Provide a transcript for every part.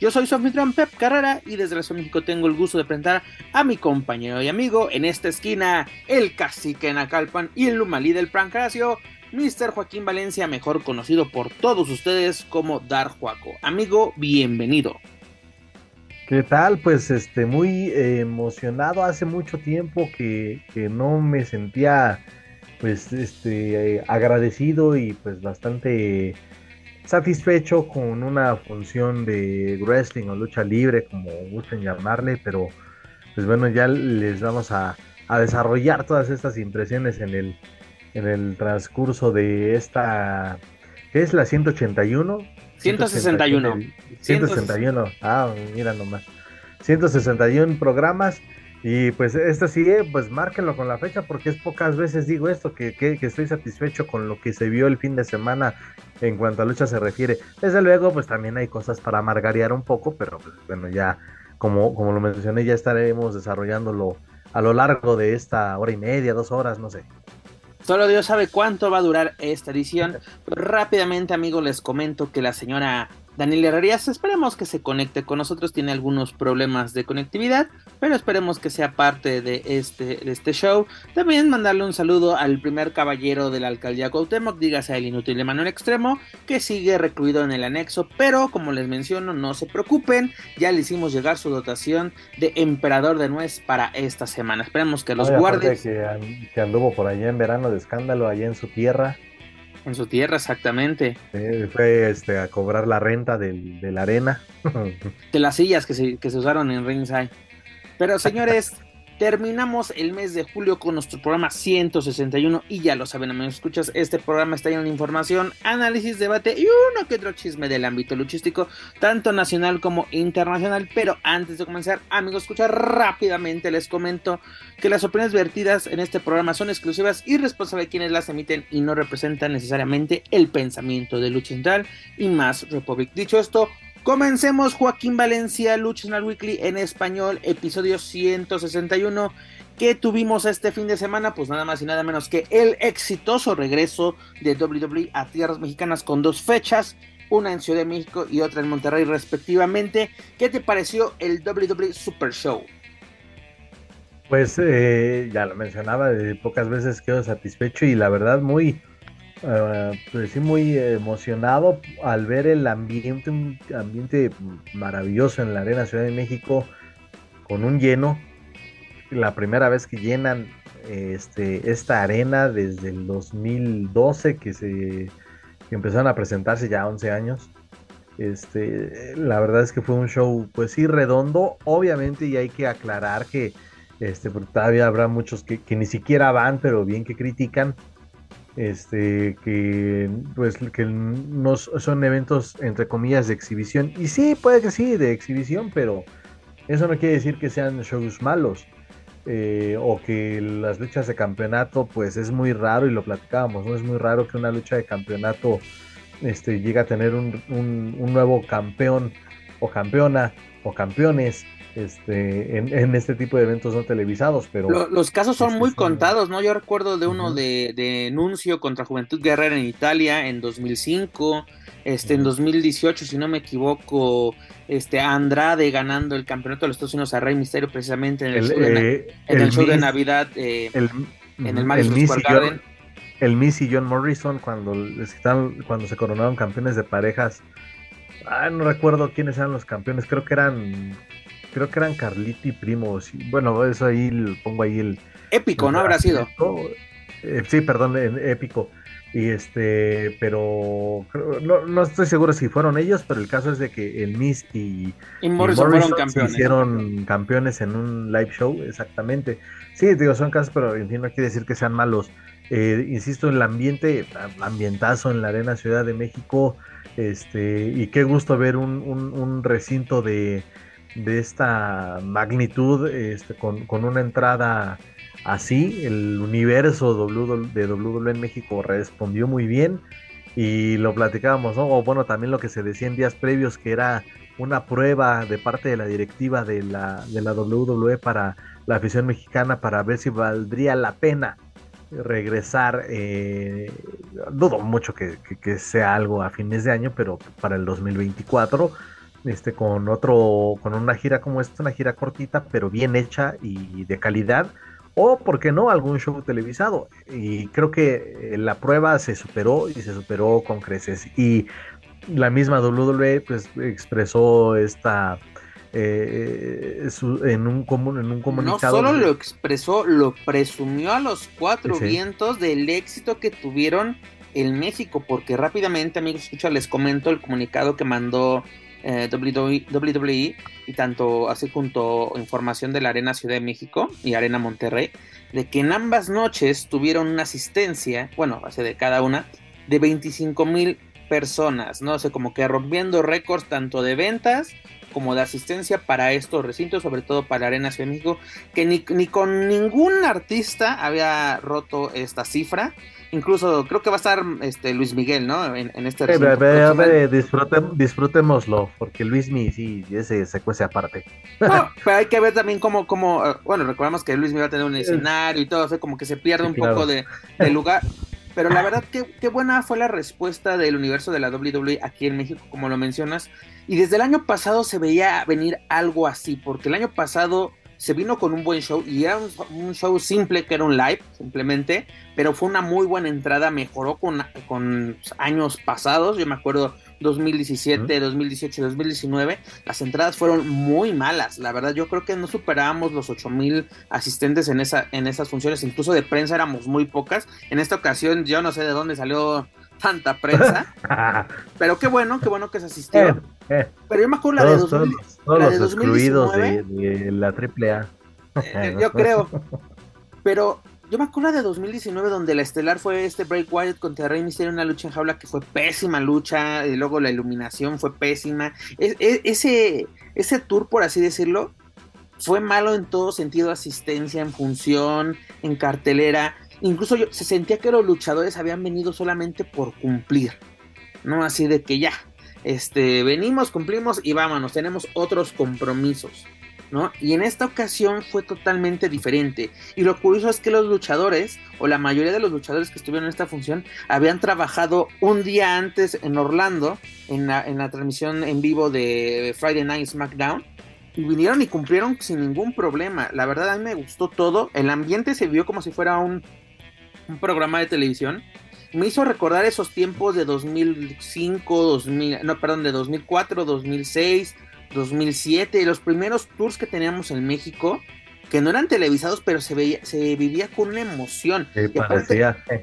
Yo soy su Pep Carrera y desde Rezo México tengo el gusto de presentar a mi compañero y amigo en esta esquina, el cacique Nacalpan y el Lumalí del Pancracio, Mr. Joaquín Valencia, mejor conocido por todos ustedes como Dar Juaco. Amigo, bienvenido. ¿Qué tal? Pues este, muy eh, emocionado. Hace mucho tiempo que, no me sentía pues este agradecido y pues bastante satisfecho con una función de wrestling o lucha libre, como gusten llamarle, pero pues bueno, ya les vamos a, desarrollar todas estas impresiones en el, en el transcurso de esta, ¿qué es la 181? 161. 161. Ah, mira nomás. 161 programas. Y pues esto sí, eh, pues márquenlo con la fecha porque es pocas veces digo esto, que, que, estoy satisfecho con lo que se vio el fin de semana en cuanto a lucha se refiere. Desde luego, pues también hay cosas para amargarear un poco, pero pues, bueno, ya como, como lo mencioné, ya estaremos desarrollándolo a lo largo de esta hora y media, dos horas, no sé. Solo Dios sabe cuánto va a durar esta edición. Rápidamente, amigos, les comento que la señora Daniel Herrerías, esperemos que se conecte con nosotros, tiene algunos problemas de conectividad, pero esperemos que sea parte de este, de este show. También mandarle un saludo al primer caballero de la alcaldía Cuauhtémoc, dígase el inútil Manuel Extremo, que sigue recluido en el anexo, pero como les menciono, no se preocupen, ya le hicimos llegar su dotación de emperador de nuez para esta semana. Esperemos que los guardes... Que, que anduvo por allá en verano de escándalo, allá en su tierra. En su tierra, exactamente. fue este, a cobrar la renta del, de la arena. de las sillas que se, que se usaron en Ringside. Pero señores, Terminamos el mes de julio con nuestro programa 161 y ya lo saben, amigos, escuchas, este programa está lleno de información, análisis, debate y uno que otro chisme del ámbito luchístico, tanto nacional como internacional. Pero antes de comenzar, amigos, escuchar rápidamente les comento que las opiniones vertidas en este programa son exclusivas y responsables de quienes las emiten y no representan necesariamente el pensamiento de Lucha Central y más Republic. Dicho esto, Comencemos Joaquín Valencia, Lucha Weekly en español, episodio 161. ¿Qué tuvimos este fin de semana? Pues nada más y nada menos que el exitoso regreso de WWE a tierras mexicanas con dos fechas, una en Ciudad de México y otra en Monterrey respectivamente. ¿Qué te pareció el WWE Super Show? Pues eh, ya lo mencionaba, de pocas veces quedo satisfecho y la verdad muy, Uh, pues sí, muy emocionado al ver el ambiente, un ambiente maravilloso en la Arena Ciudad de México, con un lleno. La primera vez que llenan este, esta arena desde el 2012, que se empezaron a presentarse ya 11 años. Este, la verdad es que fue un show, pues sí, redondo. Obviamente, y hay que aclarar que este, todavía habrá muchos que, que ni siquiera van, pero bien que critican este que pues que no son eventos entre comillas de exhibición. Y sí puede que sí de exhibición pero eso no quiere decir que sean shows malos eh, o que las luchas de campeonato pues es muy raro y lo platicábamos no es muy raro que una lucha de campeonato este llegue a tener un, un nuevo campeón o campeona o campeones este, en, este tipo de eventos no televisados, pero... los casos son muy contados, ¿no? Yo recuerdo de uno de, de Nuncio contra Juventud Guerrera en Italia en 2005, este, en 2018, si no me equivoco, este, Andrade ganando el campeonato de los Estados Unidos a Rey Misterio precisamente en el, show, de, eh, en el show de Navidad eh, en el Madison Square Garden. el Miss y John Morrison cuando, cuando se coronaron campeones de parejas. Ah, no recuerdo quiénes eran los campeones, creo que eran creo que eran Carliti primos. Bueno, eso ahí pongo ahí el. Épico, ¿no habrá sido? Eh, sí, perdón, épico. Y este, pero no, no, estoy seguro si fueron ellos, pero el caso es de que el Miss y, y Morrison, fueron campeones. hicieron campeones en un live show, exactamente. Sí, digo, son casos, pero en fin, no quiere decir que sean malos. Eh, insisto, el ambiente, ambientazo en la Arena Ciudad de México, este, y qué gusto ver un, un recinto de, de esta magnitud, este, con, con una entrada así, el universo de WWE en México respondió muy bien y lo platicábamos, ¿no? O bueno, también lo que se decía en días previos, que era una prueba de parte de la directiva de la, de la WWE para la afición mexicana para ver si valdría la pena regresar. Eh, dudo mucho que, sea algo a fines de año, pero para el 2024, este, con otro, con una gira como esta, una gira cortita, pero bien hecha y de calidad o, ¿por qué no?, algún show televisado. Y creo que eh, la prueba se superó y se superó con creces. Y la misma WWE pues expresó esta... Eh, en, un en un comunicado. No solo lo expresó, lo presumió a los cuatro vientos del éxito que tuvieron en México, porque rápidamente, amigos, escucha, les comento el comunicado que mandó eh, WWE y tanto así junto información de la Arena Ciudad de México y Arena Monterrey, de que en ambas noches tuvieron una asistencia, bueno, hace de cada una, de 25 mil personas, ¿no? sé, como que rompiendo récords tanto de ventas como de asistencia para estos recintos, sobre todo para la Arena Ciudad de México, que ni con ningún artista había roto esta cifra. Incluso creo que va a estar este Luis Miguel, ¿no? En, este recinto. disfrutémoslo, porque Luis Miguel sí, ese se cuece aparte. No, pero hay que ver también cómo, cómo eh, bueno, recordamos que Luis Miguel va a tener un escenario y todo, o como que se pierde un poco de, lugar. Pero la verdad, qué, qué buena fue la respuesta del universo de la WWE aquí en México, como lo mencionas. Y desde el año pasado se veía venir algo así, porque el año pasado se vino con un buen show y era un, show simple que era un live simplemente, pero fue una muy buena entrada, mejoró con, con años pasados, yo me acuerdo 2017, 2018, 2019, las entradas fueron muy malas, la verdad yo creo que no superábamos los 8000 asistentes en, esa, en esas funciones, incluso de prensa éramos muy pocas, en esta ocasión yo no sé de dónde salió tanta prensa. pero qué bueno, qué bueno que se asistió. Eh, eh. Pero yo me acuerdo la de, 2000, todos, los excluidos de, la AAA. Eh, yo creo. Pero yo me acuerdo de 2019 donde la estelar fue este Break Wyatt contra Rey Mysterio, una lucha en jaula que fue pésima lucha, y luego la iluminación fue pésima. ese, ese tour, por así decirlo, fue malo en todo sentido, asistencia, en función, en cartelera. Incluso yo, se sentía que los luchadores habían venido solamente por cumplir, ¿no? Así de que ya, este, venimos, cumplimos y vámonos, tenemos otros compromisos, ¿no? Y en esta ocasión fue totalmente diferente. Y lo curioso es que los luchadores, o la mayoría de los luchadores que estuvieron en esta función, habían trabajado un día antes en Orlando, en la, en la transmisión en vivo de Friday Night SmackDown y vinieron y cumplieron sin ningún problema. La verdad a mí me gustó todo. El ambiente se vio como si fuera un un programa de televisión, me hizo recordar esos tiempos de 2005, 2000, no, perdón, de 2004, 2006, 2007, los primeros tours que teníamos en México, que no eran televisados, pero se veía, se vivía con una emoción.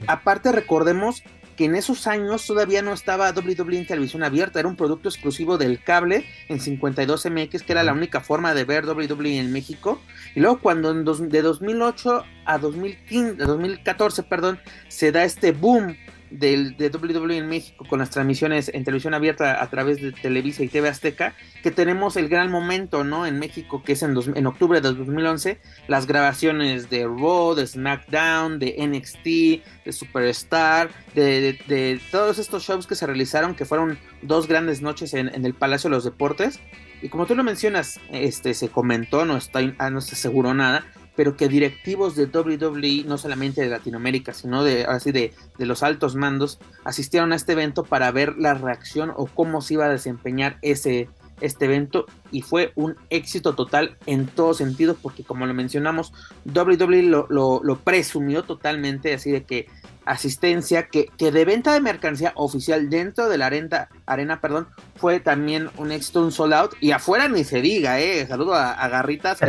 aparte, recordemos que en esos años todavía no estaba WWE en televisión abierta, era un producto exclusivo del cable en 52MX, que era la única forma de ver WWE en México. Y luego cuando en de 2008 a 2015, 2014, perdón, se da este boom del, de WWE en México con las transmisiones en televisión abierta a través de Televisa y TV Azteca, que tenemos el gran momento, ¿no? En México, que es en, en octubre de 2011, las grabaciones de Raw, de SmackDown, de NXT, de Superstar, de, todos estos shows que se realizaron, que fueron dos grandes noches en, en, el Palacio de los Deportes. Y como tú lo mencionas, este se comentó, no, está, ah, no se aseguró nada, pero que directivos de WWE, no solamente de Latinoamérica, sino de, así de, de, los altos mandos, asistieron a este evento para ver la reacción o cómo se iba a desempeñar ese, este evento y fue un éxito total en todo sentido porque como lo mencionamos, WWE lo, lo, presumió totalmente, así de que asistencia, que, que, de venta de mercancía oficial dentro de la arena, arena perdón, fue también un éxito, un sold out y afuera ni se diga, eh, saludo a, Garritas.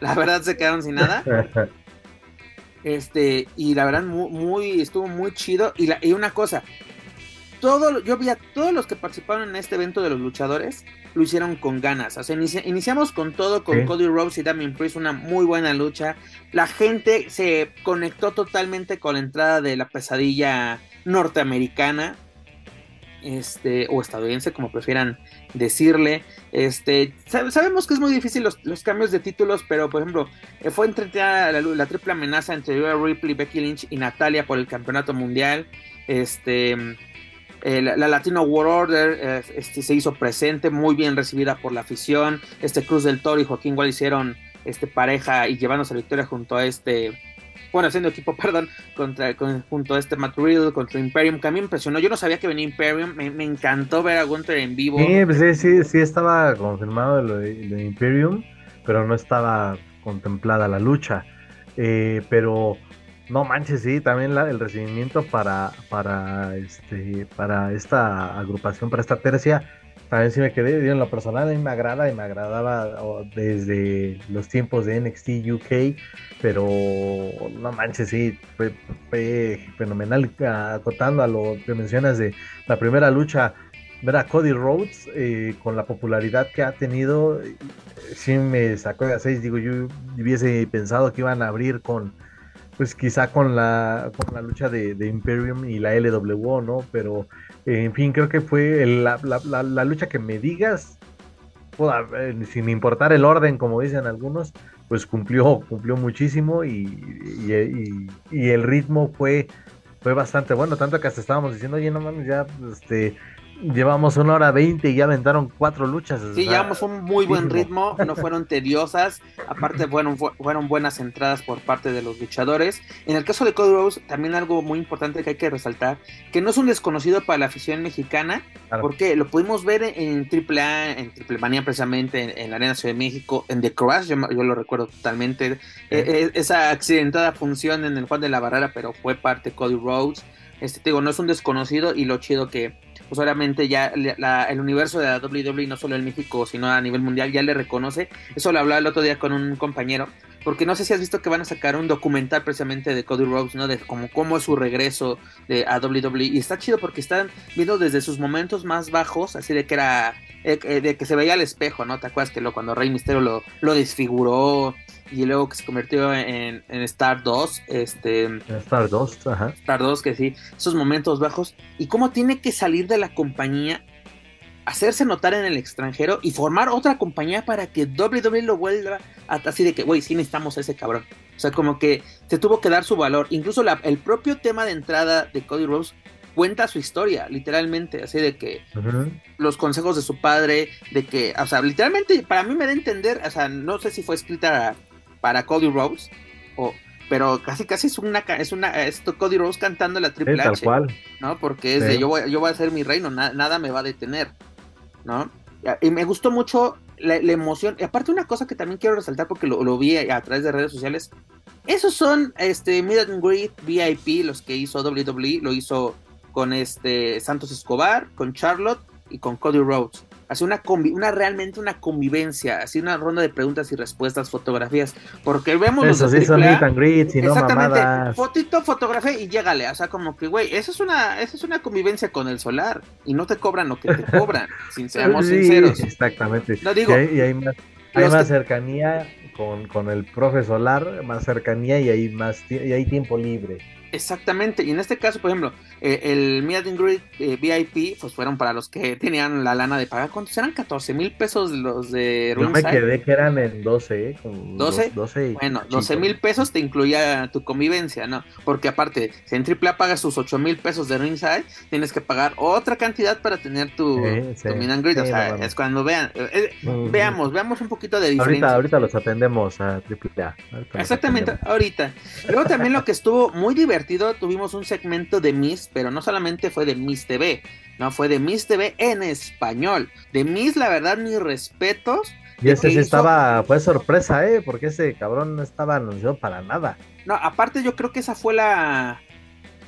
La verdad se quedaron sin nada. Este, y la verdad, muy, estuvo muy chido. Y, la, y una cosa, todo, yo vi a todos los que participaron en este evento de los luchadores, lo hicieron con ganas. O sea, iniciamos con todo, con Cody Rhodes y Damien Priest, una muy buena lucha. La gente se conectó totalmente con la entrada de la pesadilla norteamericana. Este, o estadounidense, como prefieran decirle. Este, sabemos que es muy difícil los, cambios de títulos, pero por ejemplo, eh, fue entre la, triple amenaza entre Ripley, Becky Lynch y Natalia por el campeonato mundial. Este, eh, la, Latino World Order eh, este, se hizo presente, muy bien recibida por la afición. Este Cruz del Toro y Joaquín Wall hicieron este, pareja y llevándose la victoria junto a este bueno, haciendo equipo, perdón, contra, junto a este Matt contra Imperium, que a mí me impresionó. Yo no sabía que venía Imperium, me, encantó ver a Gunther en vivo. Sí, pues sí, sí, estaba confirmado lo de, Imperium, pero no estaba contemplada la lucha. Eh, pero no manches, sí, también el recibimiento para, para, este, para esta agrupación, para esta tercia también sí me quedé, en lo personal a mí me agrada y me agradaba desde los tiempos de NXT UK, pero no manches, sí, fue, fenomenal acotando a lo que mencionas de la primera lucha, ver a Cody Rhodes eh, con la popularidad que ha tenido, sí me sacó de a seis, digo, yo hubiese pensado que iban a abrir con pues quizá con la, con la lucha de, Imperium y la LWO, ¿no? Pero en fin, creo que fue la, lucha que me digas, sin importar el orden, como dicen algunos, pues cumplió, cumplió muchísimo y, el ritmo fue, fue bastante bueno, tanto que hasta estábamos diciendo, oye, no mames, ya, este, Llevamos una hora veinte y ya aventaron cuatro luchas. Sí, llevamos un muy buen ritmo, no fueron tediosas, aparte fueron, fueron buenas entradas por parte de los luchadores. En el caso de Cody Rose, también algo muy importante que hay que resaltar, que no es un desconocido para la afición mexicana, porque lo pudimos ver en AAA, en Triple Manía precisamente, en, la Arena Ciudad de México, en The Crash, yo, lo recuerdo totalmente, eh, eh, esa accidentada función en el Juan de la Barrera, pero fue parte Cody Rhodes. Este, digo, no es un desconocido y lo chido que pues obviamente ya el universo de la WWE, no solo en México, sino a nivel mundial, ya le reconoce. Eso lo hablaba el otro día con un compañero, porque no sé si has visto que van a sacar un documental precisamente de Cody Rhodes, ¿no? De cómo, cómo es su regreso de, a WWE. Y está chido porque están viendo desde sus momentos más bajos, así de que era, eh, eh, de que se veía al espejo, ¿no? ¿Te acuerdas que lo, cuando Rey Misterio lo, lo desfiguró? Y luego que se convirtió en, en Star 2, este... Star 2, ajá. Star 2, que sí, esos momentos bajos, y cómo tiene que salir de la compañía, hacerse notar en el extranjero y formar otra compañía para que WWE lo vuelva a, así de que, güey, sí necesitamos a ese cabrón. O sea, como que se tuvo que dar su valor. Incluso la, el propio tema de entrada de Cody Rose cuenta su historia, literalmente, así de que los consejos de su padre, de que, o sea, literalmente para mí me da a entender, o sea, no sé si fue escrita para Cody Rose, o, pero casi casi es una es una esto Cody Rose cantando la Triple H, ¿no? Porque es de yo voy, yo voy a hacer mi reino, nada me va a detener, ¿no? Y me gustó mucho la, emoción. Y aparte una cosa que también quiero resaltar porque lo, vi a, través de redes sociales, esos son este Mid and Greet VIP, los que hizo WWE, lo hizo con este Santos Escobar, con Charlotte y con Cody Rhodes hace una, una realmente una convivencia, así una ronda de preguntas y respuestas, fotografías, porque vemos los de son Exactamente, fotito, fotografía y llégale, o sea, como que, güey, eso es una, eso es una convivencia con el solar y no te cobran lo que te cobran, sin seamos sinceros. Exactamente. No digo, y hay, más, hay más cercanía con, con el profe solar, más cercanía y hay más y hay tiempo libre. Exactamente, y en este caso, por ejemplo, eh, el Meet and Greet eh, VIP, pues fueron para los que tenían la lana de pagar. ¿Cuántos eran? 14 mil pesos los de Yo me quedé que eran en 12, ¿eh? ¿12? 12 bueno, 12 mil pesos te incluía tu convivencia, ¿no? Porque aparte, si en AAA pagas sus 8 mil pesos de ringside, tienes que pagar otra cantidad para tener tu, Meet and Greet. o sea, es cuando vean, veamos, veamos un poquito de diferencia. Ahorita, ahorita los atendemos a AAA. Exactamente, ahorita. Luego también lo que estuvo muy divertido, tuvimos un segmento de Miss pero no solamente fue de Miss TV, no, fue de Miss TV en español. De Miss, la verdad, mis respetos. Y ese sí estaba, fue sorpresa, ¿eh? Porque ese cabrón no estaba anunciado para nada. No, aparte yo creo que esa fue la,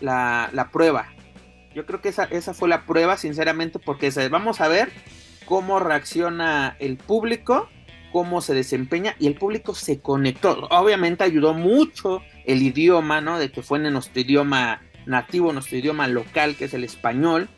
la, prueba. Yo creo que esa, esa fue la prueba, sinceramente, porque vamos a ver cómo reacciona el público, cómo se desempeña y el público se conectó. Obviamente ayudó mucho el idioma, ¿no? De que fue en nuestro idioma nativo, nuestro idioma local, que es el español,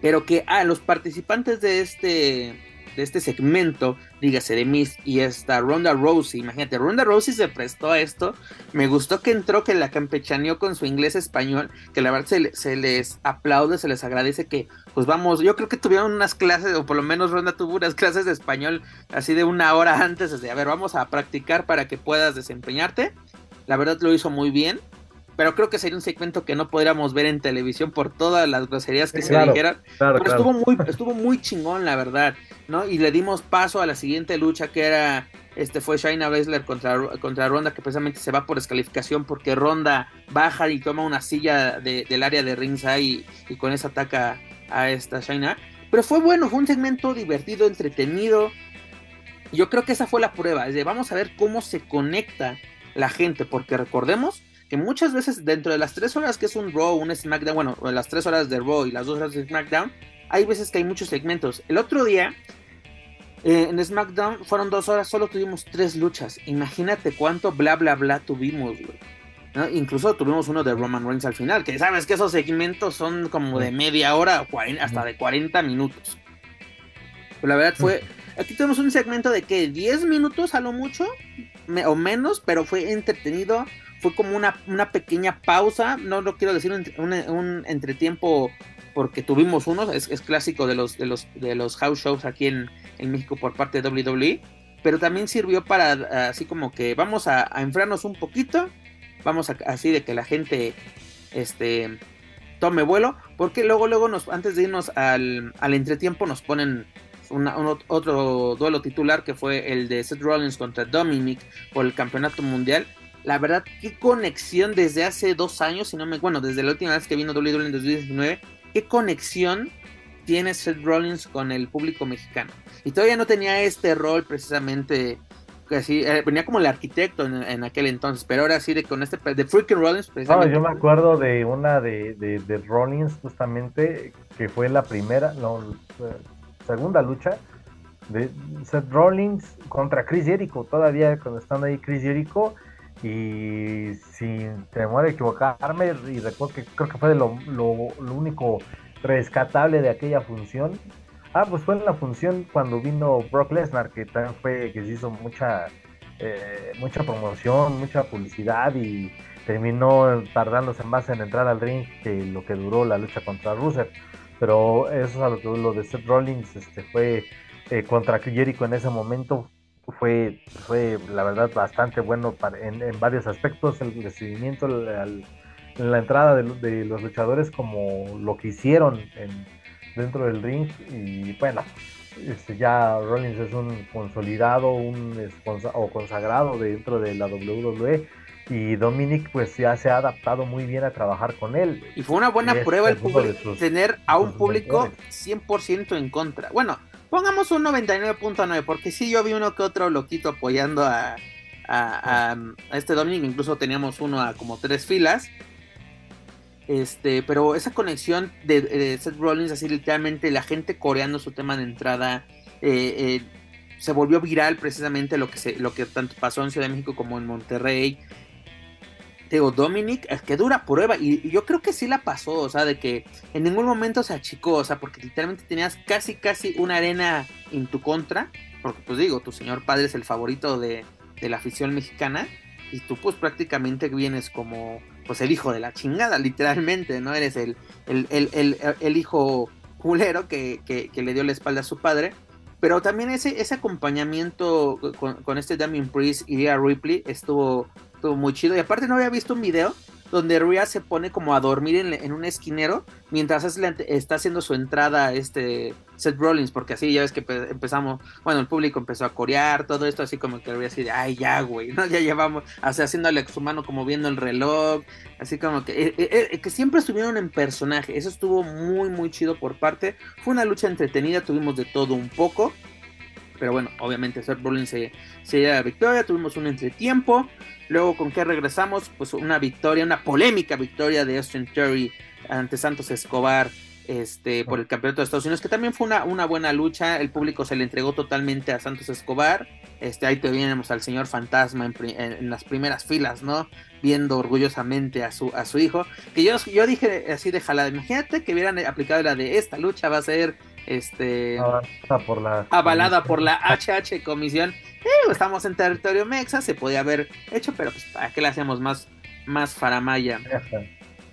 pero que a ah, los participantes de este de este segmento, dígase de Miss y esta Ronda Rousey, imagínate, Ronda Rousey se prestó a esto, me gustó que entró, que la campechaneó con su inglés español, que la verdad se, se, les aplaude, se les agradece que, pues vamos, yo creo que tuvieron unas clases, o por lo menos Ronda tuvo unas clases de español así de una hora antes, de, a ver, vamos a practicar para que puedas desempeñarte, la verdad lo hizo muy bien, pero creo que sería un segmento que no podríamos ver en televisión por todas las groserías que se dijeran. pero estuvo muy, estuvo muy chingón, la verdad, ¿no? Y le dimos paso a la siguiente lucha que era, este fue Shaina Baszler contra, contra Ronda, que precisamente se va por descalificación porque Ronda baja y toma una silla del área de ringside y, y con eso ataca a esta Shaina. Pero fue bueno, fue un segmento divertido, entretenido. Yo creo que esa fue la prueba, es de vamos a ver cómo se conecta la gente, porque recordemos que muchas veces dentro de las tres horas que es un Raw, un SmackDown, bueno, las tres horas de Raw y las dos horas de SmackDown, hay veces que hay muchos segmentos. El otro día, eh, en SmackDown fueron dos horas, solo tuvimos tres luchas. Imagínate cuánto bla bla bla tuvimos, Incluso tuvimos uno de Roman Reigns al final, que sabes que esos segmentos son como de media hora hasta de 40 minutos. Pero la verdad fue. Aquí tenemos un segmento de que 10 minutos a lo mucho, o menos, pero fue entretenido. Fue como una, una pequeña pausa, no lo quiero decir un, entretiempo porque tuvimos uno, es, clásico de los, de, los, de los house shows aquí en, México por parte de WWE, pero también sirvió para así como que vamos a, enfriarnos un poquito, vamos a, así de que la gente este, tome vuelo, porque luego, luego nos, antes de irnos al, al entretiempo nos ponen otro duelo titular que fue el de Seth Rollins contra Dominic por el campeonato mundial la verdad, qué conexión desde hace dos años, si no me. Bueno, desde la última vez que vino WWE en 2019, qué conexión tiene Seth Rollins con el público mexicano. Y todavía no tenía este rol precisamente. Así, eh, venía como el arquitecto en, aquel entonces, pero ahora sí de con este de Freaking Rollins. No, yo me acuerdo de una de, de, Rollins justamente que fue la primera, no, segunda lucha de Seth Rollins contra Chris Jericho. Todavía cuando están ahí Chris Jericho y sin temor a equivocarme, y recuerdo que creo que fue lo, único rescatable de aquella función. Ah, pues fue en la función cuando vino Brock Lesnar, que también fue que se hizo mucha, eh, mucha promoción, mucha publicidad y terminó tardándose más en entrar al ring que lo que duró la lucha contra Rusev. Pero eso es lo, lo de Seth Rollins este, fue eh, contra Jericho en ese momento fue, fue la verdad bastante bueno para, en, varios aspectos, el recibimiento, en la entrada de, los luchadores como lo que hicieron en, dentro del ring y bueno, este, ya Rollins es un consolidado un o consagrado dentro de la WWE y Dominic pues ya se ha adaptado muy bien a trabajar con él. Y fue una buena prueba el público, tener a un público 100% en contra. Bueno, Pongamos un 99.9, porque sí, yo vi uno que otro loquito apoyando a, a, este Dominic, incluso teníamos uno a como tres filas. Este, pero esa conexión de, Seth Rollins, así literalmente la gente coreando su tema de entrada, eh, eh, se volvió viral precisamente lo que, se, lo que tanto pasó en Ciudad de México como en Monterrey. Digo, Dominic, es que dura prueba, y, yo creo que sí la pasó, o sea, de que en ningún momento se achicó, o sea, porque literalmente tenías casi, casi una arena en tu contra, porque pues digo, tu señor padre es el favorito de, la afición mexicana, y tú pues prácticamente vienes como, pues el hijo de la chingada, literalmente, ¿no? Eres el, el, hijo culero que, que, le dio la espalda a su padre, pero también ese, ese acompañamiento con, con este Damien Priest y Rhea Ripley estuvo muy chido. Y aparte no había visto un video donde Rhea se pone como a dormir en, un esquinero mientras está haciendo su entrada este Seth Rollins, porque así ya ves que empezamos, bueno, el público empezó a corear, todo esto así como que Rhea así de, ay, ya, güey. Ya llevamos, así haciéndole a su mano como viendo el reloj, así como que, eh, eh, eh, que siempre estuvieron en personaje, eso estuvo muy, muy chido por parte, fue una lucha entretenida, tuvimos de todo un poco, pero bueno, obviamente Seth Rollins se, se la victoria, tuvimos un entretiempo, Luego, ¿con qué regresamos? Pues una victoria, una polémica victoria de Austin Terry ante Santos Escobar este, por el campeonato de Estados Unidos, que también fue una, una buena lucha. El público se le entregó totalmente a Santos Escobar. Este, ahí tenemos al señor Fantasma en, las primeras filas, ¿no? Viendo orgullosamente a su, a su hijo. Que yo, yo dije así de jalada, imagínate que hubieran aplicado la de esta lucha va a ser este avalada por la avalada por la HH Comisión. Eh, estamos en territorio mexa, se podía haber hecho, pero pues para qué le hacemos más más faramaya.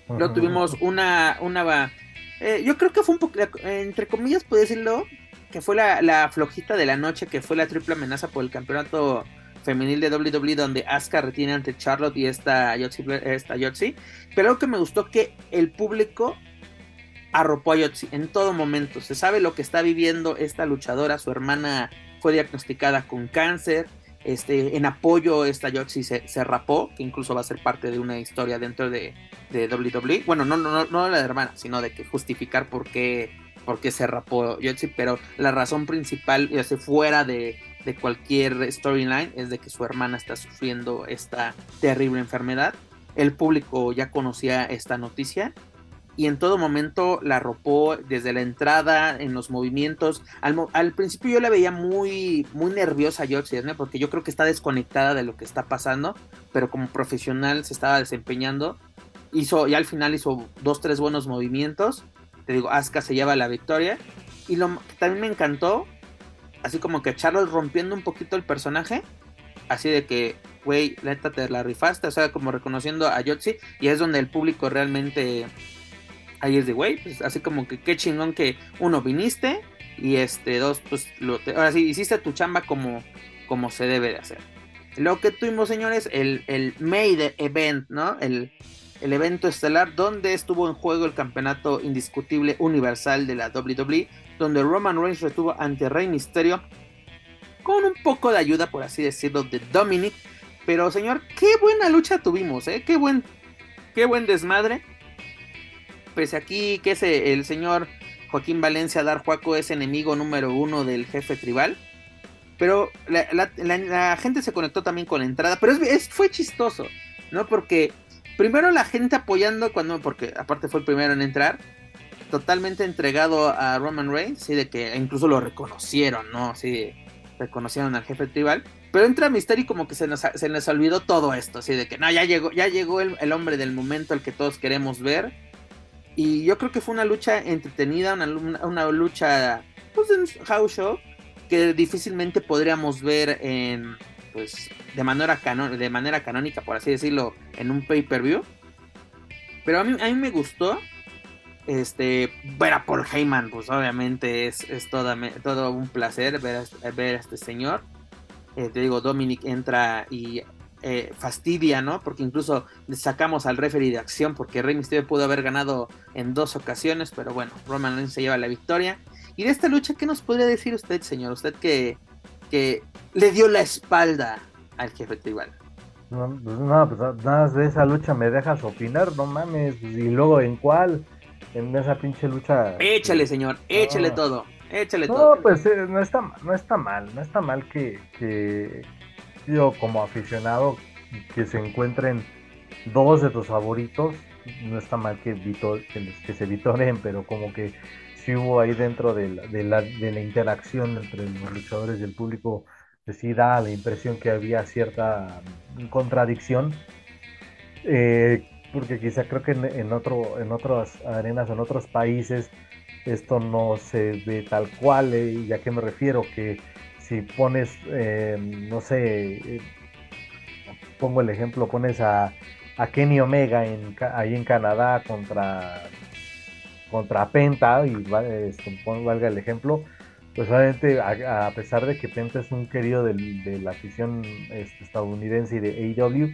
Luego tuvimos una una eh, yo creo que fue un poco entre comillas puedo decirlo que fue la, la flojita de la noche, que fue la triple amenaza por el campeonato femenil de WWE donde Asuka retiene ante Charlotte y esta Yotzi, esta Pero algo que me gustó que el público arropó a Yotzi en todo momento. Se sabe lo que está viviendo esta luchadora. Su hermana fue diagnosticada con cáncer. Este, en apoyo, esta Yotzi se, se, rapó, que incluso va a ser parte de una historia dentro de, de WWE. Bueno, no, no, no la de hermana, sino de que justificar por qué, por qué se rapó Yotzi. Pero la razón principal, ya se fuera de, de cualquier storyline es de que su hermana está sufriendo esta terrible enfermedad. El público ya conocía esta noticia y en todo momento la arropó desde la entrada, en los movimientos. Al, principio yo la veía muy, muy nerviosa a porque yo creo que está desconectada de lo que está pasando, pero como profesional se estaba desempeñando. Hizo, y al final hizo dos, tres buenos movimientos. Te digo, Asuka se lleva la victoria. Y lo que también me encantó así como que Charles rompiendo un poquito el personaje, así de que, güey, neta te la rifaste, o sea, como reconociendo a Yotzi, y es donde el público realmente, ahí es de, güey, pues así como que qué chingón que uno viniste, y este, dos, pues, lo ahora sí, hiciste tu chamba como, como se debe de hacer. Lo que tuvimos, señores, el, el Made Event, ¿no? El, el evento estelar donde estuvo en juego el campeonato indiscutible universal de la WWE donde Roman Reigns retuvo ante Rey Misterio con un poco de ayuda, por así decirlo, de Dominic. Pero señor, qué buena lucha tuvimos, ¿eh? Qué buen, qué buen desmadre. Pese aquí que el señor Joaquín Valencia Darjuaco es enemigo número uno del jefe tribal. Pero la, gente se conectó también con la entrada. Pero fue chistoso, ¿no? Porque primero la gente apoyando cuando, porque aparte fue el primero en entrar totalmente entregado a Roman Reigns, sí, de que incluso lo reconocieron, ¿no? Sí, reconocieron al jefe tribal. Pero entra Mysterio como que se nos, se les olvidó todo esto, así de que no, ya llegó, ya llegó el, hombre del momento al que todos queremos ver. Y yo creo que fue una lucha entretenida, una, una lucha pues en house show que difícilmente podríamos ver en pues de manera de manera canónica, por así decirlo, en un pay-per-view. Pero a mí, a mí me gustó este, ver a Paul Heyman, pues obviamente es, es todo, todo un placer ver a, ver a este señor. Eh, te digo, Dominic entra y eh, fastidia, ¿no? Porque incluso sacamos al referee de acción porque Rey Mysterio pudo haber ganado en dos ocasiones, pero bueno, Roman Reigns se lleva la victoria. Y de esta lucha, ¿qué nos podría decir usted, señor? Usted que, que le dio la espalda al jefe tribal. No, pues no, pues nada de esa lucha me dejas opinar, no mames, y luego en cuál en esa pinche lucha. Échale, señor, échale todo, échale todo. No, pues eh, no, está, no está mal, no está mal que, que yo como aficionado que se encuentren dos de tus favoritos, no está mal que, se vitoren, pero como que si hubo ahí dentro de la, de la, de la interacción entre los luchadores y el público, pues sí da la impresión que había cierta contradicción. Eh, porque quizá creo que en, otro, en otras arenas, en otros países, esto no se ve tal cual, eh, y a qué me refiero, que si pones, eh, no sé, eh, pongo el ejemplo, pones a, a Kenny Omega en, ahí en Canadá contra, contra Penta, y este, valga el ejemplo, pues obviamente a, pesar de que Penta es un querido de la afición este, estadounidense y de AEW,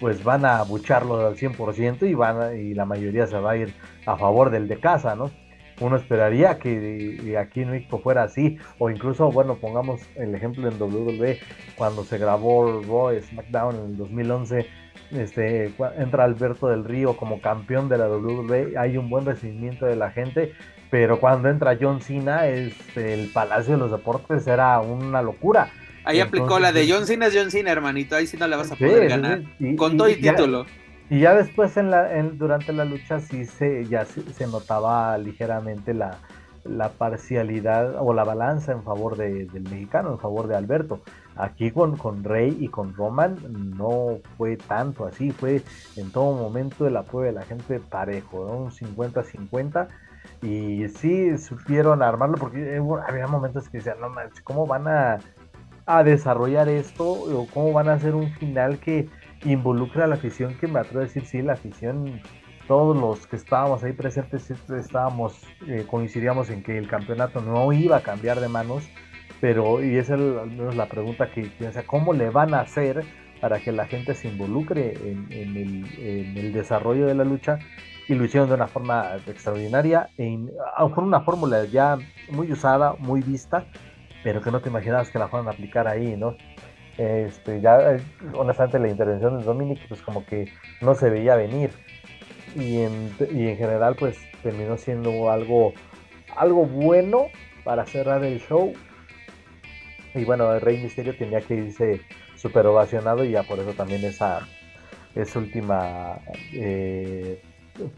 pues van a bucharlo al 100% y, van y la mayoría se va a ir a favor del de casa, ¿no? Uno esperaría que aquí en México fuera así, o incluso, bueno, pongamos el ejemplo en WWE, cuando se grabó Raw SmackDown en el 2011, este, entra Alberto del Río como campeón de la WWE, hay un buen recibimiento de la gente, pero cuando entra John Cena, este, el Palacio de los Deportes era una locura Ahí aplicó la de John Cena es John Cena, hermanito. Ahí sí no le vas a poder ganar. con todo y, título. Y ya después en la, durante la lucha sí se, ya se, notaba ligeramente la, parcialidad o la balanza en favor del mexicano, en favor de Alberto. Aquí con, con Rey y con Roman no fue tanto así, fue en todo momento el apoyo de la gente parejo, un 50-50 y sí supieron armarlo porque eh, había momentos que decían, no manches, ¿cómo van a, a desarrollar esto? ¿O cómo van a hacer un final que involucre a la afición? Que me atrevo a decir, sí, la afición, todos los que estábamos ahí presentes, estábamos, eh, coincidíamos en que el campeonato no iba a cambiar de manos, pero, y esa es al menos la pregunta que, que ¿cómo le van a hacer? para que la gente se involucre en, el, desarrollo de la lucha y lo hicieron de una forma extraordinaria, en, con una fórmula ya muy usada, muy vista, pero que no te imaginabas que la fueran a aplicar ahí, ¿no? Este, ya, eh, honestamente, la intervención de Dominic, pues como que no se veía venir. Y en, y en general, pues terminó siendo algo, algo bueno para cerrar el show. Y bueno, el Rey Misterio tenía que irse súper ovacionado y ya por eso también esa, esa última eh,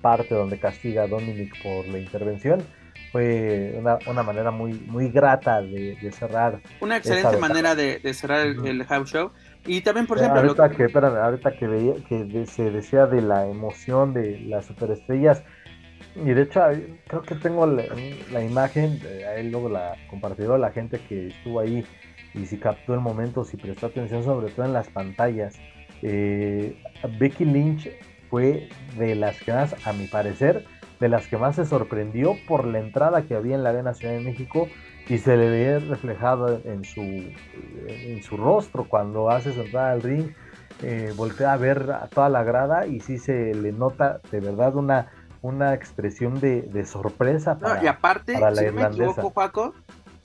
parte donde castiga a Dominic por la intervención fue una, manera muy, muy grata de, cerrar. Una excelente manera de, cerrar el, house show. Y también, por ejemplo... Ahorita, que, ahorita que, veía, que se decía de la emoción de las superestrellas, y de hecho creo que tengo la, imagen, él luego la compartió la gente que estuvo ahí y si captó el momento, si prestó atención sobre todo en las pantallas. Eh, Becky Lynch fue de las que más, a mi parecer, de las que más se sorprendió por la entrada que había en la Arena Ciudad de México y se le ve reflejado en su, en su rostro cuando hace su entrada al ring. Eh, voltea a ver a toda la grada y sí se le nota de verdad una, una expresión de, sorpresa para, y aparte, la si me equivoco, Paco,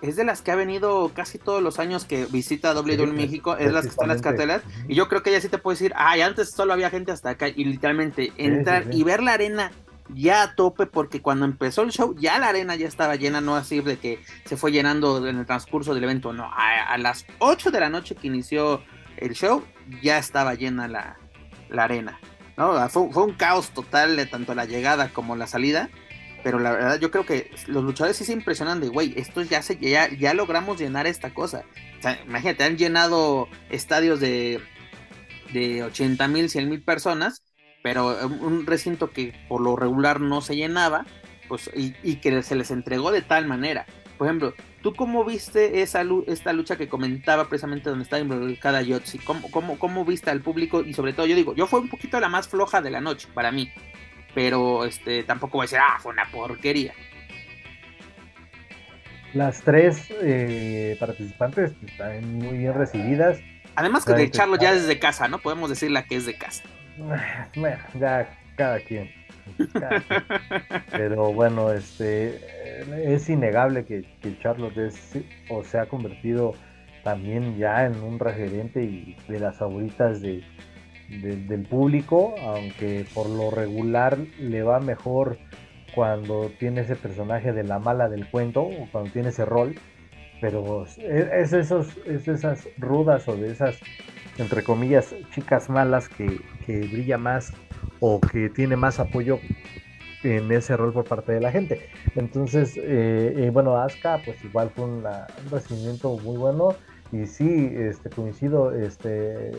es de las que ha venido casi todos los años que visita WWE México, es las que están en las cartelas. Y yo creo que ella sí te puede decir, ay, antes solo había gente hasta acá. Y literalmente entrar y ver la arena ya a tope, porque cuando empezó el show, ya la arena ya estaba llena, no así de que se fue llenando en el transcurso del evento, no. A, las 8 de la noche que inició el show, ya estaba llena la, arena. ¿no? Fue, fue un caos total de tanto la llegada como la salida pero la verdad yo creo que los luchadores sí se impresionan de, güey, esto ya, se, ya, ya logramos llenar esta cosa. O sea, imagínate, han llenado estadios de, de 80 mil, 100 mil personas, pero un recinto que por lo regular no se llenaba, pues, y, que se les entregó de tal manera. Por ejemplo, ¿tú cómo viste esa esta lucha que comentaba precisamente donde estaba involucrada Yotzi? ¿Cómo, cómo, ¿Cómo viste al público? Y sobre todo, yo digo, yo fue un poquito la más floja de la noche para mí pero este tampoco voy a decir, ah, fue una porquería. Las tres eh, participantes están muy bien recibidas. Además que de echarlo ya desde casa, ¿no? Podemos decir la que es de casa. Bueno, ya cada quien. Pero bueno, este es innegable que, Charlotte es o se ha convertido también ya en un referente y de las favoritas de, del público, aunque por lo regular le va mejor cuando tiene ese personaje de la mala del cuento o cuando tiene ese rol, pero es, esos, es esas rudas o de esas, entre comillas, chicas malas que, que brilla más o que tiene más apoyo en ese rol por parte de la gente. Entonces, eh, eh, bueno, Asuka, pues igual fue un recibimiento muy bueno y sí, este, coincido, este,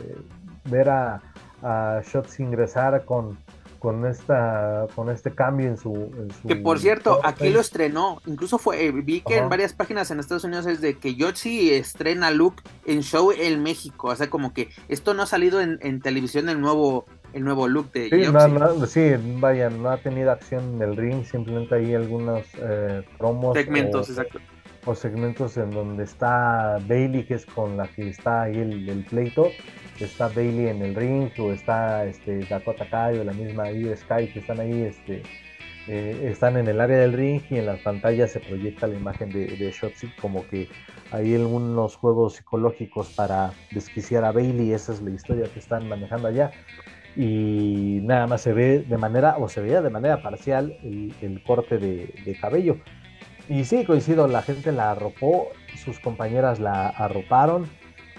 ver a, a Shots ingresar con, con esta con este cambio en su, que por cierto aquí lo estrenó incluso fue eh, vi que en varias páginas en Estados Unidos es de que Yotzi estrena look en show en México o sea como que esto no ha salido en, televisión el nuevo el nuevo look de sí, no, sí vaya no ha tenido acción en el ring simplemente hay algunos eh, promos segmentos exacto. o segmentos en donde está Bailey que es con la que está ahí el, el pleito está Bailey en el ring o está este, Dakota Kai o la misma Io Sky que están ahí este, eh, están en el área del ring y en las pantallas se proyecta la imagen de, de Shotzi como que hay algunos juegos psicológicos para desquiciar a Bailey, esa es la historia que están manejando allá. Y nada más se ve de manera o se veía de manera parcial el, corte de, de, cabello. Y sí coincido la gente la arropó sus compañeras la arroparon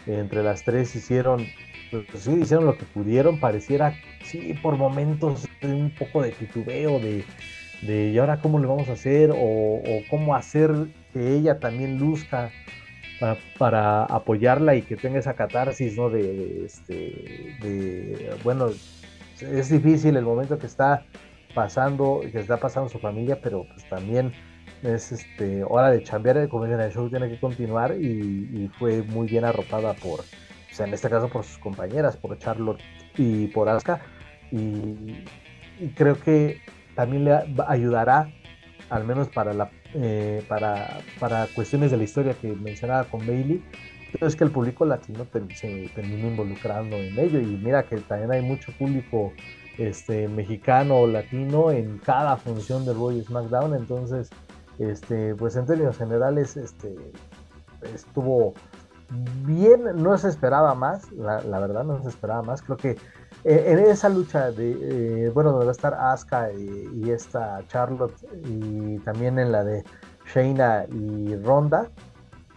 entre las tres hicieron pues, sí, hicieron lo que pudieron, pareciera, sí, por momentos un poco de titubeo, de, de ¿y ahora cómo le vamos a hacer? O, cómo hacer que ella también luzca para, apoyarla y que tenga esa catarsis, ¿no? De, este, de, bueno, es difícil el momento que está pasando, que está pasando su familia, pero pues también es este hora de chambear, como dicen, el show tiene que continuar y, fue muy bien arropada por, en este caso por sus compañeras, por Charlotte y por Asuka, y, creo que también le ayudará, al menos para, la, eh, para, para cuestiones de la historia que mencionaba con Bailey, es que el público latino se termina involucrando en ello. Y mira que también hay mucho público este, mexicano o latino en cada función de Roy SmackDown, entonces este, pues en términos generales este, estuvo bien, no se esperaba más, la, verdad no se esperaba más, creo que eh, en esa lucha de, eh, bueno, donde va a estar Asuka y, esta Charlotte y también en la de Shayna y Ronda,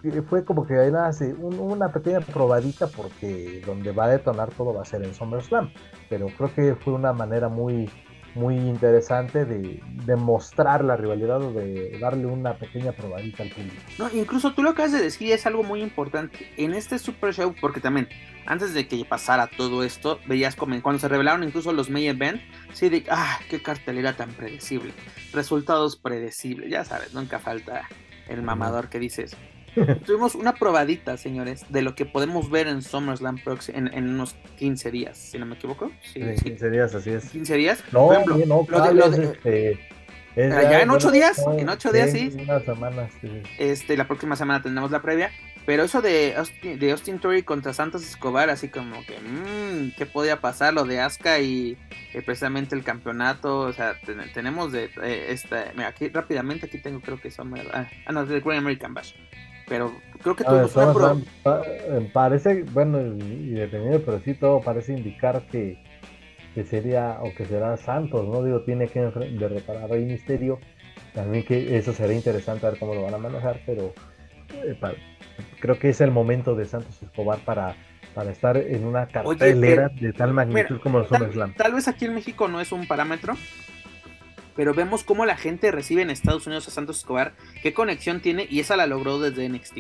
eh, fue como que hay una pequeña probadita porque donde va a detonar todo va a ser en SummerSlam, pero creo que fue una manera muy muy interesante de, demostrar la rivalidad o de darle una pequeña probadita al público. No, incluso tú lo acabas de decir es algo muy importante. En este Super Show, porque también antes de que pasara todo esto, veías como cuando se revelaron incluso los main event, sí, de ah, qué cartelera tan predecible, resultados predecibles, ya sabes, nunca falta el mamador que dices, Tuvimos una probadita, señores, de lo que podemos ver en SummerSlam en, en unos 15 días, si no me equivoco. Sí, 15 días, así es. 15 días. No, Por ejemplo, no, lo de, este, ya, en 8 días, en 8 días sí. Una semana, sí. Este, la próxima semana tendremos la previa. Pero eso de Austin, de Austin Theory contra Santos Escobar, así como que, mmm, ¿qué podía pasar? Lo de Asuka y eh, precisamente el campeonato, o sea, tenemos de eh, esta, mira, aquí rápidamente, aquí tengo creo que son, ah, ah no, del Great American Bash pero creo que todo eh, Parece, bueno, y dependiendo, pero sí todo parece indicar que, que sería o que será Santos, ¿no? Digo, tiene que derrotar a Rey Misterio. También que eso será interesante ver cómo lo van a manejar, pero eh, creo que es el momento de Santos Escobar para, para estar en una cartelera de tal magnitud como los tal, tal vez aquí en México no es un parámetro, pero vemos cómo la gente recibe en Estados Unidos a Santos Escobar, qué conexión tiene, y esa la logró desde NXT.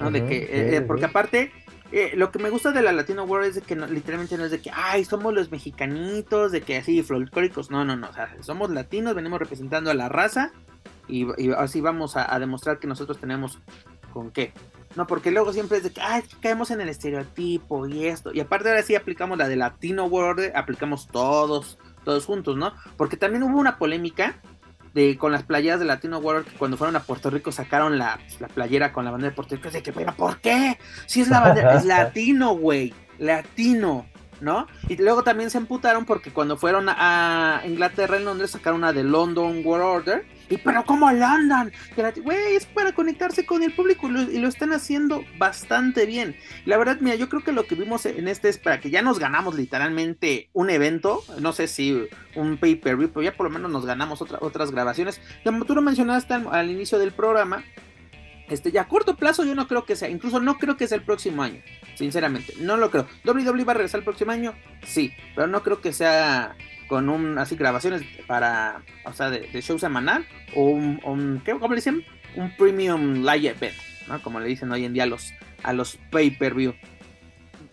¿no? de que, eh, eh, porque aparte, eh, lo que me gusta de la Latino World es de que literalmente no es de que, ay, somos los mexicanitos, de que así folclóricos, no, no, no, o sea, somos latinos, venimos representando a la raza, y, así vamos a, demostrar que nosotros tenemos con qué. No, porque luego siempre es de que, ay, caemos en el estereotipo y esto. Y aparte ahora sí aplicamos la de Latino World, aplicamos todos todos juntos, ¿no? Porque también hubo una polémica de, con las playeras de Latino World que cuando fueron a Puerto Rico sacaron la, la playera con la bandera de Puerto Rico. de que, ¿por qué? Si es la bandera, es latino, güey, latino. ¿No? Y luego también se emputaron porque cuando fueron a Inglaterra, en Londres, sacaron una de London World Order. Y pero ¿cómo London? Güey, es para conectarse con el público y lo, están haciendo bastante bien. la verdad, mira, yo creo que lo que vimos en este es para que ya nos ganamos literalmente un evento, no sé si un pay-per-view, pero ya por lo menos nos ganamos otras grabaciones. Como tú lo mencionaste al inicio del programa, este, ya a corto plazo yo no creo que sea, incluso no creo que sea el próximo año, sinceramente, no lo creo. WWE va a regresar el próximo año, sí, pero no creo que sea con un, así grabaciones para, o sea, de, show semanal o un, ¿qué, ¿cómo le dicen? Un premium live event, ¿no? Como le dicen hoy en día a los, a los pay-per-view.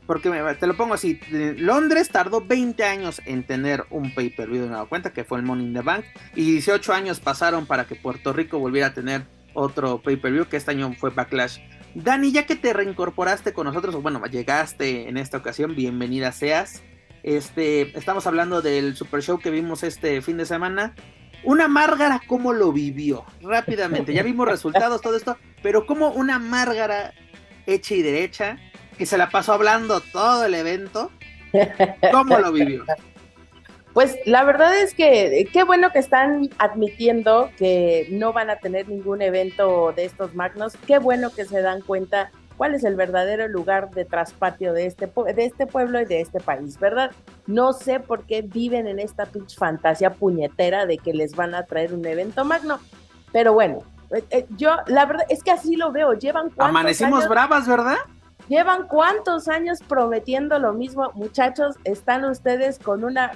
Porque te lo pongo así, Londres tardó 20 años en tener un pay-per-view de nueva cuenta, que fue el Money in the Bank, y 18 años pasaron para que Puerto Rico volviera a tener otro pay-per-view que este año fue Backlash. Dani, ya que te reincorporaste con nosotros, o bueno, llegaste en esta ocasión, bienvenida seas. Este, estamos hablando del Super Show que vimos este fin de semana. Una Márgara, ¿cómo lo vivió? Rápidamente, ya vimos resultados, todo esto, pero como una Márgara hecha y derecha, que se la pasó hablando todo el evento, ¿cómo lo vivió? Pues la verdad es que qué bueno que están admitiendo que no van a tener ningún evento de estos magnos, qué bueno que se dan cuenta cuál es el verdadero lugar de traspatio de este, de este pueblo y de este país, ¿verdad? No sé por qué viven en esta pinche fantasía puñetera de que les van a traer un evento magno, pero bueno, eh, eh, yo la verdad es que así lo veo, llevan Amanecimos bravas, ¿verdad? Llevan cuántos años prometiendo lo mismo, muchachos, están ustedes con una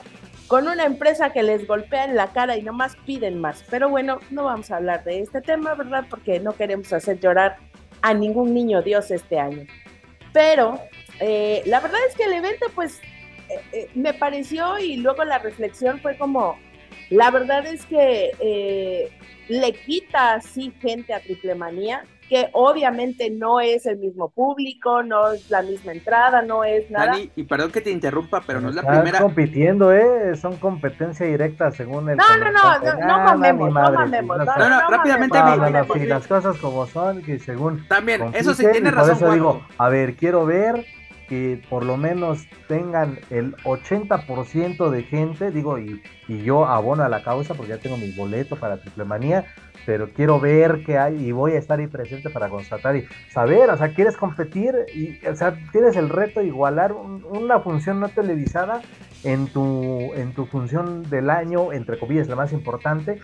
con una empresa que les golpea en la cara y nomás piden más. Pero bueno, no vamos a hablar de este tema, ¿verdad? Porque no queremos hacer llorar a ningún niño Dios este año. Pero eh, la verdad es que el evento, pues, eh, eh, me pareció y luego la reflexión fue como, la verdad es que le quita sí gente a Triple Manía, que obviamente no es el mismo público, no es la misma entrada, no es nada. Dani, y perdón que te interrumpa, pero no es la Estás primera. compitiendo, ¿eh? Son competencia directa según el. No, no, no, no, no mamemos, no mamemos, no, No, no, no, rápidamente mames, No, mi- no, no, porque- sí, las cosas como son, que según. También, eso sí tiene razón. Por eso digo, a ver, quiero ver que por lo menos tengan el 80% de gente, digo, y, y yo abono a la causa porque ya tengo mi boleto para Triple Manía, pero quiero ver qué hay y voy a estar ahí presente para constatar y saber, o sea, quieres competir y, o sea, tienes el reto de igualar un- una función no televisada en tu, en tu función del año, entre comillas, la más importante.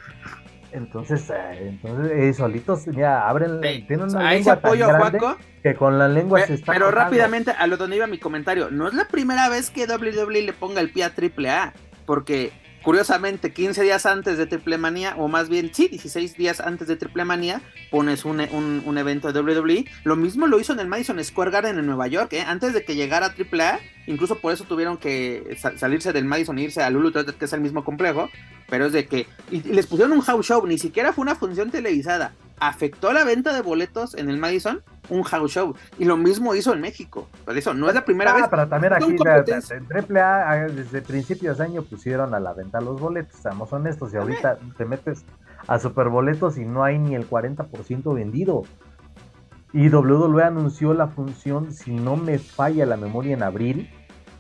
Entonces, eh, entonces eh, solitos ya abren, Sí, tienen sea, una ahí se lengua tan apoyo grande Juaco, que con la lengua pe- se está pero rápidamente a lo donde iba mi comentario. No es la primera vez que WWE le ponga el pie a AAA, porque curiosamente 15 días antes de Triple Manía, o más bien, sí, 16 días antes de Triple Manía, pones un, un, un evento de WWE. Lo mismo lo hizo en el Madison Square Garden en Nueva York, ¿eh? antes de que llegara AAA. Incluso por eso tuvieron que sa- salirse del Madison e irse a Lulu Theater, que es el mismo complejo. Pero es de que. Les pusieron un house show, ni siquiera fue una función televisada. Afectó la venta de boletos en el Madison, un house show. Y lo mismo hizo en México. Por eso, no es la primera Ah, vez. pero también aquí en AAA ah, desde principios de año pusieron a la venta los boletos, seamos honestos, y ahorita te metes a superboletos y no hay ni el 40% vendido. Y WWE anunció la función, si no me falla la memoria, en abril,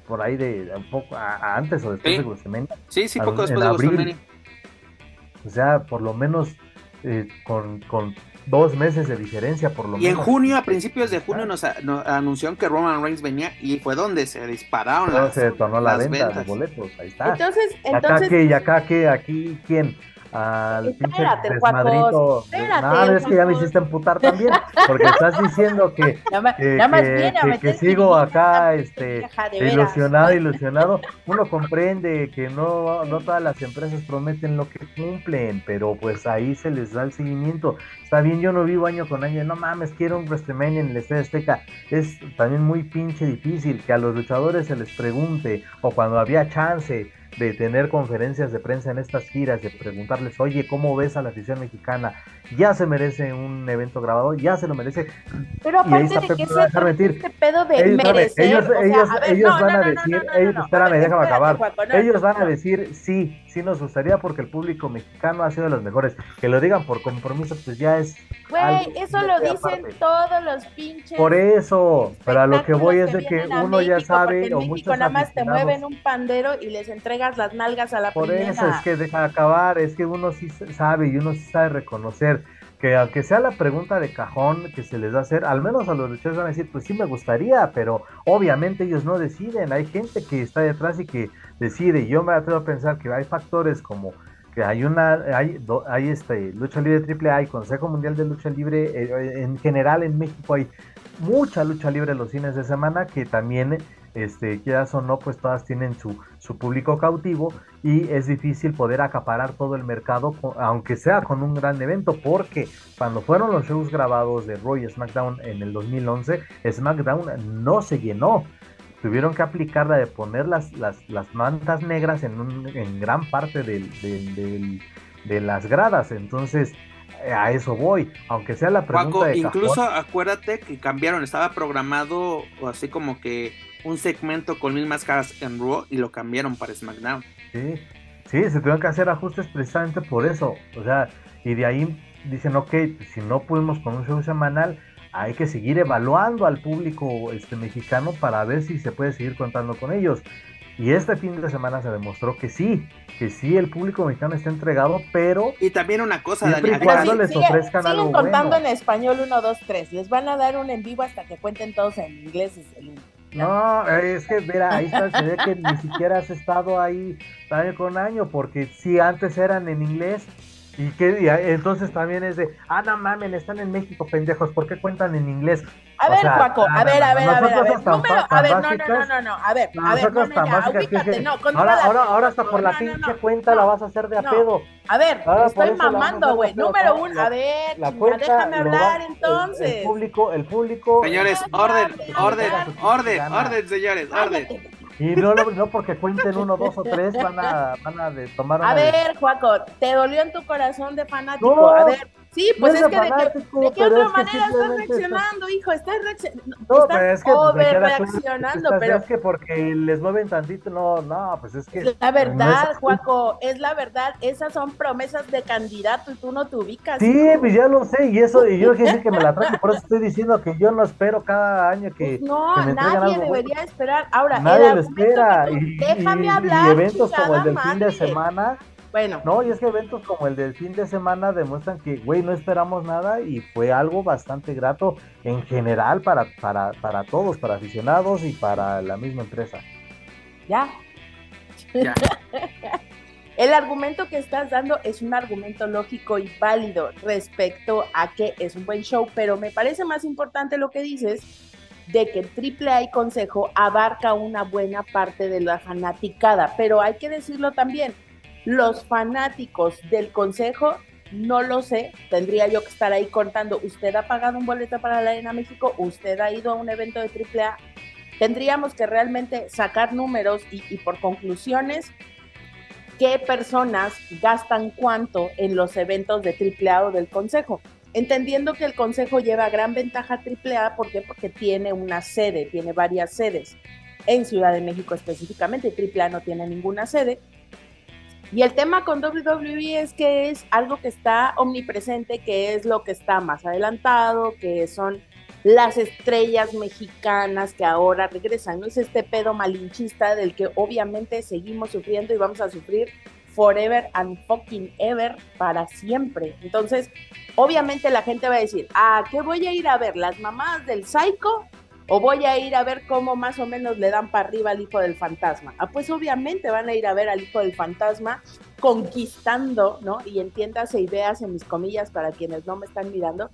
por ahí de, un poco a- a antes o después Sí. de WrestleMania. Sí, sí, poco después de abril. WrestleMania. O sea, por lo menos eh, con, con dos meses de diferencia, por lo Y en menos. junio, a principios de junio, nos, a- nos anunciaron que Roman Reigns venía y fue donde se dispararon las, se detonó la las venta de boletos, ahí está. Entonces, ¿Y acá entonces, qué? ¿Y acá qué? ¿Aquí quién? Al pinche Espérate, desmadrito. espérate, no, es que ya me hiciste emputar también, porque estás diciendo que, más, que, sigo acá este, ilusionado, ilusionado. Uno comprende que no, no todas las empresas prometen lo que cumplen, pero pues ahí se les da el seguimiento. Está bien, yo no vivo año con año, no mames, quiero un WrestleMania en el Estadio Azteca. Es también muy pinche difícil que a los luchadores se les pregunte, o cuando había chance de tener conferencias de prensa en estas giras, de preguntarles, oye, ¿cómo ves a la afición mexicana? Ya se merece un evento grabado, ya se lo merece. Pero aparte de Pepe que se dejar mentir. este pedo de Ellos, merecer, ellos, o sea, ellos, a ver, ellos no, van no, a decir, no, ellos, espérame, ver, déjame acabar. Ellos van a decir, sí, sí nos gustaría porque el público mexicano ha sido de los mejores. Que lo digan por compromiso, pues ya es Güey, eso lo dicen aparte. todos los pinches. Por eso, pero a lo que voy es de que uno ya México, sabe, en o México muchos nada más te mueven un pandero y les entregas las nalgas a la Por primera. eso es que deja acabar, es que uno sí sabe y uno sí sabe reconocer que aunque sea la pregunta de cajón que se les va a hacer, al menos a los luchadores van a decir, pues sí me gustaría, pero obviamente ellos no deciden, hay gente que está detrás y que decide, yo me atrevo a pensar que hay factores como que hay una, hay, do- hay este lucha libre triple A Consejo Mundial de Lucha Libre, eh, en general en México hay mucha lucha libre los fines de semana que también este, quieras o no, pues todas tienen su, su público cautivo y es difícil poder acaparar todo el mercado, aunque sea con un gran evento, porque cuando fueron los shows grabados de Roy y SmackDown en el 2011, SmackDown no se llenó. Tuvieron que aplicar la de poner las, las, las mantas negras en, un- en gran parte del- del- del- de las gradas. Entonces, eh, a eso voy. Aunque sea la pregunta Paco, de incluso cajón, acuérdate que cambiaron, estaba programado así como que un segmento con mil máscaras en Raw y lo cambiaron para SmackDown. Sí, sí, se tuvieron que hacer ajustes precisamente por eso. O sea, y de ahí dicen, ok, si no pudimos con un show semanal, hay que seguir evaluando al público este, mexicano para ver si se puede seguir contando con ellos. Y este fin de semana se demostró que sí, que sí, el público mexicano está entregado, pero Y también una cosa, Siempre Dani, y acá- cuando les ofrezcan siguen algo contando bueno. en español 1, 2, 3. Les van a dar un en vivo hasta que cuenten todos en inglés. Es el uno. No, es que mira, ahí está, se ve que ni siquiera has estado ahí año con año, porque si antes eran en inglés, y que y a- entonces también es de, ah, no mamen, están en México, pendejos, ¿por qué cuentan en inglés? A O ver, sea, no, a ver, no, a ver, a ver, a ver. Número, a ver, no, no, no, no, no, a ver, a ver, no, ya, ubícate, no, ahora, ahora, ahora hasta por la no, no, pinche no, cuenta no. la vas a hacer de a no. pedo. A ver, Ahora, estoy la mamando, güey. Número la- uno, a ver, La cuenta déjame hablar va- el- entonces. El, público, el público. Señores, orden, orden, orden, orden, señores, orden. Y no, no, porque cuenten uno, dos o tres van a, van a tomar A ver, Juaco, ¿te dolió en tu corazón de fanático? a ver, Sí, pues es, que de, de qué otra manera estás reaccionando, hijo, estás, reaccionando, no, pero es que, over reaccionando, pero es que porque les mueven tantito, no, no, pues es que la verdad, no Juaco, es la verdad, esas son promesas de candidato y tú no te ubicas. Sí, pues ya lo sé, y eso, y yo quiero que me la traje, por eso estoy diciendo que yo no espero cada año que, pues no, que me nadie debería esperar. Ahora, nadie lo espera, y, déjame hablar, y eventos como el del fin de semana bueno. No, y es que eventos como el del fin de semana demuestran que, güey, no esperamos nada y fue algo bastante grato en general para, para, para todos, para aficionados y para la misma empresa. Ya. Ya. El argumento que estás dando es un argumento lógico y válido respecto a que es un buen show, pero me parece más importante lo que dices de que AAA y Consejo abarca una buena parte de la fanaticada, pero hay que decirlo también, los fanáticos del consejo, no lo sé, tendría yo que estar ahí contando, ¿usted ha pagado un boleto para la Arena México? ¿Usted ha ido a un evento de AAA? Tendríamos que realmente sacar números y, por conclusiones, qué personas gastan cuánto en los eventos de AAA o del consejo. Entendiendo que el consejo lleva gran ventaja a AAA, ¿por qué? Porque tiene una sede, tiene varias sedes. En Ciudad de México específicamente, AAA no tiene ninguna sede y el tema con WWE es que es algo que está omnipresente, que es lo que está más adelantado, que son las estrellas mexicanas que ahora regresan. No es este pedo malinchista del que obviamente seguimos sufriendo y vamos a sufrir forever and fucking ever para siempre. Entonces, obviamente la gente va a decir, ¿a qué voy a ir a ver? ¿Las mamás del Psycho? O voy a ir a ver cómo más o menos le dan para arriba al hijo del fantasma. Ah, pues obviamente van a ir a ver al hijo del fantasma conquistando, ¿no? Y entiéndase y veas en mis comillas para quienes no me están mirando,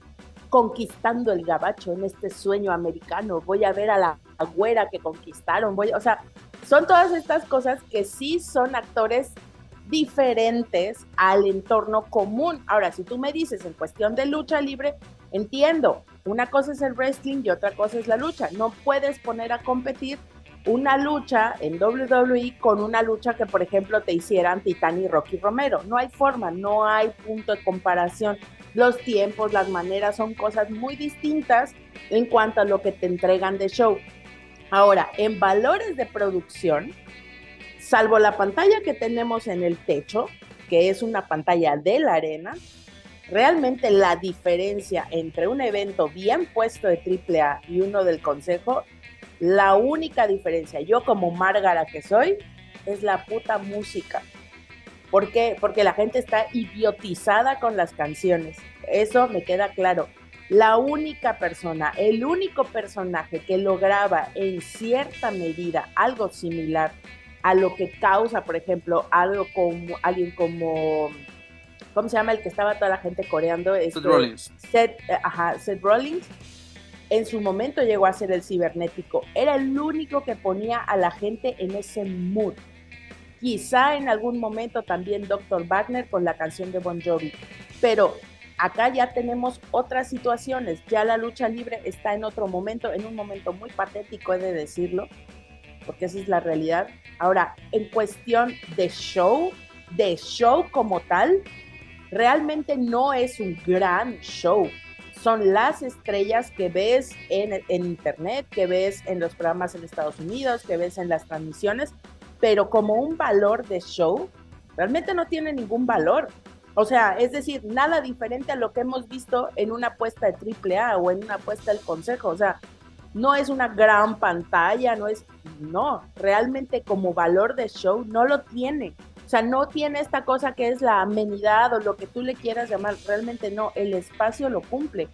conquistando el gabacho en este sueño americano. Voy a ver a la güera que conquistaron, voy, o sea, son todas estas cosas que sí son actores diferentes al entorno común. Ahora, si tú me dices en cuestión de lucha libre, entiendo, una cosa es el wrestling y otra cosa es la lucha. No puedes poner a competir una lucha en WWE con una lucha que, por ejemplo, te hicieran Titán y Rocky Romero. No hay forma, no hay punto de comparación. Los tiempos, las maneras son cosas muy distintas en cuanto a lo que te entregan de show. Ahora, en valores de producción, salvo la pantalla que tenemos en el techo, que es una pantalla de la arena, realmente la diferencia entre un evento bien puesto de AAA y uno del Consejo, la única diferencia, yo como Márgara que soy, es la puta música. ¿Por qué? Porque la gente está idiotizada con las canciones. Eso me queda claro. La única persona, el único personaje que lograba en cierta medida algo similar a lo que causa, por ejemplo, algo como alguien como ¿cómo se llama el que estaba toda la gente coreando? Seth este, Rollins. Seth, ajá, Seth Rollins. En su momento llegó a ser el cibernético. Era el único que ponía a la gente en ese mood. Quizá en algún momento también Dr. Wagner con la canción de Bon Jovi. Pero acá ya tenemos otras situaciones. Ya la lucha libre está en otro momento, en un momento muy patético, he de decirlo, porque esa es la realidad. Ahora, en cuestión de show, de show como tal, realmente no es un gran show. Son las estrellas que ves en, internet, que ves en los programas en Estados Unidos, que ves en las transmisiones, pero como un valor de show, realmente no tiene ningún valor. O sea, es decir, nada diferente a lo que hemos visto en una apuesta de AAA o en una apuesta del Consejo. O sea, no es una gran pantalla, no es, no, realmente como valor de show no lo tiene. O sea, no tiene esta cosa que es la amenidad o lo que tú le quieras llamar, realmente no, el espacio lo cumple.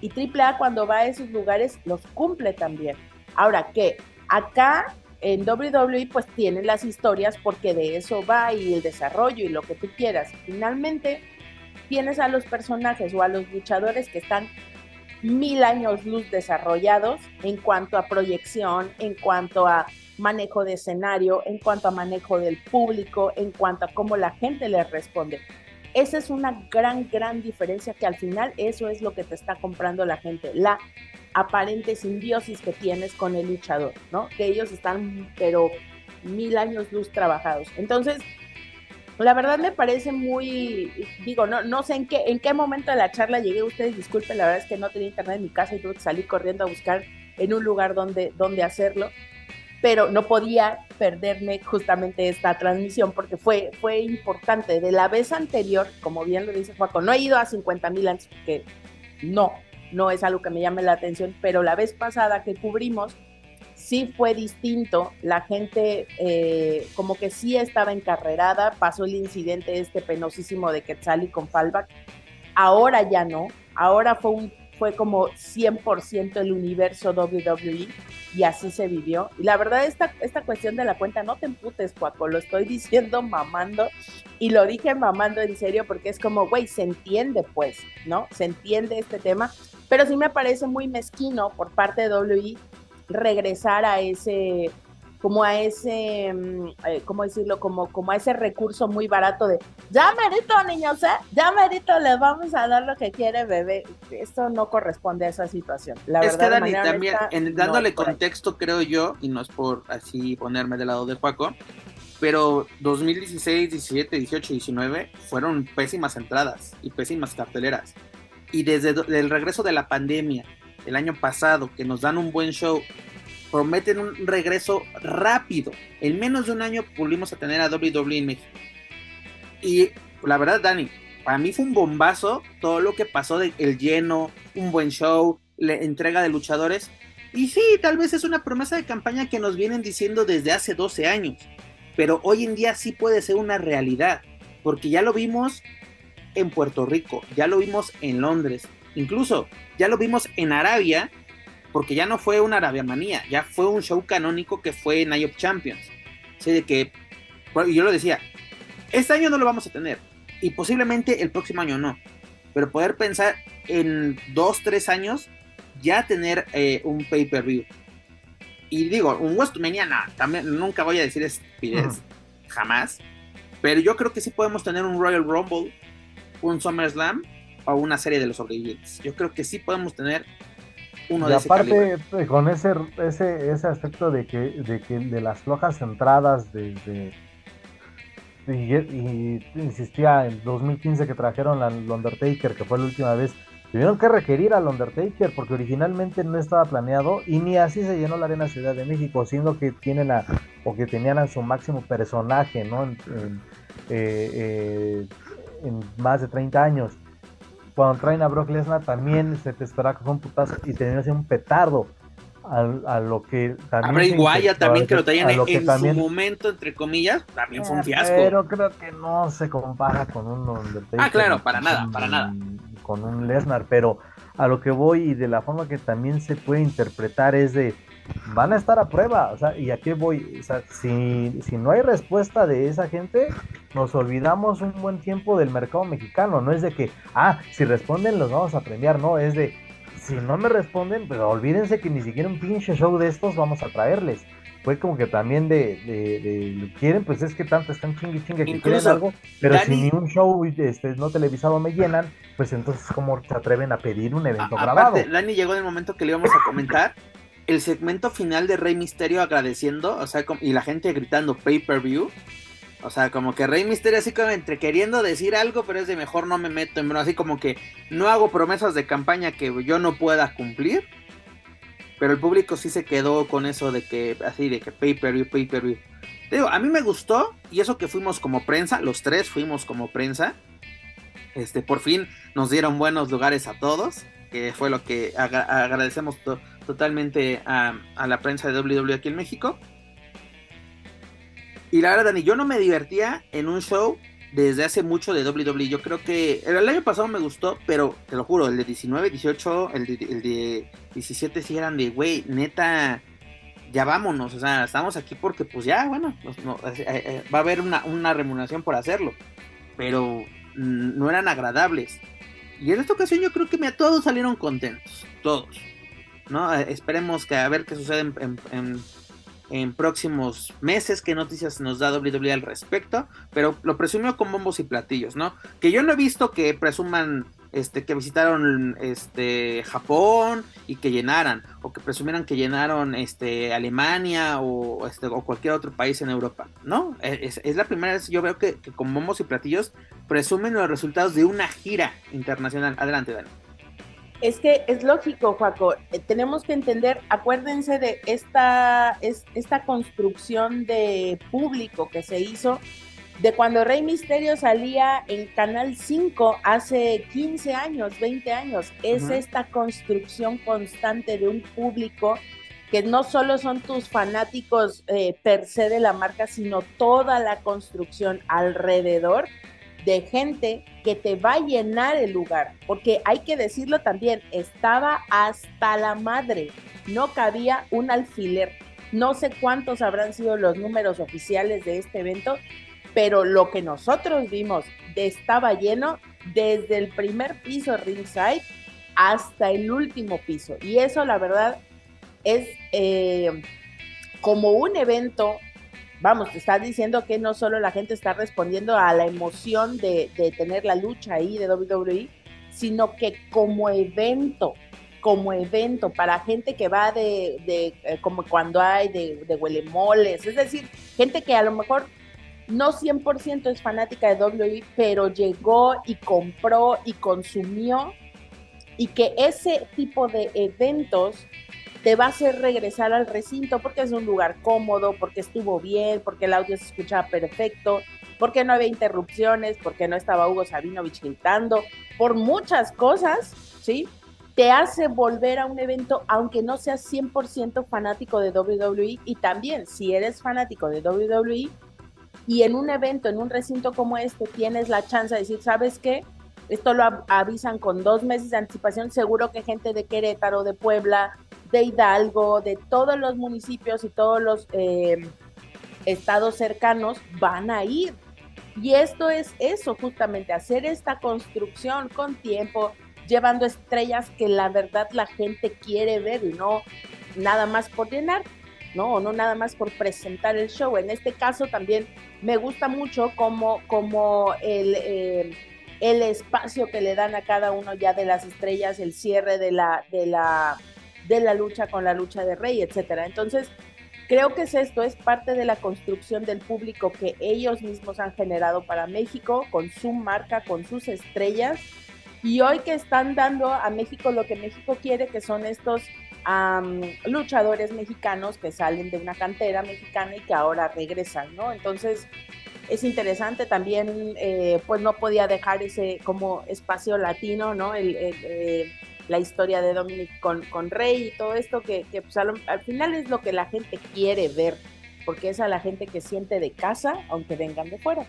Y AAA cuando va a esos lugares los cumple también. Ahora, que acá en WWE pues tienen las historias porque de eso va y el desarrollo y lo que tú quieras. Finalmente tienes a los personajes o a los luchadores que están mil años luz desarrollados en cuanto a proyección, en cuanto a manejo de escenario, en cuanto a manejo del público, en cuanto a cómo la gente les responde. esa es una gran, gran diferencia que al final eso es lo que te está comprando la gente, la aparente simbiosis que tienes con el luchador, ¿no? Que ellos están, pero mil años luz trabajados. Entonces, la verdad me parece muy, digo, no, no sé en qué, en qué momento de la charla llegué, ustedes disculpen, la verdad es que no tenía internet en mi casa y tuve que salir corriendo a buscar en un lugar donde, donde hacerlo, pero no podía perderme justamente esta transmisión porque fue, fue importante. De la vez anterior, como bien lo dice Juaco, no he ido a 50 mil antes porque no, no es algo que me llame la atención, pero la vez pasada que cubrimos, sí fue distinto, la gente eh, como que sí estaba encarrerada, pasó el incidente este penosísimo de Quetzali con Fallback, ahora ya no, ahora fue un fue como 100% el universo WWE y así se vivió. Y la verdad, esta, esta cuestión de la cuenta, no te emputes, Cuaco, lo estoy diciendo mamando y lo dije mamando en serio porque es como, güey, se entiende pues, ¿no? Se entiende este tema, pero sí me parece muy mezquino por parte de WWE regresar a ese como a ese, mm, eh, ¿cómo decirlo? Como, como a ese recurso muy barato de, ya merito, niños, ¿eh? Ya merito, les vamos a dar lo que quiere bebé. Esto no corresponde a esa situación. La es verdad, que Dani, también, en, dándole contexto, creo yo, y no es por así ponerme del lado de Paco, pero 2016, 17, 18, 19 fueron pésimas entradas y pésimas carteleras. Y desde el regreso de la pandemia el año pasado, que nos dan un buen show, prometen un regreso rápido. En menos de un año volvimos a tener a WWE en México. Y la verdad, Dani, para mí fue un bombazo todo lo que pasó de el lleno, un buen show, la entrega de luchadores. Y sí, tal vez es una promesa de campaña que nos vienen diciendo desde hace 12 años. Pero hoy en día sí puede ser una realidad. Porque ya lo vimos en Puerto Rico, ya lo vimos en Londres, Incluso ya lo vimos en Arabia, porque ya no fue una Arabia manía, ya fue un show canónico que fue Night of Champions. Así de que, yo lo decía, este año no lo vamos a tener, y posiblemente el próximo año no, pero poder pensar en dos, tres años, ya tener eh, un pay-per-view. Y digo, un WrestleMania, no, también nunca voy a decir estupidez, jamás. Pero yo creo que sí podemos tener un Royal Rumble, un SummerSlam a una serie de los sobrevivientes. Yo creo que sí podemos tener uno de aparte, eh, con ese, ese, ese aspecto de que, de que de las flojas entradas desde y, insistía en 2015 que trajeron al Undertaker, que fue la última vez, tuvieron que requerir al Undertaker porque originalmente no estaba planeado y ni así se llenó la Arena Ciudad de México, siendo que tienen a, o que tenían a su máximo personaje, ¿no? En, eh, eh, en más de 30 años cuando traen a Brock Lesnar también se te espera que fue un putazo y tenía un petardo. A, lo que también. A Bray Wyatt también que lo traían en, su momento, entre comillas, también fue un fiasco. Pero creo que no se compara con un Undertaker. Ah, claro, para nada, para nada. Con un Lesnar, pero a lo que voy y de la forma que también se puede interpretar es de van a estar a prueba, o sea, ¿y a qué voy? O sea, si, si no hay respuesta de esa gente, nos olvidamos un buen tiempo del mercado mexicano, no es de que, ah, si responden los vamos a premiar, no, es de, si no me responden, pues olvídense que ni siquiera un pinche show de estos vamos a traerles. Fue como que también de, de, quieren, pues es que tanto están chingue chingue que quieren algo, pero si ni un show este, no televisado me llenan, pues entonces cómo se atreven a pedir un evento grabado. Dani llegó en el momento que le íbamos a comentar el segmento final de Rey Misterio agradeciendo, o sea, y la gente gritando pay-per-view. O sea, como que Rey Misterio así como entre queriendo decir algo, pero es de mejor no me meto en así como que no hago promesas de campaña que yo no pueda cumplir. Pero el público sí se quedó con eso de que, así de que pay-per-view, pay-per-view. Digo, a mí me gustó, y eso que fuimos como prensa, los tres fuimos como prensa. Este, por fin nos dieron buenos lugares a todos, que fue lo que agradecemos totalmente a, la prensa de WWE aquí en México. Y la verdad, Dani, yo no me divertía en un show desde hace mucho de WWE. Yo creo que el año pasado me gustó, pero te lo juro, el de 19, 18, el de, 17 sí eran de, güey, neta, ya vámonos. O sea, estamos aquí porque pues ya, bueno, pues, eh, eh, va a haber una remuneración por hacerlo. Pero no eran agradables. Y en esta ocasión yo creo que todos salieron contentos, todos. ¿no? Eh, esperemos que a ver qué sucede en, en próximos meses qué noticias nos da WWE al respecto, pero lo presumió con bombos y platillos, ¿no? Que yo no he visto que presuman este, que visitaron este, Japón y que llenaran, o que presumieran que llenaron este, Alemania o, este, o cualquier otro país en Europa, ¿no? Es, la primera vez yo veo que, que, con bombos y platillos presumen los resultados de una gira internacional. Adelante, Dani. Es que es lógico, Joaco. Eh, tenemos que entender, acuérdense de esta, es, esta construcción de público que se hizo de cuando Rey Misterio salía en Canal 5 hace 15 años, 20 años. Es esta construcción constante de un público que no solo son tus fanáticos eh, per se de la marca, sino toda la construcción alrededor de gente que te va a llenar el lugar, porque hay que decirlo también, estaba hasta la madre, no cabía un alfiler. No sé cuántos habrán sido los números oficiales de este evento, pero lo que nosotros vimos estaba lleno desde el primer piso ringside hasta el último piso. Y eso la verdad es eh, como un evento vamos, te estás diciendo que no solo la gente está respondiendo a la emoción de, tener la lucha ahí de WWE, sino que como evento, como evento para gente que va de, eh, como cuando hay de, de huelemoles, es decir, gente que a lo mejor no 100% es fanática de WWE, pero llegó y compró y consumió y que ese tipo de eventos te va a hacer regresar al recinto porque es un lugar cómodo, porque estuvo bien, porque el audio se escuchaba perfecto, porque no había interrupciones, porque no estaba Hugo Sabinovich gritando, por muchas cosas, ¿sí? Te hace volver a un evento aunque no seas 100% fanático de WWE y también si eres fanático de WWE y en un evento, en un recinto como este, tienes la chance de decir, ¿sabes qué? Esto lo avisan con dos meses de anticipación, seguro que gente de Querétaro, de Puebla, de Hidalgo, de todos los municipios y todos los eh, estados cercanos van a ir. Y esto es eso, justamente, hacer esta construcción con tiempo, llevando estrellas que la verdad la gente quiere ver y no nada más por llenar, ¿no? no nada más por presentar el show. En este caso también me gusta mucho como, como el, eh, el espacio que le dan a cada uno ya de las estrellas, el cierre de la, de la de la lucha con la lucha de rey, etcétera. Entonces, creo que es esto, es parte de la construcción del público que ellos mismos han generado para México, con su marca, con sus estrellas, y hoy que están dando a México lo que México quiere, que son estos luchadores mexicanos que salen de una cantera mexicana y que ahora regresan, ¿no? Entonces, es interesante también, eh, pues no podía dejar ese como espacio latino, ¿no? eh, la historia de Dominic con, con Rey y todo esto, que, pues al, final es lo que la gente quiere ver, porque es a la gente que siente de casa, aunque vengan de fuera.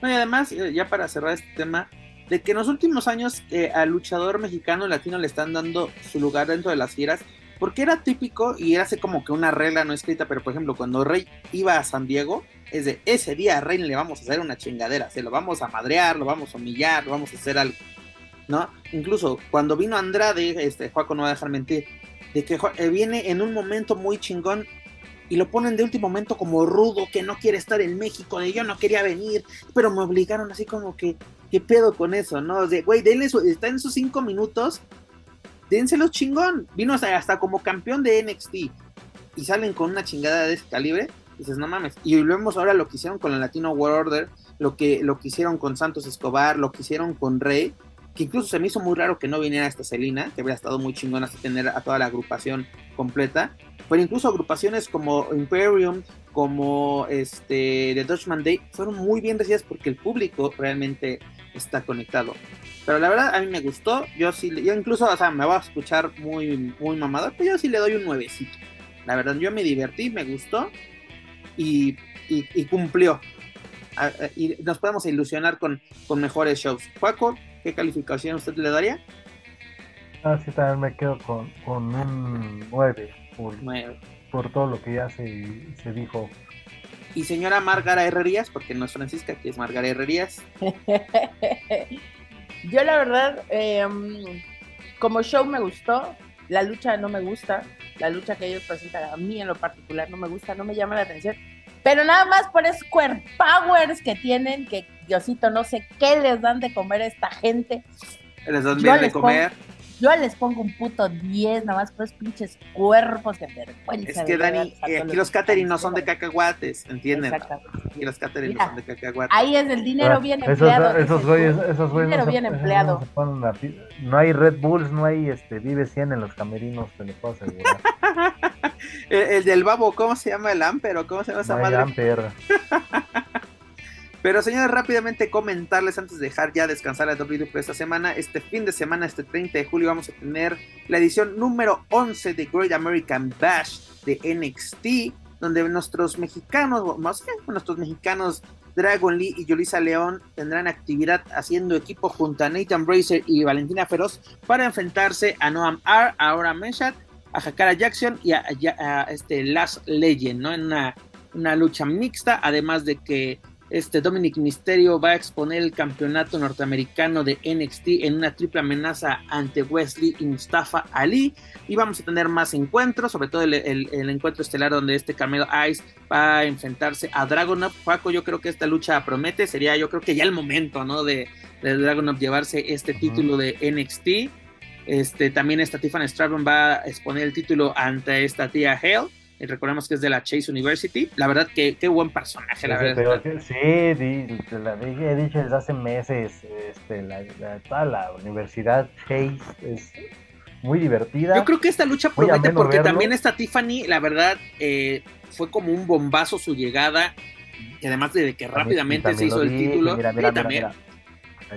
y además, eh, ya para cerrar este tema, de que en los últimos años eh, al luchador mexicano latino le están dando su lugar dentro de las giras, porque era típico y era así como que una regla no escrita, pero por ejemplo, cuando Rey iba a San Diego, es de ese día a Rey le vamos a hacer una chingadera, se lo vamos a madrear, lo vamos a humillar, lo vamos a hacer algo. ¿no? Incluso cuando vino Andrade, este, Juaco no va a dejar mentir, de que eh, viene en un momento muy chingón y lo ponen de último momento como rudo, que no quiere estar en México, de yo no quería venir, pero me obligaron así como que, ¿qué pedo con eso, no? De, güey, denle está en sus cinco minutos, dénselo chingón. Vino hasta, como campeón de NXT y salen con una chingada de ese calibre, dices, no mames. Y vemos ahora lo que hicieron con el Latino World Order, lo que, lo que hicieron con Santos Escobar, lo que hicieron con Rey que incluso se me hizo muy raro que no viniera esta Celina, que hubiera estado muy chingón hasta tener a toda la agrupación completa, pero incluso agrupaciones como Imperium, como este The Dutchman Day, fueron muy bien recibidas porque el público realmente está conectado. Pero la verdad a mí me gustó, yo sí, yo incluso, o sea, me voy a escuchar muy, muy mamador, pero yo sí le doy un nuevecito. La verdad, yo me divertí, me gustó y, y, cumplió. y nos podemos ilusionar con, con mejores shows. Juaco, ¿Qué calificación usted le daría? Ah, sí, también me quedo con, un 9 por, todo lo que ya se, se dijo. Y señora Margara Herrerías, porque no es Francisca, que es Margara Herrerías. Yo la verdad, em, como show me gustó, la lucha no me gusta. la lucha que ellos presentan a mí en lo particular no me gusta, no me llama la atención. Pero nada más por Square Powers que tienen, que Diosito no sé qué les dan de comer a esta gente. Les dan bien de comer. Yo les pongo un puto 10, nada más pues pinches cuerpos que Es que Dani, eh, aquí los catering no son de cacahuates, ¿entienden? Aquí los catering no son de cacahuates. Ahí es el dinero bien empleado. Esos güeyes, esos güeyes. Dinero bien empleado. No, hay Red Bulls, no hay este Vive 100 en los camerinos, te lo puedo asegurar. el, del babo, ¿cómo se llama el Amper o cómo se llama esa no madre? Amper. Pero señores, rápidamente comentarles antes de dejar ya descansar a WWE por esta semana. Este fin de semana, este 30 de julio, vamos a tener la edición número 11 de Great American Bash de NXT, donde nuestros mexicanos, más que nuestros mexicanos Dragon Lee y Yulisa León tendrán actividad haciendo equipo junto a Nathan Bracer y Valentina Feroz para enfrentarse a Noam R, a Meshat, a Hakara Jackson y a, este Last Legend, ¿no? En una lucha mixta, además de que este Dominic Mysterio va a exponer el campeonato norteamericano de NXT en una triple amenaza ante Wesley y Mustafa Ali. Y vamos a tener más encuentros, sobre todo el, encuentro estelar donde este Camelo Ice va a enfrentarse a Dragunov. Paco, yo creo que esta lucha promete, sería yo creo que ya el momento, ¿no? De, de Dragunov llevarse este título de NXT. Este, también esta Tiffany Stratton va a exponer el título ante esta tía Hale recordemos que es de la Chase University. La verdad que qué buen personaje, la verdad. sí, te la he dicho desde hace meses, este, la, toda la Universidad Chase es muy divertida. Yo creo que esta lucha promete porque también esta Tiffany, la verdad, eh, fue como un bombazo su llegada, y además de que rápidamente se hizo el título. también.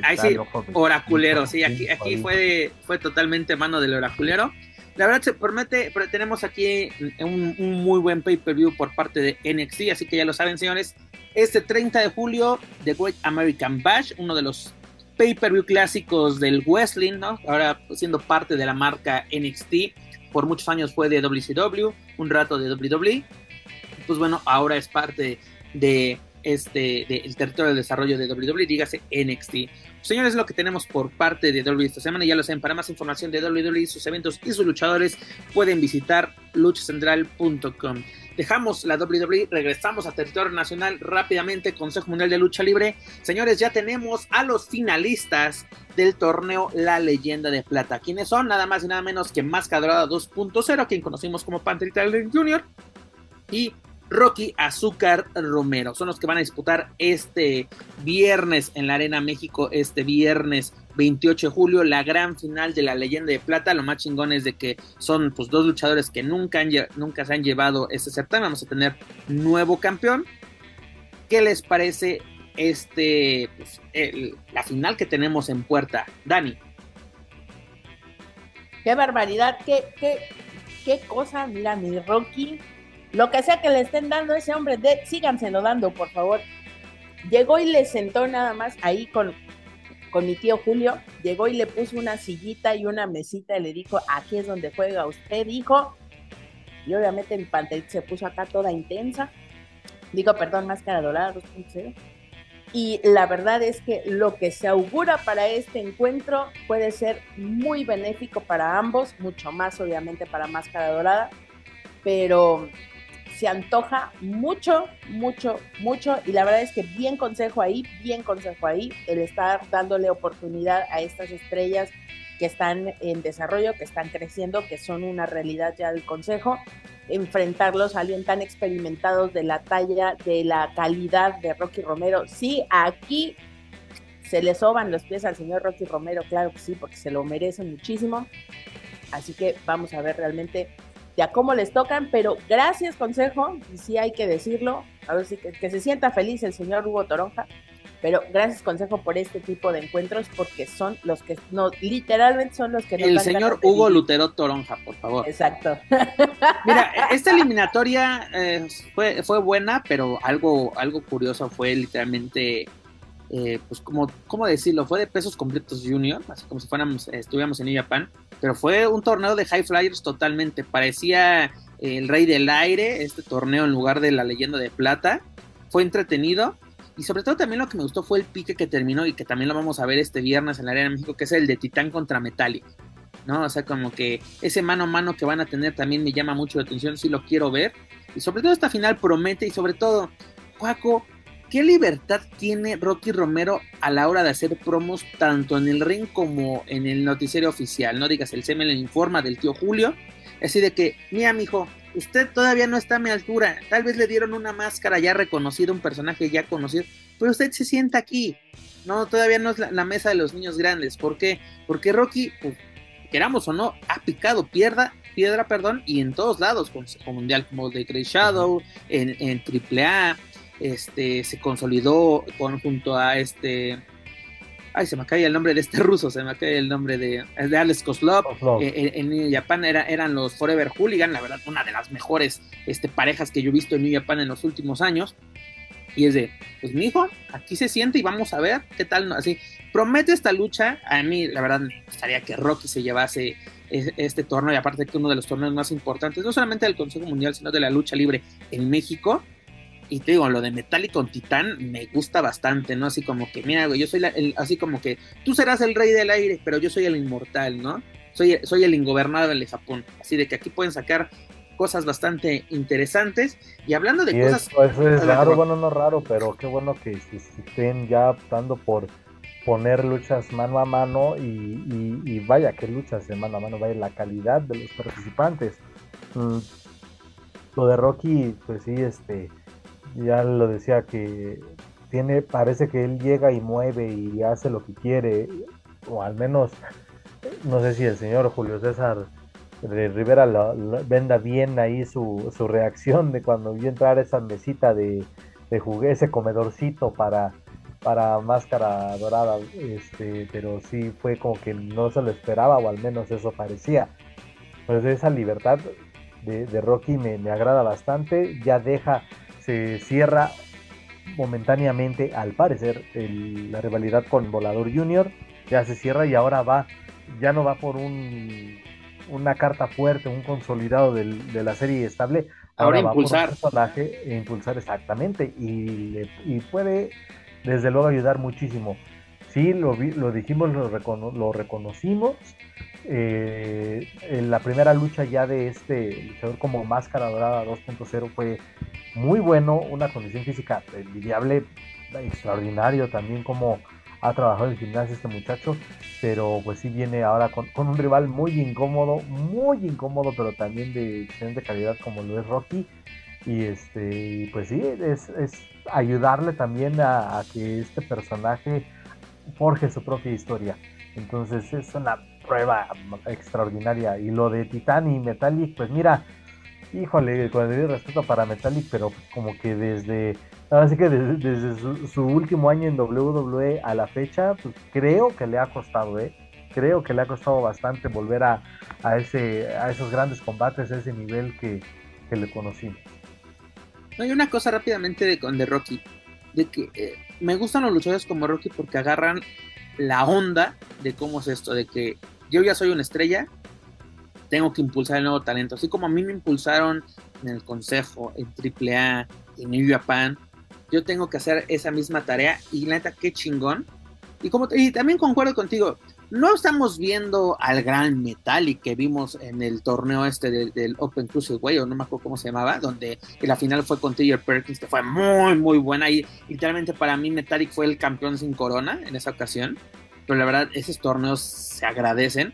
Ahí sí, oraculero, sí, aquí, aquí fue, fue totalmente mano del oraculero. La verdad se promete, pero tenemos aquí un, muy buen pay-per-view por parte de NXT, así que ya lo saben, señores. Este 30 de julio, The Great American Bash, uno de los pay-per-view clásicos del wrestling, ¿no? Ahora siendo parte de la marca NXT, por muchos años fue de WCW, un rato de WWE. Pues bueno, ahora es parte de este del territorio de desarrollo de WWE, dígase NXT. Señores, es lo que tenemos por parte de WWE esta semana. Ya lo saben, para más información de WWE, sus eventos y sus luchadores, pueden visitar luchacentral.com. Dejamos la WWE, regresamos a territorio nacional rápidamente, Consejo Mundial de Lucha Libre. Señores, ya tenemos a los finalistas del torneo La Leyenda de Plata. ¿Quiénes son? Nada más y nada menos que Máscara Dorada 2.0, quien conocimos como Panther Jr. Y Rocky Azúcar Romero. Son los que van a disputar este viernes en la Arena México, este viernes 28 de julio, la gran final de la leyenda de plata. Lo más chingón es de que son pues, dos luchadores que nunca, nunca se han llevado este certamen. Vamos a tener nuevo campeón. ¿Qué les parece este pues, la final que tenemos en puerta? Dani. Qué barbaridad, qué, qué, qué cosa, mira, mi Rocky lo que sea que le estén dando a ese hombre, de, síganselo dando, por favor. Llegó y le sentó nada más ahí con, con mi tío Julio. Llegó y le puso una sillita y una mesita y le dijo, aquí es donde juega usted, dijo. Y obviamente mi pantalla se puso acá toda intensa. Digo, perdón, máscara dorada 2.0. Y la verdad es que lo que se augura para este encuentro puede ser muy benéfico para ambos, mucho más obviamente para Máscara Dorada, pero se antoja mucho, mucho, mucho. Y la verdad es que bien consejo ahí, bien consejo ahí, el estar dándole oportunidad a estas estrellas que están en desarrollo, que están creciendo, que son una realidad ya del consejo, enfrentarlos a alguien tan experimentados de la talla, de la calidad de Rocky Romero. Sí, aquí se le soban los pies al señor Rocky Romero, claro que sí, porque se lo merece muchísimo. Así que vamos a ver realmente ya cómo les tocan, pero gracias consejo, y sí hay que decirlo, a ver si que, se sienta feliz el señor Hugo Toronja, pero gracias consejo por este tipo de encuentros porque son los que no literalmente son los que el señor Hugo Lutero Toronja por favor. Exacto. Mira esta eliminatoria eh, fue fue buena pero algo algo curioso fue literalmente eh, pues como, ¿cómo decirlo? Fue de pesos completos junior, así como si fuéramos, estuviéramos en New Japan, pero fue un torneo de high flyers totalmente, parecía el rey del aire, este torneo en lugar de la leyenda de plata, fue entretenido, y sobre todo también lo que me gustó fue el pique que terminó y que también lo vamos a ver este viernes en la Arena de México, que es el de Titán contra Metallic. ¿no? O sea, como que ese mano a mano que van a tener también me llama mucho la atención, sí lo quiero ver. Y sobre todo esta final promete y sobre todo, Cuaco, ¿qué libertad tiene Rocky Romero a la hora de hacer promos tanto en el ring como en el noticiero oficial? No digas, el CML informa del tío Julio. Así de que, mira, mijo, usted todavía no está a mi altura. Tal vez le dieron una máscara ya reconocida, un personaje ya conocido, pero usted se sienta aquí. No, todavía no es la, mesa de los niños grandes. ¿Por qué? Porque Rocky, pues, queramos o no, ha picado piedra, piedra, perdón, y en todos lados, Consejo Mundial como de Grey Shadow, en, en AAA, este, se consolidó con, junto a este, ay, se me cae el nombre de este ruso, se me cae el nombre de, de Alex Koslov, eh, en, New Japan era, eran los Forever Hooligan, la verdad, una de las mejores este, parejas que yo he visto en New Japan en los últimos años, y es de, pues mi hijo, aquí se siente y vamos a ver qué tal, así, promete esta lucha, a mí la verdad me gustaría que Rocky se llevase este torneo y aparte que uno de los torneos más importantes, no solamente del Consejo Mundial, sino de la lucha libre en México, y te digo, lo de Metallic con Titán me gusta bastante, ¿no? Así como que, mira, güey, yo soy el, así como que tú serás el rey del aire, pero yo soy el inmortal, ¿no? Soy, soy el ingobernable de Japón. Así de que aquí pueden sacar cosas bastante interesantes. Y hablando de cosas. Eso, es raro, bueno, no raro, pero qué bueno que estén ya optando por poner luchas mano a mano y, y, vaya, que luchas de mano a mano, vaya la calidad de los participantes. Mm, lo de Rocky, pues sí, este ya lo decía que tiene, parece que él llega y mueve y hace lo que quiere, o al menos, no sé si el señor Julio César de Rivera venda bien ahí su, su, reacción de cuando vio entrar esa mesita de, de jugué, ese comedorcito para, para máscara dorada, este, pero sí fue como que no se lo esperaba, o al menos eso parecía. Pues esa libertad de, de Rocky me, me agrada bastante, ya deja se cierra momentáneamente, al parecer, la rivalidad con Volador Junior. Ya se cierra y ahora va, ya no va por un, una carta fuerte, un consolidado de la serie estable. Ahora, impulsar. personaje, e impulsar exactamente. Y, y, puede, desde luego, ayudar muchísimo. Sí, lo, lo dijimos, lo, lo reconocimos. Eh, la primera lucha ya de este luchador como Máscara Dorada 2.0 fue muy bueno, una condición física envidiable, extraordinario también como ha trabajado en el gimnasio este muchacho, pero pues sí viene ahora con, un rival muy incómodo, muy incómodo, pero también de excelente calidad como lo es Rocky. Y este, pues sí, es, ayudarle también a, que este personaje forje su propia historia. Entonces es una prueba extraordinaria. Y lo de Titan y Metallic, pues mira, híjole, con el respeto para Metallic, pero como que desde, así que desde, su, último año en WWE a la fecha, pues creo que le ha costado, ¿eh? Creo que le ha costado bastante volver a, a, ese, a esos grandes combates, a ese nivel que, le conocimos. hay una cosa rápidamente de, de Rocky, de que eh, me gustan los luchadores como Rocky porque agarran la onda de cómo es esto, de que yo ya soy una estrella, tengo que impulsar el nuevo talento. Así como a mí me impulsaron en el Consejo, en AAA, en New Japan, yo tengo que hacer esa misma tarea y neta, qué chingón. Y, como, y también concuerdo contigo, no estamos viendo al gran Metallic que vimos en el torneo este del, Open Cruiserweight, o no me acuerdo cómo se llamaba, donde la final fue con Tiger Perkins, que fue muy, muy buena. Y literalmente para mí Metallic fue el campeón sin corona en esa ocasión. Pero la verdad, esos torneos se agradecen.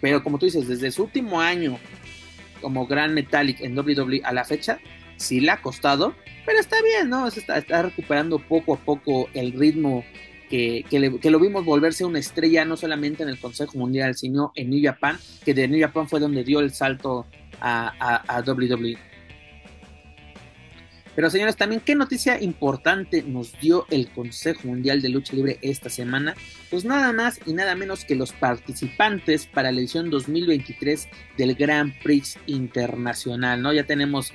Pero como tú dices, desde su último año como Gran Metallic en WWE a la fecha, sí le ha costado, pero está bien, ¿no? Está, recuperando poco a poco el ritmo que, que, lo vimos volverse una estrella no solamente en el Consejo Mundial, sino en New Japan, que de New Japan fue donde dio el salto a, a, a WWE. Pero señores, también qué noticia importante nos dio el Consejo Mundial de Lucha Libre esta semana. Pues nada más y nada menos que los participantes para la edición 2023 del Grand Prix Internacional, ¿no? Ya tenemos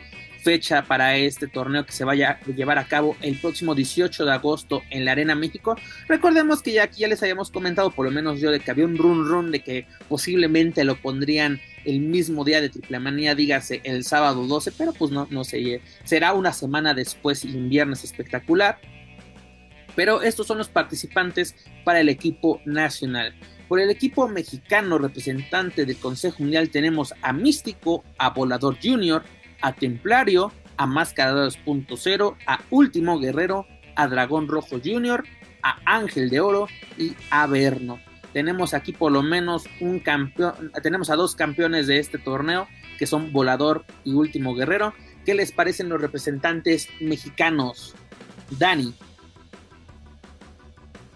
fecha para este torneo que se vaya a llevar a cabo el próximo 18 de agosto en la Arena México. Recordemos que ya aquí ya les habíamos comentado, por lo menos yo, de que había un run run de que posiblemente lo pondrían el mismo día de Triple Manía, dígase el sábado 12, pero pues no, no sé, será una semana después y un viernes espectacular. Pero estos son los participantes para el equipo nacional. Por el equipo mexicano representante del Consejo Mundial tenemos a Místico, a Volador Junior, a Templario, a Máscara 2.0, a Último Guerrero, a Dragón Rojo Junior, a Ángel de Oro y a Verno. Tenemos aquí por lo menos un campeón, tenemos a dos campeones de este torneo que son Volador y Último Guerrero. ¿Qué les parecen los representantes mexicanos? Dani.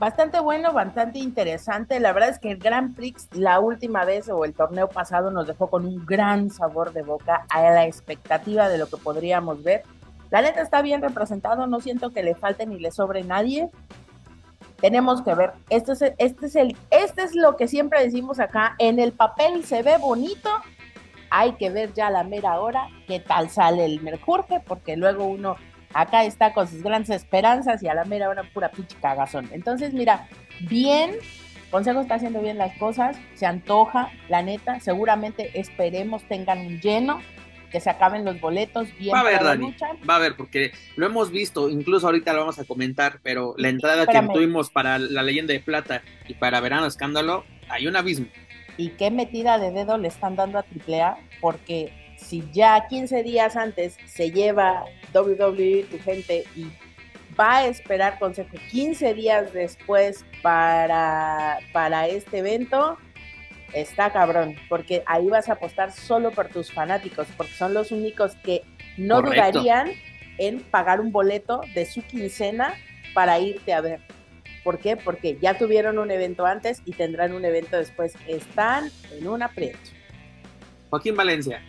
Bastante bueno, bastante interesante. La verdad es que el Grand Prix la última vez o el torneo pasado nos dejó con un gran sabor de boca a la expectativa de lo que podríamos ver. La neta está bien representado, no siento que le falte ni le sobre nadie. Tenemos que ver, este es, este es el, este es lo que siempre decimos acá, en el papel se ve bonito, hay que ver ya la mera hora qué tal sale el Mercurje, porque luego uno acá está con sus grandes esperanzas y a la mera hora pura pinche cagazón. Entonces, mira, bien, Consejo está haciendo bien las cosas, se antoja, la neta, seguramente esperemos tengan un lleno, que se acaben los boletos bien. Va a haber, Dani, va a haber, porque lo hemos visto, incluso ahorita lo vamos a comentar, pero la entrada que tuvimos para la leyenda de plata y para Verano Escándalo, hay un abismo. Y qué metida de dedo le están dando a AAA, porque si ya 15 días antes se lleva WWE tu gente y va a esperar consejo 15 días después para, para este evento, está cabrón, porque ahí vas a apostar solo por tus fanáticos, porque son los únicos que no dudarían en pagar un boleto de su quincena para irte a ver. ¿Por qué? Porque ya tuvieron un evento antes y tendrán un evento después. Están en un aprieto. Joaquín Valencia.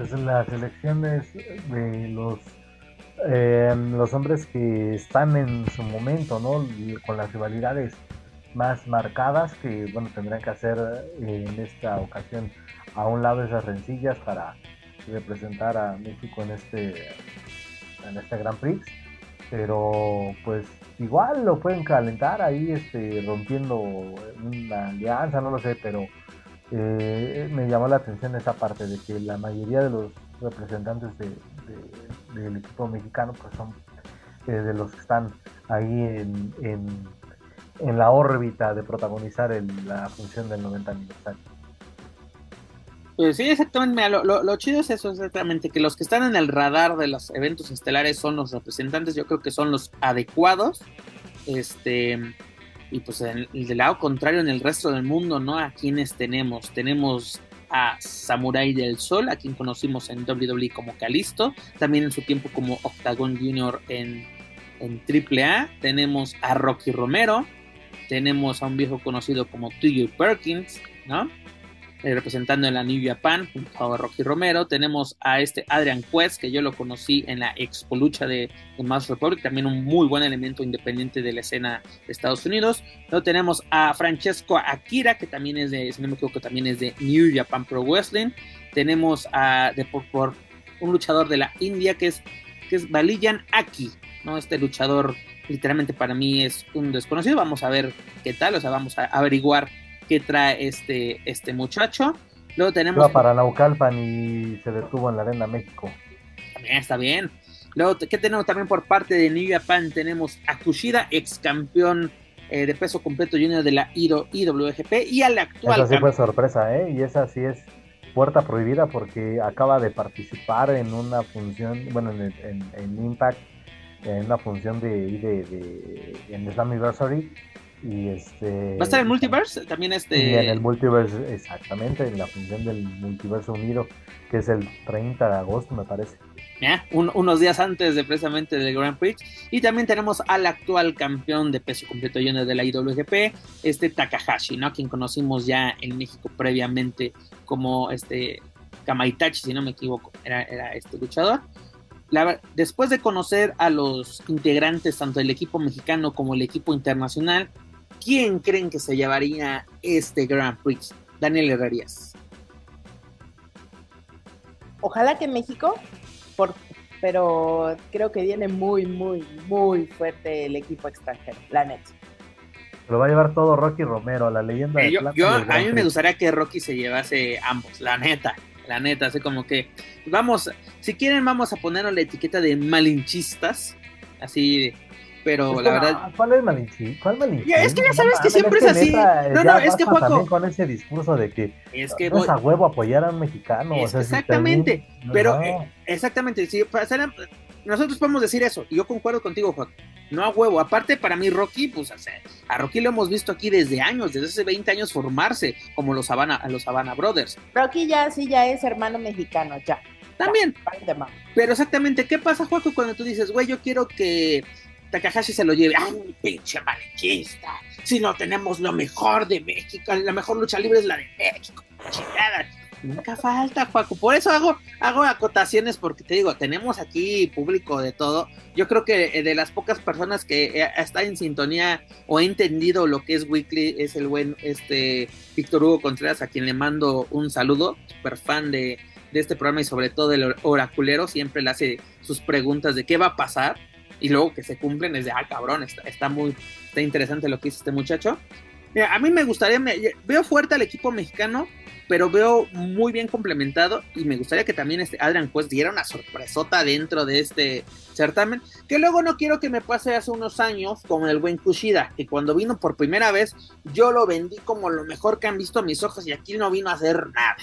Las elecciones de los eh, los hombres que están en su momento, ¿no? Con las rivalidades más marcadas que bueno tendrán que hacer eh, en esta ocasión a un lado esas rencillas para representar a México en este en este Grand Prix pero pues igual lo pueden calentar ahí este rompiendo una alianza no lo sé pero eh, me llamó la atención esa parte de que la mayoría de los representantes de, del equipo mexicano pues son eh, de los que están ahí en en la órbita de protagonizar la función del 90 aniversario. Pues sí, exactamente. lo, chido es eso, exactamente, que los que están en el radar de los eventos estelares son los representantes, yo creo que son los adecuados. Este, y pues del lado contrario, en el resto del mundo, ¿no? A quienes tenemos, tenemos a Samurai del Sol, a quien conocimos en WWE como Calisto, también en su tiempo como Octagon Junior en, en AAA. Tenemos a Rocky Romero, tenemos a un viejo conocido como Tuyo Perkins, ¿no? Eh, representando en la New Japan junto a Rocky Romero. Tenemos a este Adrian Quest, que yo lo conocí en la Expo Lucha de, de Mouse Republic, también un muy buen elemento independiente de la escena de Estados Unidos. Luego tenemos a Francesco Akira, que también es de, si no me equivoco, también es de New Japan Pro Wrestling. Tenemos a de, por, un luchador de la India que es, que es Baliyan Aki, ¿no? Este luchador literalmente para mí es un desconocido. Vamos a ver qué tal, o sea, vamos a averiguar qué trae este, este muchacho. Luego tenemos. Iba para Naucalpan y se detuvo en la Arena México. También está bien. Luego, ¿qué tenemos también por parte de New Japan? Tenemos a Kushida, ex campeón eh, de peso completo junior de la IWGP y al actual. Esa sí fue sorpresa, ¿eh? Y esa sí es puerta prohibida porque acaba de participar en una función, bueno, en, en Impact en una función de, de, de en Slammiversary y este va a estar en Multiverse también este y en el Multiverse exactamente en la función del Multiverso Unido que es el 30 de agosto me parece. Ya unos días antes de precisamente del Grand Prix. Y también tenemos al actual campeón de peso completo junior de la IWGP este Takahashi no quien conocimos ya en México previamente como este Kamaitachi si no me equivoco era, era este luchador. Después de conocer a los integrantes tanto del equipo mexicano como el equipo internacional, ¿quién creen que se llevaría este Grand Prix? Daniel Herrerías. Ojalá que México, pero creo que viene muy, muy, muy fuerte el equipo extranjero, la net. Lo va a llevar todo Rocky Romero, la leyenda de yo, a mí me gustaría que Rocky se llevase ambos, la neta la neta, así como que vamos, si quieren vamos a ponernos la etiqueta de malinchistas, así pero la verdad. ¿Cuál es Malinche? ¿Cuál Malinche? Es que ya sabes que siempre es, así. no, no, es que Juaco. con ese discurso de que es que no es a huevo apoyar a un mexicano. exactamente, pero eh, exactamente, si nosotros podemos decir eso, y yo concuerdo contigo, Juan. No a huevo. Aparte, para mí, Rocky, pues a Rocky lo hemos visto aquí desde años, desde hace 20 años formarse, como los Habana, los Habana Brothers. Rocky ya sí ya es hermano mexicano, ya. También. pero exactamente, ¿qué pasa, Juaco, cuando tú dices, güey, yo quiero que Takahashi se lo lleve? ¡Ay, pinche malinchista! Si no tenemos lo mejor de México, la mejor lucha libre es la de México. Chingada Nunca falta, Juaco. Por eso hago, hago acotaciones, porque te digo, tenemos aquí público de todo. Yo creo que eh, de las pocas personas que eh, está en sintonía o ha entendido lo que es Weekly es el buen este Víctor Hugo Contreras, a quien le mando un saludo, super fan de, este programa y sobre todo del oraculero. Siempre le hace sus preguntas de qué va a pasar y luego que se cumplen es de, ah, cabrón, está, está muy está interesante lo que hizo este muchacho. Mira, a mí me gustaría, veo fuerte al equipo mexicano pero veo muy bien complementado y me gustaría que también este Adrian Quest diera una sorpresota dentro de este certamen, que luego no quiero que me pase hace unos años con el buen Kushida, que cuando vino por primera vez yo lo vendí como lo mejor que han visto mis ojos y aquí no vino a hacer nada.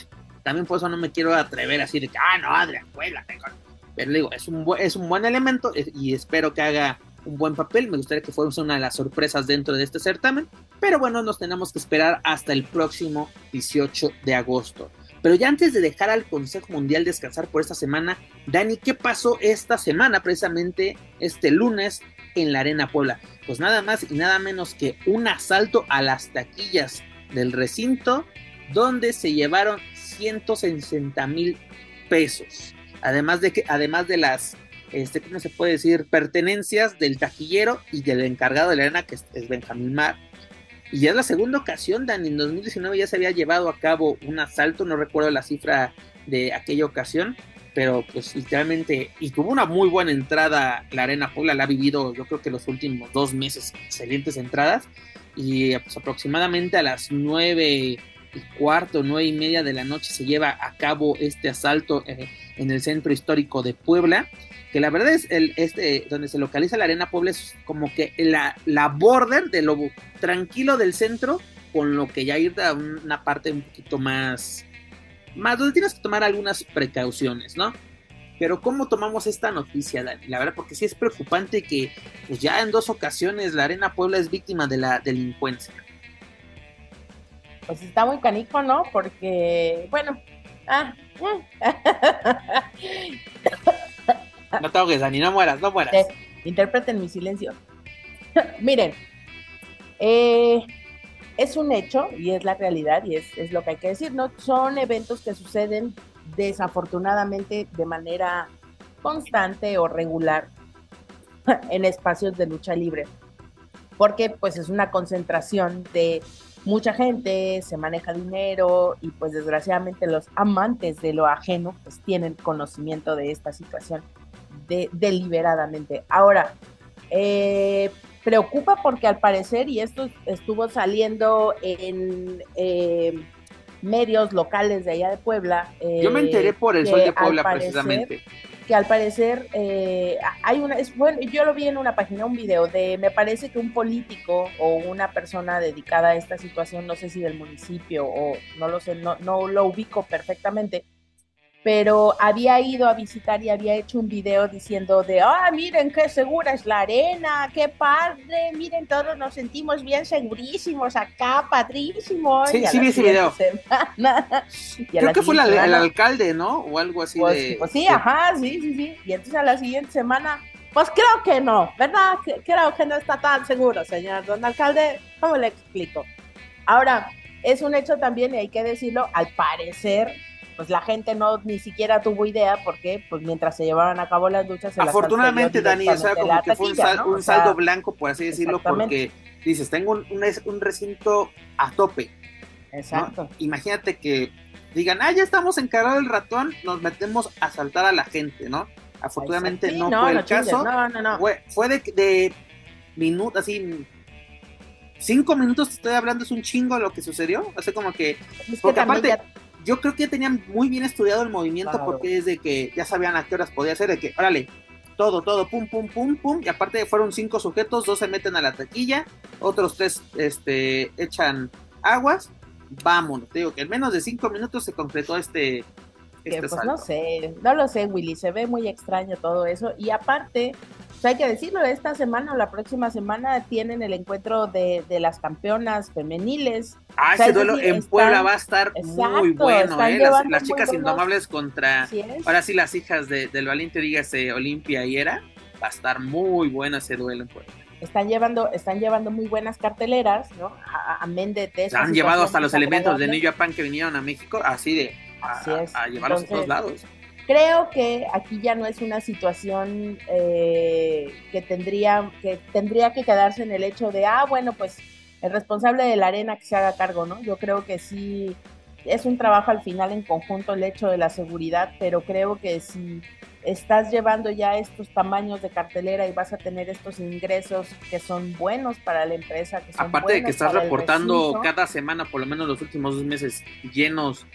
También por eso no me quiero atrever a decir ah, no, Adrian Quest la tengo. Pero digo, es un, es un buen elemento y espero que haga un buen papel. Me gustaría que fuese una de las sorpresas dentro de este certamen. Pero bueno, nos tenemos que esperar hasta el próximo 18 de agosto. Pero ya antes de dejar al Consejo Mundial descansar por esta semana, Dani, ¿qué pasó esta semana, precisamente este lunes, en la Arena Puebla? Pues nada más y nada menos que un asalto a las taquillas del recinto, donde se llevaron 160 mil pesos. Además de que, además de las este, ¿cómo se puede decir? Pertenencias del taquillero y del encargado de la arena, que es, Benjamín Mar. Y ya es la segunda ocasión, Dan, en 2019 ya se había llevado a cabo un asalto, no recuerdo la cifra de aquella ocasión, pero pues literalmente, y tuvo una muy buena entrada la Arena Puebla, la ha vivido yo creo que los últimos dos meses, excelentes entradas, y pues aproximadamente a las nueve y cuarto, nueve y media de la noche se lleva a cabo este asalto eh, en el centro histórico de Puebla que la verdad es el este donde se localiza la arena Puebla es como que la, la border de lo tranquilo del centro con lo que ya ir a una parte un poquito más más donde tienes que tomar algunas precauciones, ¿no? Pero ¿cómo tomamos esta noticia, Dani? La verdad, porque sí es preocupante que pues ya en dos ocasiones la Arena Puebla es víctima de la delincuencia. Pues está muy canijo, ¿no? Porque, bueno, ah, No te ahogues, Dani, no mueras, no mueras. interpreten mi silencio. Miren, eh, es un hecho y es la realidad y es, lo que hay que decir, ¿no? Son eventos que suceden desafortunadamente de manera constante o regular en espacios de lucha libre, porque pues es una concentración de mucha gente, se maneja dinero y pues desgraciadamente los amantes de lo ajeno pues tienen conocimiento de esta situación deliberadamente. Ahora, eh, preocupa porque al parecer, y esto estuvo saliendo en eh, medios locales de allá de Puebla. Yo me enteré por el Sol de Puebla precisamente. Que al parecer eh, hay una, es, bueno, yo lo vi en una página, un video de, me parece que un político o una persona dedicada a esta situación, no sé si del municipio o no lo sé, no, no lo ubico perfectamente, pero había ido a visitar y había hecho un video diciendo de, ah, miren qué segura es la arena, qué padre, miren, todos nos sentimos bien segurísimos acá, padrísimos. Sí, sí vi ese video. Creo que fue el alcalde, ¿no? O algo así pues, de... Pues sí, ajá, sí, sí, sí. Y entonces a la siguiente semana, pues creo que no, ¿verdad? Creo que no está tan seguro, señor don alcalde. ¿Cómo le explico? Ahora, es un hecho también, y hay que decirlo, al parecer pues la gente no ni siquiera tuvo idea porque pues mientras se llevaban a cabo las luchas afortunadamente Dani o sea como que fue un, saldo blanco por así decirlo porque dices tengo un, un, recinto a tope exacto. Imagínate que digan ah ya estamos encargados del ratón nos metemos a saltar a la gente no afortunadamente no, fue el caso. fue, fue de, de minutos así cinco minutos te estoy hablando es un chingo lo que sucedió. O sea como que, porque aparte yo creo que ya tenían muy bien estudiado el movimiento porque desde que ya sabían a qué horas podía ser, de que, órale, todo, todo, pum, pum, pum, pum. Y aparte fueron cinco sujetos, dos se meten a la taquilla, otros tres este, echan aguas. Vámonos, te digo que en menos de cinco minutos se concretó este, este pues no sé, no lo sé, Willy, se ve muy extraño todo eso. Y aparte, pues hay que decirlo, esta semana o la próxima semana tienen el encuentro de, las campeonas femeniles. Ah, ese duelo en Puebla va a estar muy bueno, ¿eh? Las, chicas indomables contra, ahora sí, las hijas del valiente, dígase Olimpia y Era. Va a estar muy bueno ese duelo en Puebla están llevando, están llevando muy buenas carteleras, ¿no? A, a de Han llevado hasta los elementos de New Japan que vinieron a México, así de a, llevarlos a todos lados. Creo que aquí ya no es una situación eh, que, tendría, que tendría que quedarse en el hecho de, ah, bueno, pues el responsable de la arena que se haga cargo, ¿no? Yo creo que sí es un trabajo al final en conjunto el hecho de la seguridad, pero creo que si estás llevando ya estos tamaños de cartelera y vas a tener estos ingresos que son buenos para la empresa. Que son Aparte de que estás reportando cada semana, por lo menos los últimos dos meses, llenos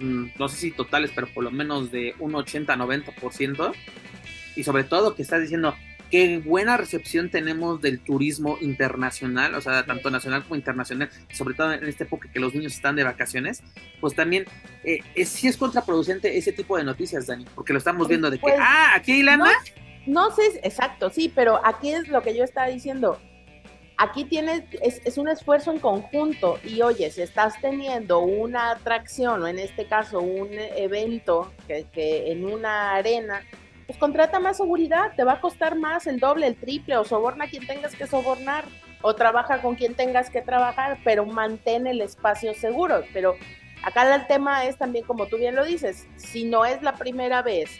no sé si totales, pero por lo menos de un 80-90%. Y sobre todo que estás diciendo qué buena recepción tenemos del turismo internacional, o sea, tanto nacional como internacional, sobre todo en esta época que los niños están de vacaciones, pues también eh, es, sí es contraproducente ese tipo de noticias, Dani, porque lo estamos viendo de que, pues, ah, aquí hay lana. no sé, exacto, sí, pero aquí es lo que yo estaba diciendo aquí tienes, es, un esfuerzo en conjunto y oye, si estás teniendo una atracción o en este caso un evento que, en una arena, pues contrata más seguridad, te va a costar más el doble, el triple o soborna a quien tengas que sobornar o trabaja con quien tengas que trabajar, pero mantén el espacio seguro. Pero acá el tema es también, como tú bien lo dices, si no es la primera vez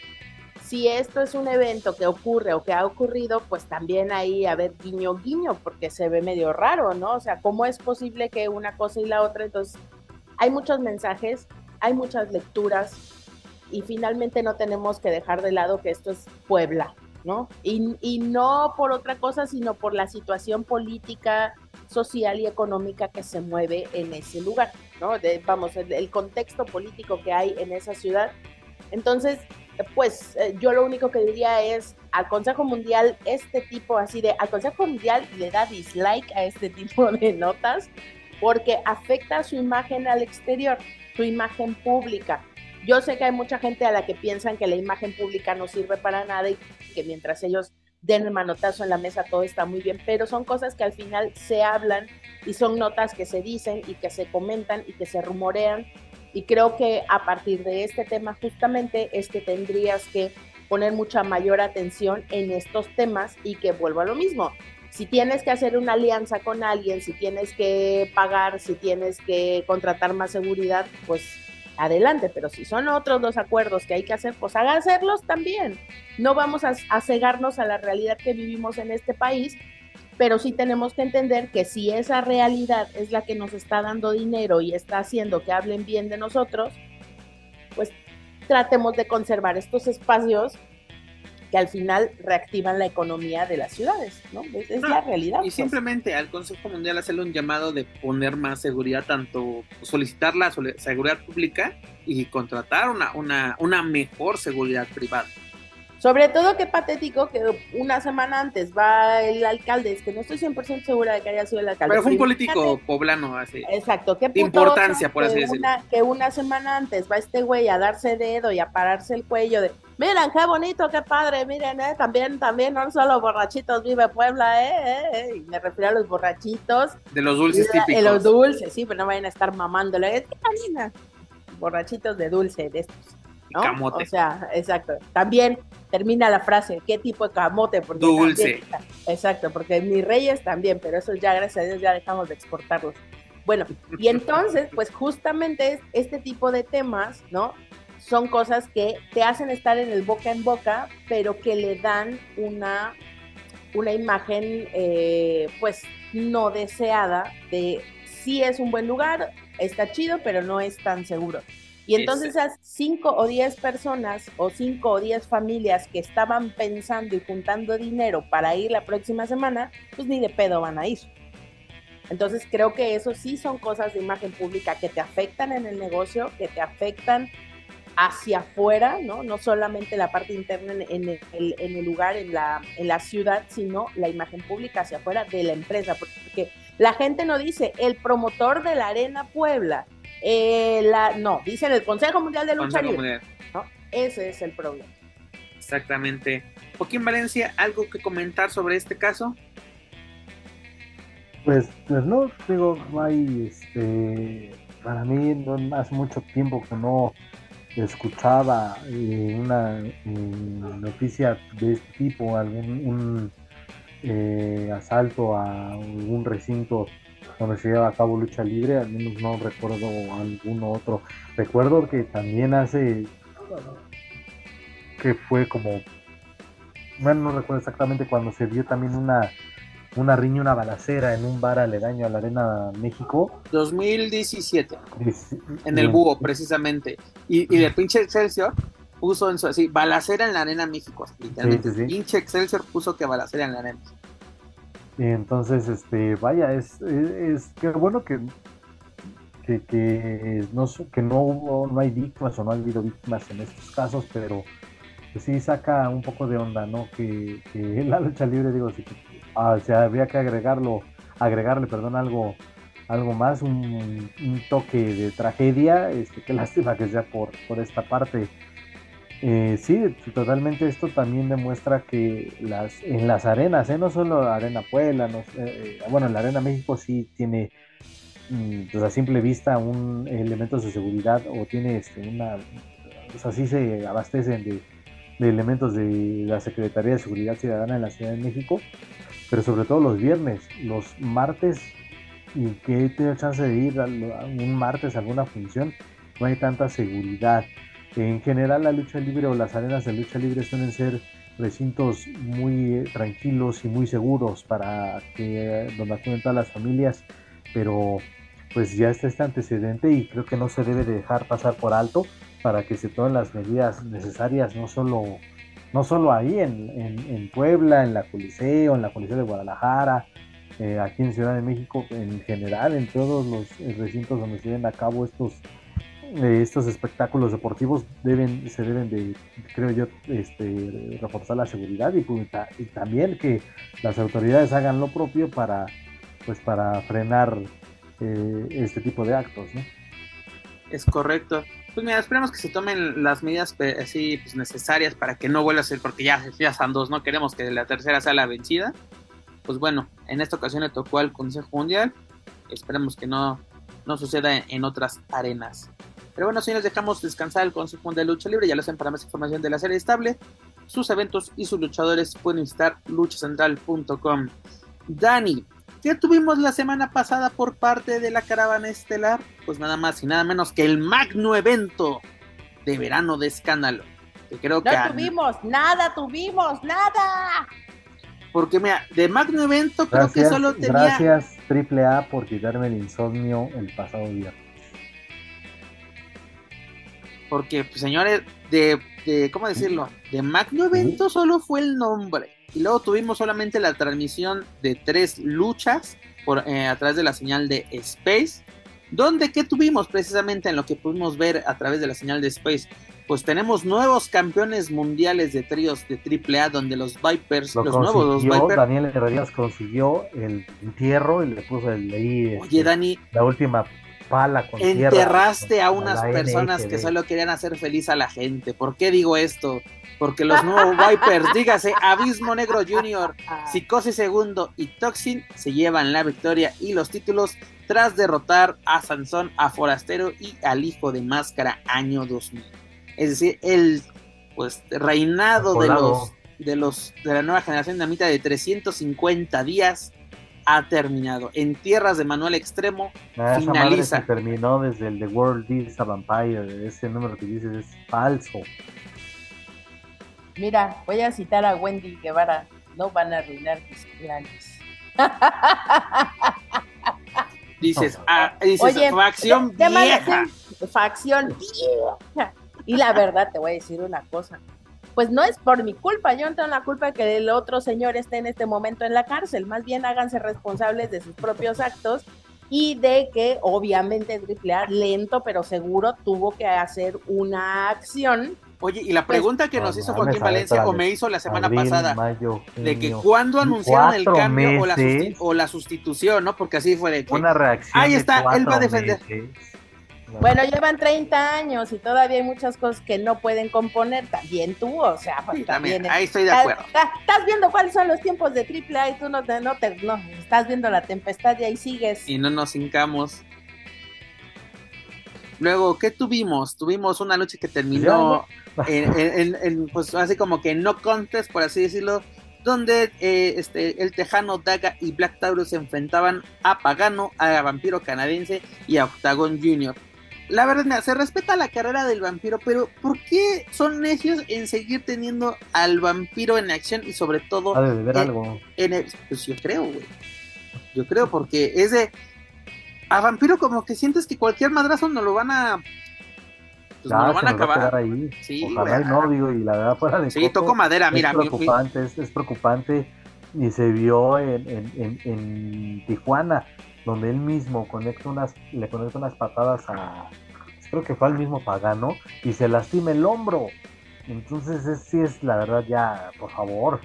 si esto es un evento que ocurre o que ha ocurrido, pues también ahí a ver guiño guiño, porque se ve medio raro, ¿no? O sea, ¿cómo es posible que una cosa y la otra? Entonces, hay muchos mensajes, hay muchas lecturas y finalmente no tenemos que dejar de lado que esto es Puebla, ¿no? Y, no por otra cosa, sino por la situación política, social y económica que se mueve en ese lugar, ¿no? vamos, el contexto político que hay en esa ciudad. Entonces, pues eh, yo lo único que diría es al Consejo Mundial este tipo así de, al Consejo Mundial le da dislike a este tipo de notas porque afecta su imagen al exterior, su imagen pública. Yo sé que hay mucha gente a la que piensan que la imagen pública no sirve para nada y que mientras ellos den el manotazo en la mesa todo está muy bien, pero son cosas que al final se hablan y son notas que se dicen y que se comentan y que se rumorean y creo que a partir de este tema justamente es que tendrías que poner mucha mayor atención en estos temas y que vuelva a lo mismo. Si tienes que hacer una alianza con alguien, si tienes que pagar, si tienes que contratar más seguridad, pues adelante, pero si son otros los acuerdos que hay que hacer, pues haga hacerlos también. No vamos a, a cegarnos a la realidad que vivimos en este país pero sí tenemos que entender que si esa realidad es la que nos está dando dinero y está haciendo que hablen bien de nosotros, pues tratemos de conservar estos espacios que al final reactivan la economía de las ciudades, ¿no? Es, la ah, realidad. Y pues. simplemente al Consejo Mundial hacerle un llamado de poner más seguridad, tanto solicitar la seguridad pública y contratar una, una, una mejor seguridad privada. Sobre todo qué patético que una semana antes va el alcalde, es que no estoy 100% segura de que haya sido el alcalde. Pero fue un político poblano así. Exacto, qué importancia, por así decirlo. que una semana antes va este güey a darse dedo y a pararse el cuello de, miren qué bonito, qué padre, miren, eh, también, también, no solo borrachitos vive Puebla, eh, eh, eh. y me refiero a los borrachitos. De los dulces típicos. De los dulces, sí, pero no vayan a estar mamándole, es borrachitos de dulce, de estos. O sea, exacto. También termina la frase, ¿qué tipo de camote? Porque Dulce. exacto, porque mis reyes también, pero eso ya, gracias a Dios, ya dejamos de exportarlos. Bueno, y entonces, pues justamente este tipo de temas, ¿no? Son cosas que te hacen estar en el boca en boca, pero que le dan una, una imagen, eh, pues, no deseada de sí es un buen lugar, está chido, pero no es tan seguro. Y entonces esas cinco o diez personas o cinco o diez familias que estaban pensando y juntando dinero para ir la próxima semana, pues ni de pedo van a ir. Entonces creo que eso sí son cosas de imagen pública que te afectan en el negocio, que te afectan hacia afuera, ¿no? No solamente la parte interna en, el, en el, lugar, en la, en la ciudad, sino la imagen pública hacia afuera de la empresa, porque la gente no dice el promotor de la Arena Puebla, eh, la, no, dicen el Consejo Mundial de Lucha Libre. ¿no? Ese es el problema. Exactamente. Joaquín Valencia, ¿algo que comentar sobre este caso? Pues, pues no, digo, no hay, este, para mí no, hace mucho tiempo que no escuchaba eh, una eh, noticia de este tipo, algún un, eh, asalto a algún recinto donde se lleva a cabo lucha libre, al menos no recuerdo alguno otro. Recuerdo que también hace que fue como bueno, no recuerdo exactamente cuando se dio también una una riña, una balacera en un bar aledaño a la Arena México. 2017. en el Búho, precisamente. Y, y el pinche Excelsior puso en su así, balacera en la Arena México. Literalmente. Pinche Excelsior puso que balacera en la Arena. Y entonces, este, vaya, es, es, que bueno que, que, que, no, que no hubo, no hay víctimas o no ha habido víctimas en estos casos, pero pues sí saca un poco de onda, ¿no? Que, la lucha libre, digo, sí, ah, había que agregarlo, agregarle, perdón, algo, algo más, un, toque de tragedia, este, qué lástima que sea por, por esta parte. Eh, sí, totalmente esto también demuestra que las, en las arenas, ¿eh? no solo Arena Puebla, no, eh, bueno, en la Arena México sí tiene mm, pues a simple vista un elementos de seguridad o tiene este, una, pues así se abastecen de, de elementos de la Secretaría de Seguridad Ciudadana en la Ciudad de México, pero sobre todo los viernes, los martes, y que he tenido chance de ir a un martes a alguna función, no hay tanta seguridad. En general la lucha libre o las arenas de lucha libre suelen ser recintos muy tranquilos y muy seguros para que donde acuden todas las familias, pero pues ya está este antecedente y creo que no se debe dejar pasar por alto para que se tomen las medidas necesarias, no solo, no solo ahí en, en, Puebla, en la Coliseo, en la Coliseo de Guadalajara, eh, aquí en Ciudad de México, en general, en todos los recintos donde se lleven a cabo estos, eh, estos espectáculos deportivos, deben, se deben de, creo yo, este, reforzar la seguridad y, y también que las autoridades hagan lo propio para, pues, para frenar eh, este tipo de actos, ¿no? Es correcto. Pues mira, esperemos que se tomen las medidas así pues, necesarias para que no vuelva a ser, porque ya, ya son dos, no queremos que la tercera sea la vencida. Pues bueno, en esta ocasión le tocó al Consejo Mundial. Esperemos que no, no suceda en, otras arenas. Pero bueno, si nos dejamos descansar el Consejo Mundial de Lucha Libre, ya lo hacen para más información de la serie estable. Sus eventos y sus luchadores pueden visitar luchacentral.com. Dani, ¿Qué tuvimos la semana pasada por parte de la caravana estelar? Pues nada más y nada menos que el magno evento de verano de escándalo. Que creo no tuvimos, nada tuvimos, nada. Porque mira, de magno evento creo que solo tenía. Gracias, Triple A, por quitarme el insomnio el pasado día. Porque, pues, señores, de, de, ¿cómo decirlo? De magno evento solo fue el nombre y luego tuvimos solamente la transmisión de tres luchas por, eh, a través de la señal de Space. Donde qué tuvimos precisamente en lo que pudimos ver a través de la señal de Space? Pues tenemos nuevos campeones mundiales de tríos de AAA donde los Vipers, los nuevos Vipers. Daniel Herrerías consiguió el entierro y le puso el ahí. Oye, este, Dani. La última pala con Enterraste a unas personas que solo querían hacer feliz a la gente. ¿Por qué digo esto? porque los nuevos Vipers, dígase Abismo Negro Junior, Psicosis Segundo y Toxin se llevan la victoria y los títulos tras derrotar a Sansón, a Forastero y al Hijo de Máscara año 2000. Es decir, el pues reinado de los de los de la nueva generación de mitad de 350 días ha terminado. En tierras de Manuel Extremo ah, finaliza. terminó desde el The World is a Vampire. Ese número que dices es falso. Mira, voy a citar a Wendy Guevara, no van a arruinar mis planes. Dices, ah, dices facción vieja. Facción vieja. Y la verdad, te voy a decir una cosa. Pues no es por mi culpa, yo no tengo la culpa de que el otro señor esté en este momento en la cárcel. Más bien háganse responsables de sus propios actos y de que obviamente AAA lento pero seguro tuvo que hacer una acción. Oye, y la Pues, pregunta que no nos hizo mames, Joaquín Valencia o me hizo la semana Abril, pasada, mayo, de que cuando anunciaron el cambio o la, o sustitución, ¿no? Porque así fue de que... Una reacción. Ahí está, él va a defender. meses. No. Bueno, llevan 30 años y todavía hay muchas cosas que no pueden componer. También tú, o sea, pues Sí, también. ahí estoy de acuerdo. estás- Estás viendo cuáles son los tiempos de AAA y tú no te, no te, no, estás viendo la tempestad y ahí sigues. y no nos hincamos. Luego, ¿qué tuvimos? Tuvimos una lucha que terminó en, en- en- en, pues así como que no contest, por así decirlo, donde eh, este, el Tejano Daga y Black Taurus se enfrentaban a Pagano, a Vampiro Canadiense y a Octagon Jr. La verdad, se respeta la carrera del vampiro, pero ¿por qué son necios en seguir teniendo al vampiro en acción y sobre todo ver Eh, algo. en el- pues yo creo, güey. Yo creo porque es de a vampiro como que sientes que cualquier madrazo no lo van a pues no lo van a nos va a acabar. ahí. Sí, Ojalá güey. no, digo, y la verdad fuera de Sí, toco madera, es mira, mi- mi- preocupante, es, es preocupante y se vio en, en, en, en Tijuana, donde él mismo conecta unas, le conecta unas patadas a, creo que fue al mismo Pagano, y se lastima el hombro. Entonces, es, sí es la verdad ya, por favor,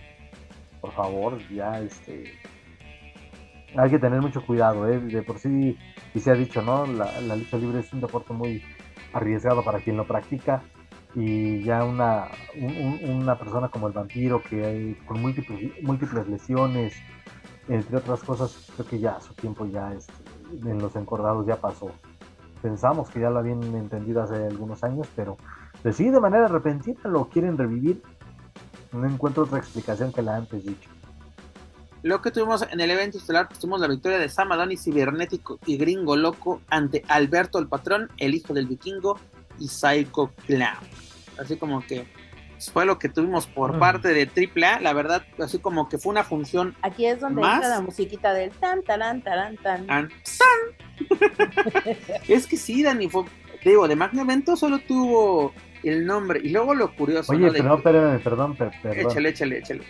por favor, ya este... Hay que tener mucho cuidado, ¿eh? de por sí, y se ha dicho, ¿no? La, lucha libre es un deporte muy arriesgado para quien lo practica y ya una, un- un- una persona como el vampiro que hay con múltiples, múltiples lesiones, entre otras cosas, creo que ya su tiempo ya este, en los encordados ya pasó. Pensamos que ya lo habían entendido hace algunos años, pero pues sí, de manera repentina lo quieren revivir. No encuentro otra explicación que la antes dicho. Lo que tuvimos en el evento estelar, pues tuvimos la victoria de Samadoni Cibernético y Gringo Loco ante Alberto el Patrón, el hijo del vikingo, y Psycho Clown. Así como que fue lo que tuvimos por Mm. parte de AAA, la verdad, así como que fue una función Aquí es donde ¿Más? entra la musiquita del tan, tarán, tarán, tan. tan- es que sí, Dani, fue, te digo, de Magna Evento solo tuvo el nombre, y luego lo curioso, Oye, ¿no? De pero no, que- espérame, perdón, per- perdón. échale, échale, échale.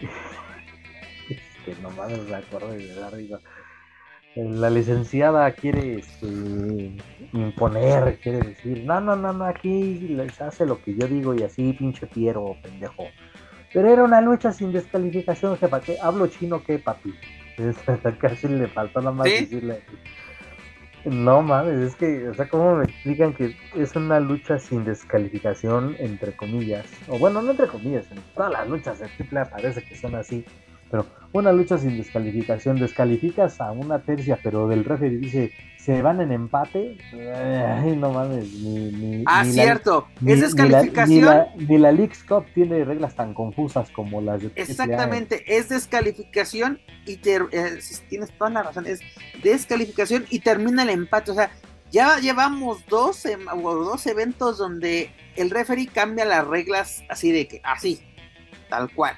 que no mames me acuerdo de dar risa. La licenciada quiere este, imponer, quiere decir, no, no, no, no, aquí les hace lo que yo digo y así, pinche Piero, pendejo. Pero era una lucha sin descalificación, jefa, ¿qué? ¿Hablo chino qué, papi? Casi le faltó nada más ¿Sí? decirle. No mames, es que, o sea, ¿cómo me explican que es una lucha sin descalificación, entre comillas? O bueno, no entre comillas, en todas las luchas de triple parece que son así. Pero una lucha sin descalificación, descalificas a una tercia, pero del referee dice, se van en empate. Ay, no mames, ni, ni, Ah, ni cierto, ni- es ni la- descalificación. Ni la, ni la Leagues Cup tiene reglas tan confusas como las de AAA. Exactamente, es descalificación y ter- eh, tienes toda la razón, es descalificación y termina el empate. O sea, ya llevamos dos, em- o dos eventos donde el referee cambia las reglas así de que, así, tal cual.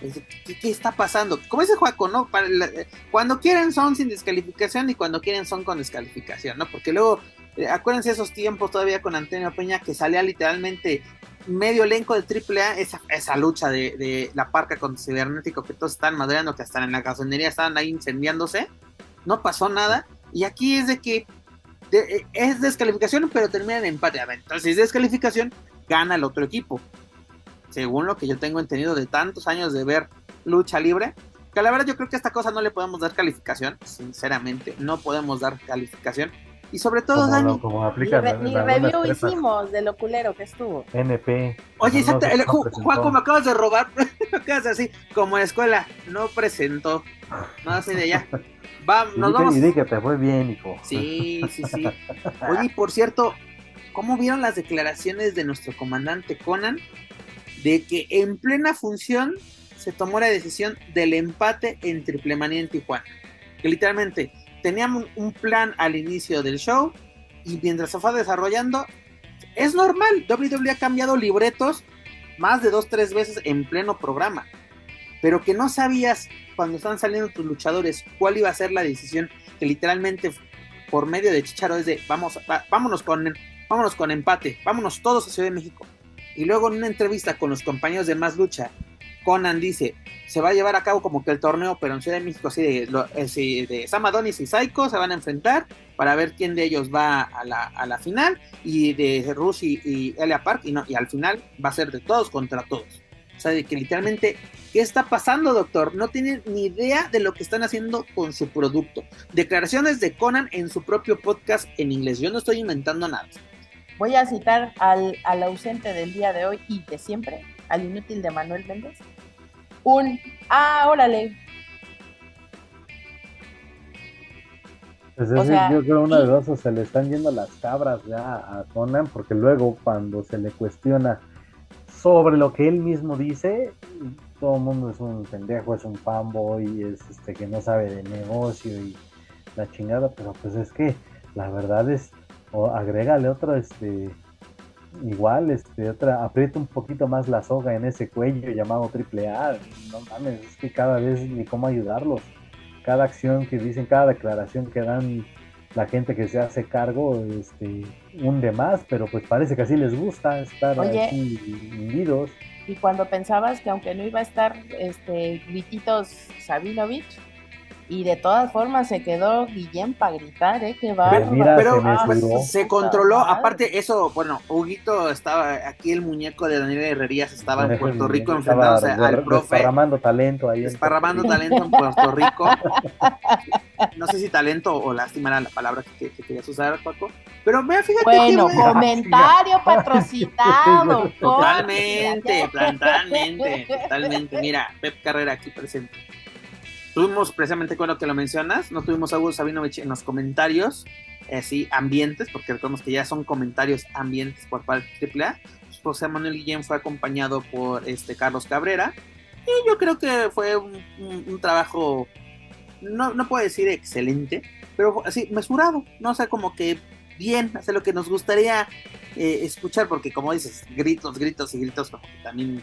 De, ¿Qué, está pasando? Como dice Juaco, ¿no? Eh, cuando quieren son sin descalificación y cuando quieren son con descalificación, ¿no? Porque luego, eh, acuérdense esos tiempos todavía con Antonio Peña que salía literalmente medio elenco del AAA, esa, esa lucha de, de la parca con Cibernético que todos están madreando, que hasta en la gasolinería estaban ahí incendiándose, no pasó nada, y aquí es de que de- eh, es descalificación, pero termina en empate. A ver, entonces descalificación, gana el otro equipo. Según lo que yo tengo entendido de tantos años de ver lucha libre, que la verdad yo creo que a esta cosa no le podemos dar calificación, sinceramente, no podemos dar calificación. Y sobre todo, como, Dani, lo- como Ni, en ni review hicimos de lo culero que estuvo. NP. Oye, no exacto, no. Juaco, me acabas de robar. me acabas de así, como en escuela, no presentó. No así de allá. Va, Y nos vamos. y que te fue bien, hijo. Sí, sí, sí. Oye, y por cierto, ¿cómo vieron las declaraciones de nuestro comandante Conan? De que en plena función se tomó la decisión del empate en Triple Manía en Tijuana. Que literalmente teníamos un plan al inicio del show y mientras se fue desarrollando, es normal. WWE ha cambiado libretos más de dos, tres veces en pleno programa. Pero que no sabías cuando estaban saliendo tus luchadores cuál iba a ser la decisión que literalmente por medio de Chicharo es de vamos, va- vámonos con vámonos con empate, vámonos todos a Ciudad de México. Y luego en una entrevista con los compañeros de Más Lucha, Conan dice, se va a llevar a cabo como que el torneo, pero en Ciudad de México, así de, eh, Sam Adonis y Psycho se van a enfrentar para ver quién de ellos va a la, final, y de Rusi y Elia Park, y, no, y al final va a ser de todos contra todos. O sea, de que literalmente, ¿qué está pasando, doctor? No tienen ni idea de lo que están haciendo con su producto. Declaraciones de Conan en su propio podcast en inglés. Yo no estoy inventando nada. Voy a citar al, al ausente del día de hoy y de siempre, al inútil de Manuel Méndez un, ah, órale. Pues es yo creo una de dos, o se le están yendo las cabras ya a Conan, porque luego cuando se le cuestiona sobre lo que él mismo dice, todo el mundo es un pendejo, es un fanboy, es este que no sabe de negocio y la chingada, pero pues es que la verdad es, o agrégale otro este igual, este, otra, aprieta un poquito más la soga en ese cuello llamado triple A. No mames, es que cada vez ni cómo ayudarlos. Cada acción que dicen, cada declaración que dan la gente que se hace cargo, este, hunde más, pero pues parece que así les gusta estar aquí hundidos. Y cuando pensabas que aunque no iba a estar este grititos Sabinovich, y de todas formas se quedó Guillén para gritar, ¿eh? Que va. Pero ah, se, controló. Aparte, eso, bueno, Huguito estaba aquí, el muñeco de Daniel Herrerías estaba en Puerto Rico enfrentándose al profe. Desparramando talento ahí. Desparramando talento en Puerto Rico. no sé si talento o lástima era la palabra que, querías usar, Paco. Pero vea, fíjate bueno, comentario patrocinado. totalmente, totalmente, totalmente. Mira, Pep Carrera aquí presente. Tuvimos precisamente con lo que lo mencionas, no tuvimos a Hugo Sabinovich en los comentarios, así, eh, ambientes, porque recordemos que ya son comentarios ambientes por parte de AAA. José Manuel Guillén fue acompañado por este Carlos Cabrera, y yo creo que fue un, trabajo, no, no puedo decir excelente, pero así, mesurado, no sé, como que bien, hace lo que nos gustaría eh, escuchar, porque como dices, gritos, gritos y gritos, como que también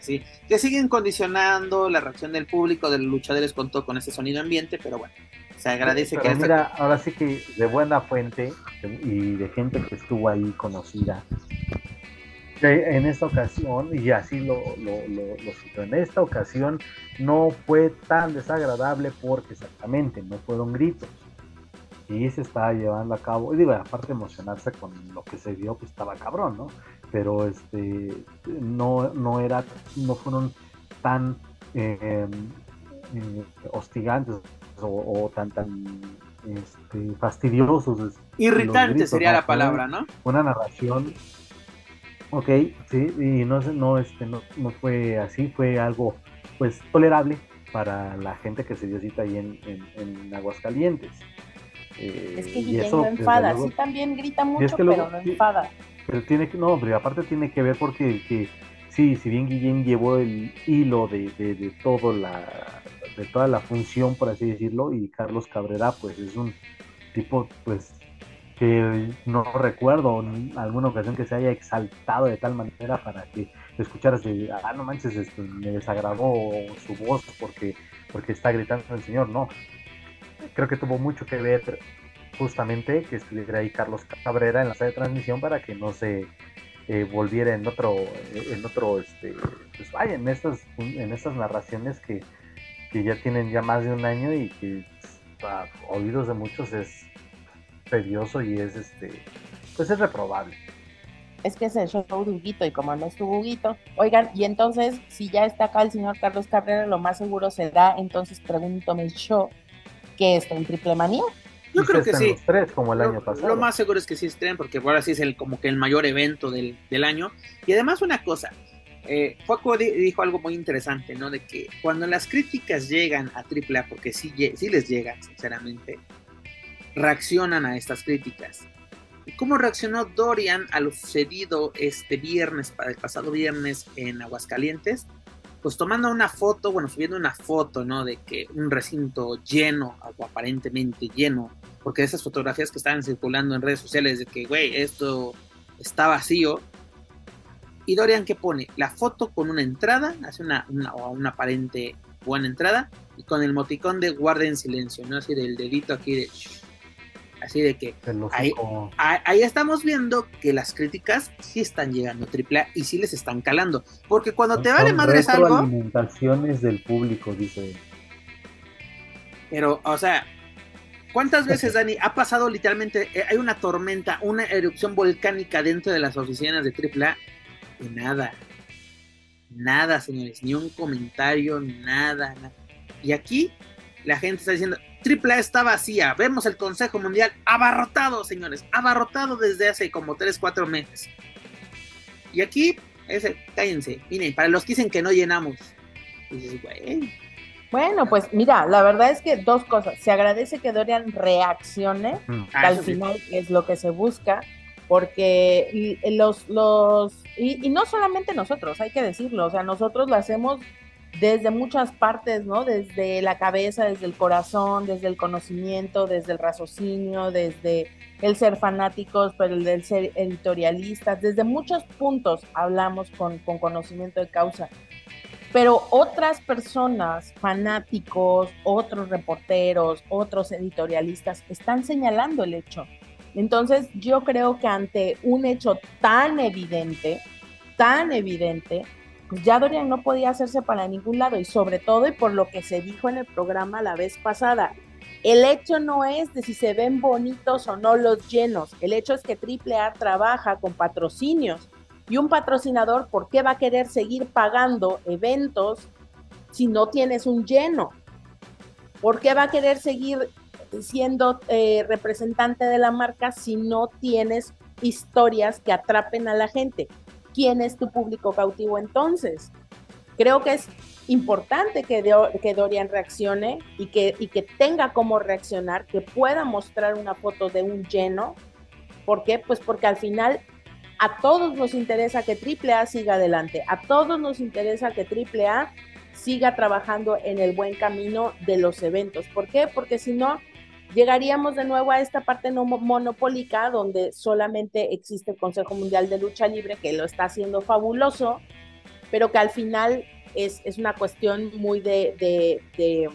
¿sí? Que siguen condicionando la reacción del público, de los luchadores con todo con ese sonido ambiente, pero bueno, se agradece que... Mira, ahora sí que de buena fuente y de gente que estuvo ahí conocida, en esta ocasión, y así lo, lo, lo, en esta ocasión no fue tan desagradable porque exactamente no fueron gritos. Y se estaba llevando a cabo, y digo, aparte emocionarse con lo que se vio, pues estaba cabrón, ¿no? Pero este no, no era, no fueron tan eh, eh, hostigantes o, tan tan este, fastidiosos. Irritante sería la palabra, ¿no? Una narración. Ok, sí, y no, no, este, no, no fue así, fue algo pues tolerable para la gente que se dio cita ahí en, en, Aguascalientes. es que Guillermo no enfada, sí también grita mucho, pero no enfada. Pero tiene que, no, pero aparte tiene que ver porque que, sí, si bien Guillén llevó el hilo de, de, todo la, de toda la función, por así decirlo, y Carlos Cabrera, pues es un tipo, pues, que no recuerdo alguna ocasión que se haya exaltado de tal manera para que escucharas de, ah, no manches, esto, me desagradó su voz porque, porque está gritando el señor, no. Creo que tuvo mucho que ver justamente que estuviera ahí Carlos Cabrera en la sala de transmisión para que no se eh, volviera en otro, en otro, este, pues vaya, en estas, en estas narraciones que, ya tienen ya más de un año y que a oídos de muchos es tedioso y es este, pues es reprobable. Es que es el show de Huguito y como no estuvo Huguito, oigan, y entonces si ya está acá el señor Carlos Cabrera, lo más seguro será, entonces pregúntame el show, que está en Triple Manía. Yo creo que sí. Tres, como el año pasado. Lo más seguro es que sí estén, porque ahora sí es el, como que el mayor evento del, año. Y además una cosa, eh, dijo algo muy interesante, ¿no? De que cuando las críticas llegan a AAA, porque sí, sí les llegan, sinceramente, reaccionan a estas críticas. ¿Y cómo reaccionó Dorian a lo sucedido este viernes, el pasado viernes en Aguascalientes? Pues tomando una foto, bueno, subiendo una foto, ¿no? De que un recinto lleno, o aparentemente lleno, porque esas fotografías que estaban circulando en redes sociales de que, güey, esto está vacío. Y Dorian, ¿qué pone? La foto con una entrada, hace una, una, una aparente buena entrada, y con el moticón de guarda en silencio, ¿no? Así del dedito aquí de... Así de que ahí, ahí, estamos viendo que las críticas sí están llegando a AAA y sí les están calando. Porque cuando te vale madres algo. alimentaciones del público, dice. Pero, o sea, ¿cuántas veces, Dani, ha pasado literalmente? Eh, hay una tormenta, una erupción volcánica dentro de las oficinas de AAA y nada. Nada, señores, ni un comentario, nada, nada. Y aquí la gente está diciendo, AAA está vacía. Vemos el Consejo Mundial abarrotado, señores. Abarrotado desde hace como 3, 4 meses. Y aquí, ese, cállense. Miren, para los que dicen que no llenamos. Bueno, pues mira, la verdad es que dos cosas. Se agradece que Dorian reaccione, mm. que al ah, final es lo que se busca, porque los, los, y, y, no solamente nosotros, hay que decirlo, o sea, nosotros lo hacemos desde muchas partes, ¿no? Desde la cabeza, desde el corazón, desde el conocimiento, desde el raciocinio, desde el ser fanáticos, pero el ser editorialistas, desde muchos puntos hablamos con, con conocimiento de causa. Pero otras personas, fanáticos, otros reporteros, otros editorialistas, están señalando el hecho. Entonces yo creo que ante un hecho tan evidente, tan evidente, ya Dorian no podía hacerse para ningún lado y sobre todo y por lo que se dijo en el programa la vez pasada, el hecho no es de si se ven bonitos o no los llenos, el hecho es que AAA trabaja con patrocinios y un patrocinador, ¿por qué va a querer seguir pagando eventos si no tienes un lleno? ¿Por qué va a querer seguir siendo eh, representante de la marca si no tienes historias que atrapen a la gente? Quién es tu público cautivo entonces. Creo que es importante que, que Dorian reaccione y que, y que tenga cómo reaccionar, que pueda mostrar una foto de un lleno. ¿Por qué? Pues porque al final a todos nos interesa que AAA siga adelante, a todos nos interesa que AAA siga trabajando en el buen camino de los eventos. ¿Por qué? Porque si no, llegaríamos de nuevo a esta parte no monopólica donde solamente existe el Consejo Mundial de Lucha Libre que lo está haciendo fabuloso, pero que al final es, es una cuestión muy de, de, de,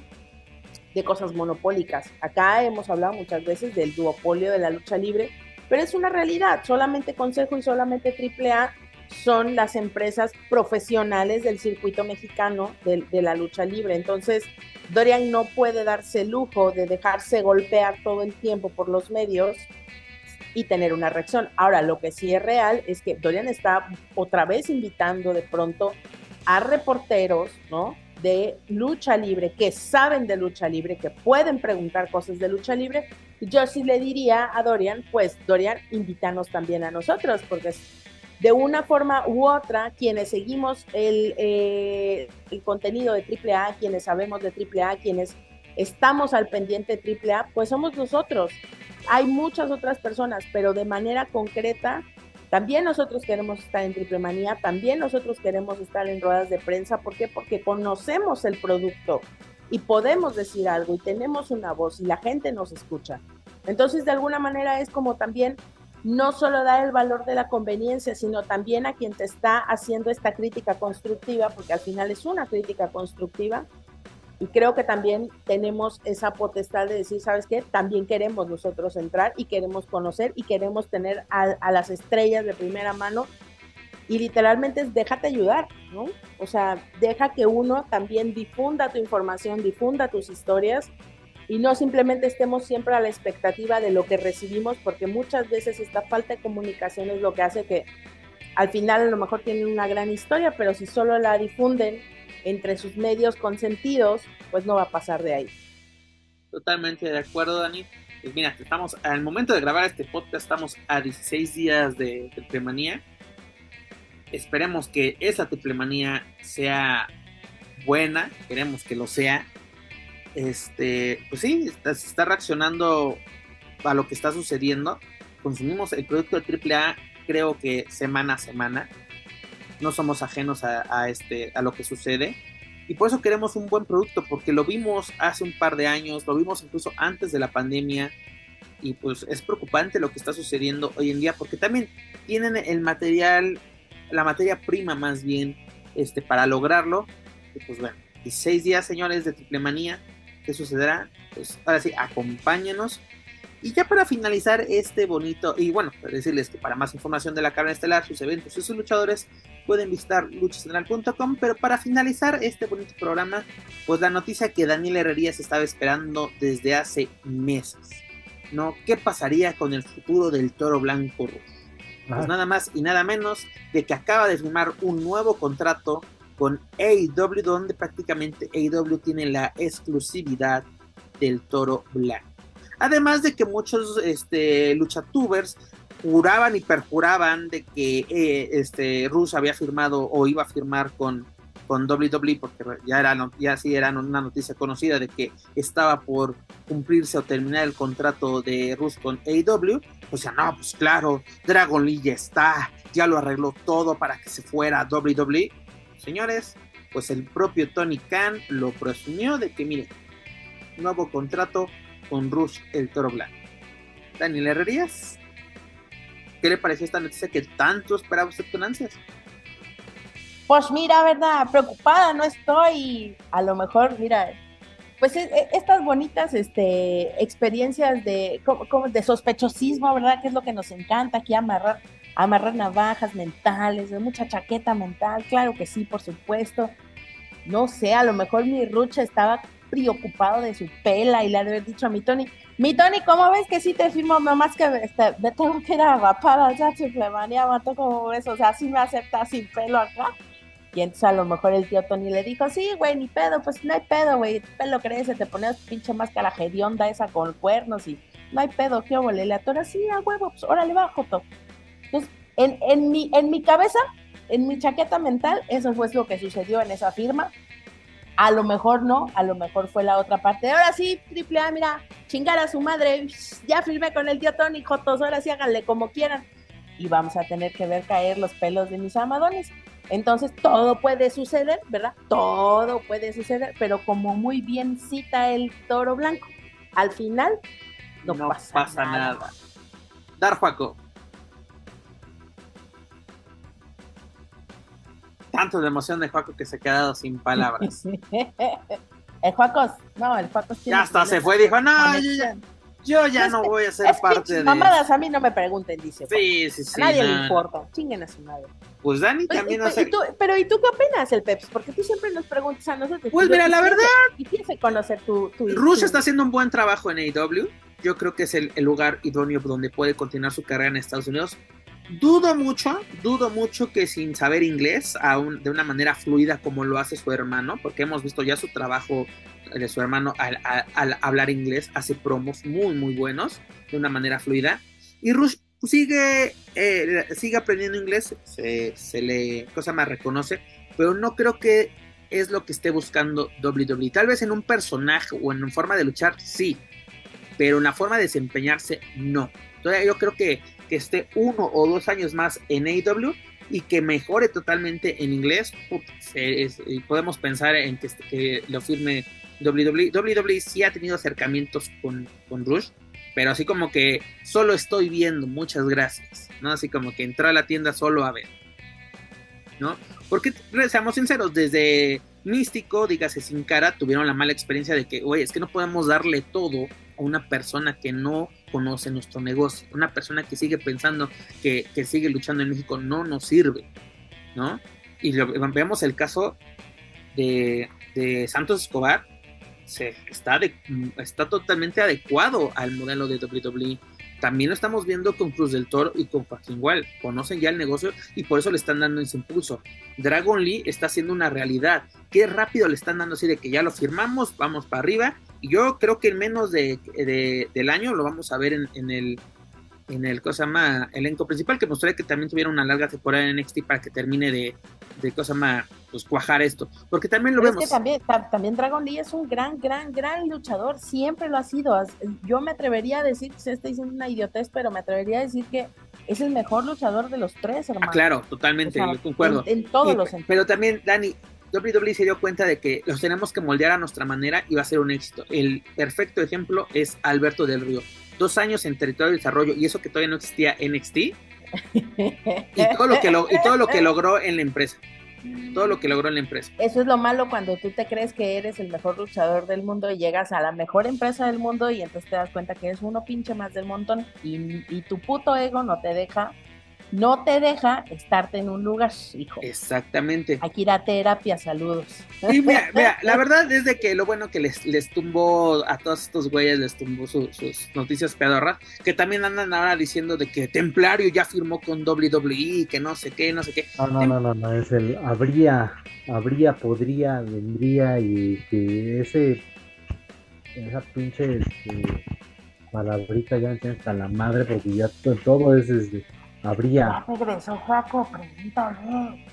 de, cosas monopólicas. Acá hemos hablado muchas veces del duopolio de la lucha libre, pero es una realidad, solamente Consejo y solamente AAA son las empresas profesionales del circuito mexicano de, la lucha libre. Entonces, Dorian no puede darse lujo de dejarse golpear todo el tiempo por los medios y tener una reacción. Ahora, lo que sí es real es que Dorian está otra vez invitando de pronto a reporteros, ¿no? De lucha libre, que saben de lucha libre, que pueden preguntar cosas de lucha libre. Yo sí le diría a Dorian, pues Dorian, invítanos también a nosotros, porque de una forma u otra, quienes seguimos el, eh, el contenido de AAA, quienes sabemos de AAA, quienes estamos al pendiente de AAA, pues somos nosotros. Hay muchas otras personas, pero de manera concreta, también nosotros queremos estar en Triple Manía, también nosotros queremos estar en ruedas de prensa. ¿Por qué? Porque conocemos el producto y podemos decir algo y tenemos una voz y la gente nos escucha. Entonces, de alguna manera es como también no solo dar el valor de la conveniencia, sino también a quien te está haciendo esta crítica constructiva, porque al final es una crítica constructiva. Y creo que también tenemos esa potestad de decir, ¿sabes qué? También queremos nosotros entrar y queremos conocer y queremos tener a, las estrellas de primera mano. Y literalmente es déjate ayudar, ¿no? O sea, deja que uno también difunda tu información, difunda tus historias y no simplemente estemos siempre a la expectativa de lo que recibimos, porque muchas veces esta falta de comunicación es lo que hace que al final a lo mejor tienen una gran historia, pero si solo la difunden entre sus medios consentidos, pues no va a pasar de ahí. Totalmente de acuerdo, Dani. Pues mira, estamos al momento de grabar este podcast, estamos a 16 días de triplemanía. Esperemos que esa triplemanía sea buena, queremos que lo sea, este, pues sí, está, está reaccionando a lo que está sucediendo. Consumimos el producto de AAA, creo que semana a semana. No somos ajenos a, este, a lo que sucede. Y por eso queremos un buen producto, porque lo vimos hace un par de años, lo vimos incluso antes de la pandemia. Y pues es preocupante lo que está sucediendo hoy en día, porque también tienen el material, la materia prima más bien, este, para lograrlo. Y pues bueno, 16 días, señores, de triple manía ¿Qué sucederá? Pues ahora sí, acompáñenos. Y ya para finalizar este bonito, y bueno, decirles que para más información de la carrera estelar, sus eventos y sus luchadores, pueden visitar luchacentral.com. Pero para finalizar este bonito programa, pues la noticia que Daniel Herrerías estaba esperando desde hace meses. ¿No? ¿Qué pasaría con el futuro del toro blanco rojo? Pues nada más y nada menos de que acaba de firmar un nuevo contrato con AEW, donde prácticamente AEW tiene la exclusividad del toro blanco. Además de que muchos este, luchatubers juraban y perjuraban de que eh, este, Rus había firmado o iba a firmar con, con WWE, porque ya, era, ya era una noticia conocida de que estaba por cumplirse o terminar el contrato de Rus con AEW. O sea, no, pues claro, Dragon Lee ya está, ya lo arregló todo para que se fuera a WWE. Señores, pues el propio Tony Khan lo presumió de que, mire, nuevo contrato con Rush el Toro Blanco. Daniel Herrerías, ¿qué le pareció esta noticia que tanto esperaba usted con ansias? Pues mira, verdad, preocupada no estoy. A lo mejor, mira, pues e, e, estas bonitas este, experiencias de, como, de sospechosismo, ¿verdad? Que es lo que nos encanta aquí amarrar, amarrar navajas mentales, mucha chaqueta mental, claro que sí, por supuesto. No sé, a lo mejor mi rucha estaba preocupado de su pela y le ha de haber dicho a mi Tony, mi Tony, ¿cómo ves que sí te firmo? Nomás que este, me tengo que ir a rapar ya chiflemanía, mato como ves, o sea, sí me acepta sin pelo acá. Y entonces a lo mejor el tío Tony le dijo, sí, güey, ni pedo, pues no hay pedo, güey, pelo crece, te pones pinche máscara hedionda esa con cuernos y no hay pedo, qué ole, le atora, sí, a huevo, pues órale va, Joto. Entonces, en, en, mi, en mi cabeza, en mi chaqueta mental, eso fue lo que sucedió en esa firma. A lo mejor no, a lo mejor fue la otra parte. Ahora sí, triple A, mira, chingar a su madre, ya firmé con el tío Tony, Jotos, ahora sí háganle como quieran. Y vamos a tener que ver caer los pelos de mis amadones. Entonces todo puede suceder, ¿verdad? Todo puede suceder, pero como muy bien cita el toro blanco, al final no, pasa, nada. nada. Dar Juaco. Tanto de emoción de Juaco que se ha quedado sin palabras. el Juaco, no, el Juaco Ya hasta se fue, dijo, no, yo ya, no voy a ser parte de. Mamadas a mí no me pregunten, dice. Sí, sí, sí. A nadie le importa. Chinguen a su madre. Pues Dani también no sé. Pero ¿y tú qué opinas, el Peps? Porque tú siempre nos preguntas a nosotros. Pues mira, la verdad. Y tienes conocer tu. tu Rush está haciendo un buen trabajo en AEW. Yo creo que es el, el lugar idóneo donde puede continuar su carrera en Estados Unidos. Dudo mucho, dudo mucho que sin saber inglés, aún de una manera fluida como lo hace su hermano, porque hemos visto ya su trabajo de su hermano al, hablar inglés, hace promos muy, muy buenos, de una manera fluida. Y Rush sigue, eh, sigue aprendiendo inglés, se, le, cosa más reconoce, pero no creo que es lo que esté buscando WWE. Tal vez en un personaje o en forma de luchar, sí, pero en la forma de desempeñarse, no. Entonces yo creo que que esté uno o dos años más en AEW y que mejore totalmente en inglés, podemos pensar en que, que, lo firme WWE. WWE sí ha tenido acercamientos con, con Rush, pero así como que solo estoy viendo, muchas gracias, ¿no? Así como que entra a la tienda solo a ver, ¿no? Porque, seamos sinceros, desde Místico, dígase sin cara, tuvieron la mala experiencia de que, oye, es que no podemos darle todo a una persona que no conoce nuestro negocio, una persona que sigue pensando que, sigue luchando en México no nos sirve, ¿no? Y veamos el caso de, Santos Escobar, se, está, está totalmente adecuado al modelo de WWE. También lo estamos viendo con Cruz del Toro y con Joaquín. Conocen ya el negocio y por eso le están dando ese impulso. Dragon Lee está haciendo una realidad. Qué rápido le están dando así de que ya lo firmamos, vamos para arriba yo creo que en menos de, del año lo vamos a ver en, el en el cosa más elenco principal que mostré que también tuviera una larga temporada en NXT para que termine de, de cosa más pues cuajar esto. Porque también lo vemos. es que también también Dragon Lee es un gran gran gran luchador. Siempre lo ha sido. Yo me atrevería a decir se está diciendo una idiotez pero me atrevería a decir que es el mejor luchador de los tres hermano. Ah, claro totalmente concuerdo. en, todos los sentidos. pero también Dani WWE se dio cuenta de que los tenemos que moldear a nuestra manera y va a ser un éxito. El perfecto ejemplo es Alberto del Río. Dos años en territorio de desarrollo y eso que todavía no existía NXT y todo lo que, y todo lo que logró en la empresa. todo lo que logró en la empresa. Eso es lo malo cuando tú te crees que eres el mejor luchador del mundo y llegas a la mejor empresa del mundo y entonces te das cuenta que eres uno pinche más del montón y, y tu puto ego no te deja no te deja estarte en un lugar, hijo. Exactamente. Aquí ir a terapia, saludos. Sí, mira, mira, la verdad es de que lo bueno que les, les tumbó a todos estos güeyes, les tumbó sus noticias pedorras, que también andan ahora diciendo de que Templario ya firmó con WWE, que no sé qué, no sé qué. No, no, no, no, no, es el habría, habría, podría, vendría y que ese, esa pinche este, palabrita ya me tiene hasta la madre porque ya todo es desde Habría. Ya regresó Juaco, pregúntale.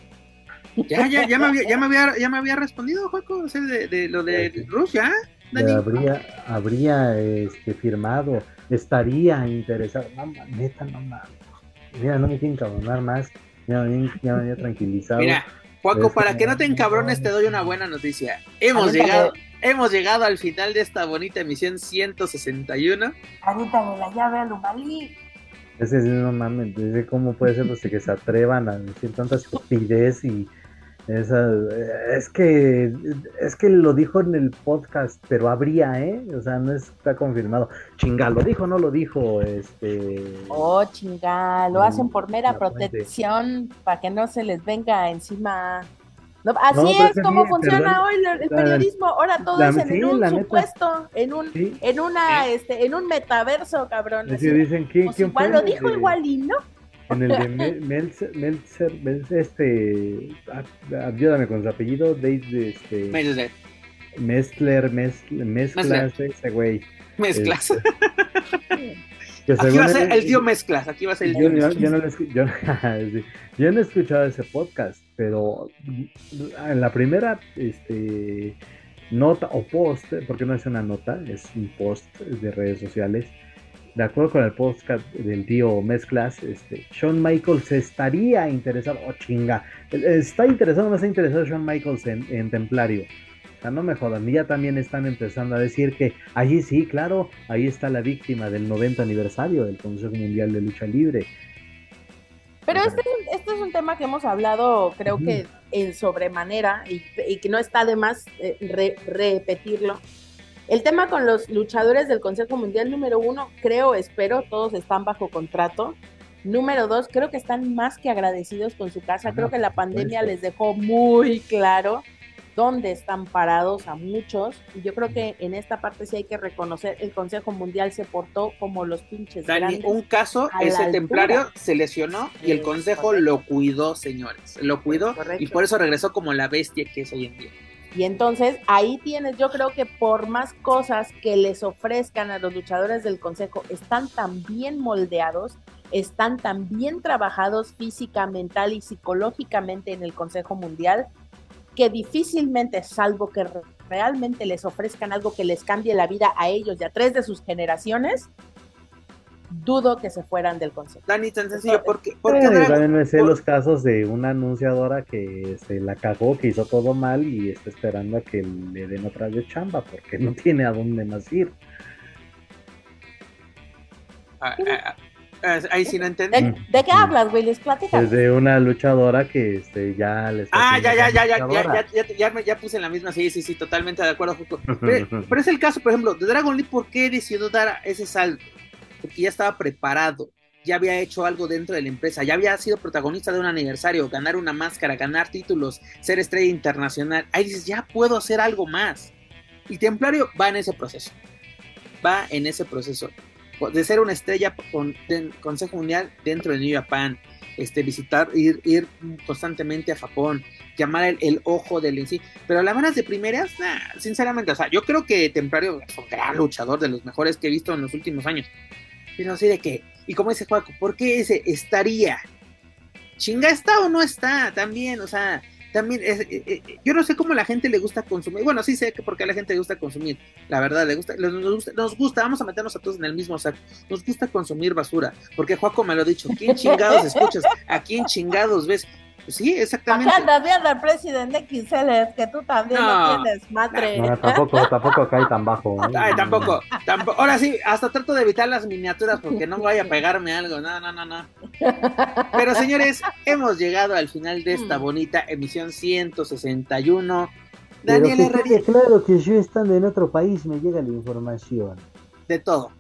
Ya, ya, ya me había, ya me había, ya me había respondido, Juaco, de, de, lo de Rusia, Dani. Habría, habría este, firmado, estaría interesado. No, neta, no mames. Mira, no me quieren cabronar más. Ya, ya me había tranquilizado. Mira, Juaco, este, para que no te encabrones, te doy una buena noticia. Hemos llegado, hemos llegado al final de esta bonita emisión 161. Ahorita la llave a Lumalí. Ese es no mames, cómo puede ser que se atrevan a decir tanta estupidez y esa, es que es que lo dijo en el podcast, pero habría, ¿eh? O sea, no está confirmado. Chinga, lo dijo, no lo dijo, este. Oh, chinga, lo hacen por mera protección para que no se les venga encima así es como funciona hoy el, periodismo. Ahora todo es en, un supuesto, en un, en una, este, en un metaverso, cabrón. dicen, ¿quién, pues igual lo dijo igual y no. En el de Meltzer, Meltzer, este, ah, ayúdame con su apellido, Dave, este, Meltzer. Mezcler, Mezclas, ese güey. Mezclas. Este, aquí va a ser el tío Mezclas, aquí va a ser el tío yo, yo, no yo, yo, no he escuchado ese podcast, pero en la primera este, nota o post, porque no es una nota, es un post de redes sociales, de acuerdo con el podcast del tío Mezclas, este, Shawn Michaels estaría interesado, oh chinga, está interesado, no está interesado Shawn Michaels en, en Templario no me jodan, ya también están empezando a decir que allí sí, claro, ahí está la víctima del 90 aniversario del Consejo Mundial de Lucha Libre. Pero este es, un, este es un tema que hemos hablado, creo que en sobremanera, y, que no está de más eh, repetirlo. El tema con los luchadores del Consejo Mundial número uno, creo, espero, todos están bajo contrato. Número dos, creo que están más que agradecidos con su casa. creo que la pandemia les dejó muy claro dónde están parados a muchos. Y yo creo que en esta parte sí hay que reconocer, el Consejo Mundial se portó como los pinches. Dani, un caso, ese templario se lesionó y el Consejo lo cuidó, señores. Lo cuidó y por eso regresó como la bestia que es hoy en día. Y entonces ahí tienes, yo creo que por más cosas que les ofrezcan a los luchadores del Consejo, están tan bien moldeados, están tan bien trabajados física, mental y psicológicamente en el Consejo Mundial, que difícilmente, salvo que realmente les ofrezcan algo que les cambie la vida a ellos y a tres de sus generaciones, dudo que se fueran del consejo. Dani, tan sencillo, porque... también me sé los casos de una anunciadora que se la cagó, que hizo todo mal y está esperando a que le den otra vez chamba, porque no tiene a dónde más ir. Ah, ah, ah, Ahí sí no entendí. ¿De, qué hablas, güey? Les platicas. de una luchadora que este, ya les. Ah, ya, ya, ya, ya, ya, ya, ya, puse en la misma. Sí, sí, sí, totalmente de acuerdo. Pero, pero, es el caso, por ejemplo, de Dragon Lee, ¿por qué decidió dar ese salto? Porque ya estaba preparado, ya había hecho algo dentro de la empresa, ya había sido protagonista de un aniversario, ganar una máscara, ganar títulos, ser estrella internacional. Ahí dices, ya puedo hacer algo más. Y Templario va en ese proceso. Va en ese proceso de ser una estrella con Consejo Mundial dentro de New Japan, este, visitar, ir, ir constantemente a Japón, llamar el, ojo del en sí. Pero a las manos de primeras, sinceramente, o sea, yo creo que Templario es un gran luchador de los mejores que he visto en los últimos años. Pero así de que, y como dice Juaco, ¿por qué ese estaría? ¿Chinga está o no está? También, o sea, también es, eh, eh, yo no sé cómo la gente le gusta consumir. Bueno, sí sé que porque a la gente le gusta consumir. La verdad, le gusta, nos gusta, nos gusta, vamos a meternos a todos en el mismo saco. Nos gusta consumir basura. Porque Juaco me lo ha dicho. ¿Quién chingados escuchas? ¿A quién chingados ves? Sí, exactamente. Acá andas viendo al presidente XL, que tú también no, no tienes madre. No, tampoco, tampoco cae tan bajo. ¿eh? Ay, tampoco, tampoco. Ahora sí, hasta trato de evitar las miniaturas porque no vaya a pegarme algo. No, no, no, no. Pero señores, hemos llegado al final de esta mm. bonita emisión 161. Daniel Herrera. Claro que yo estando en otro país me llega la información. De todo.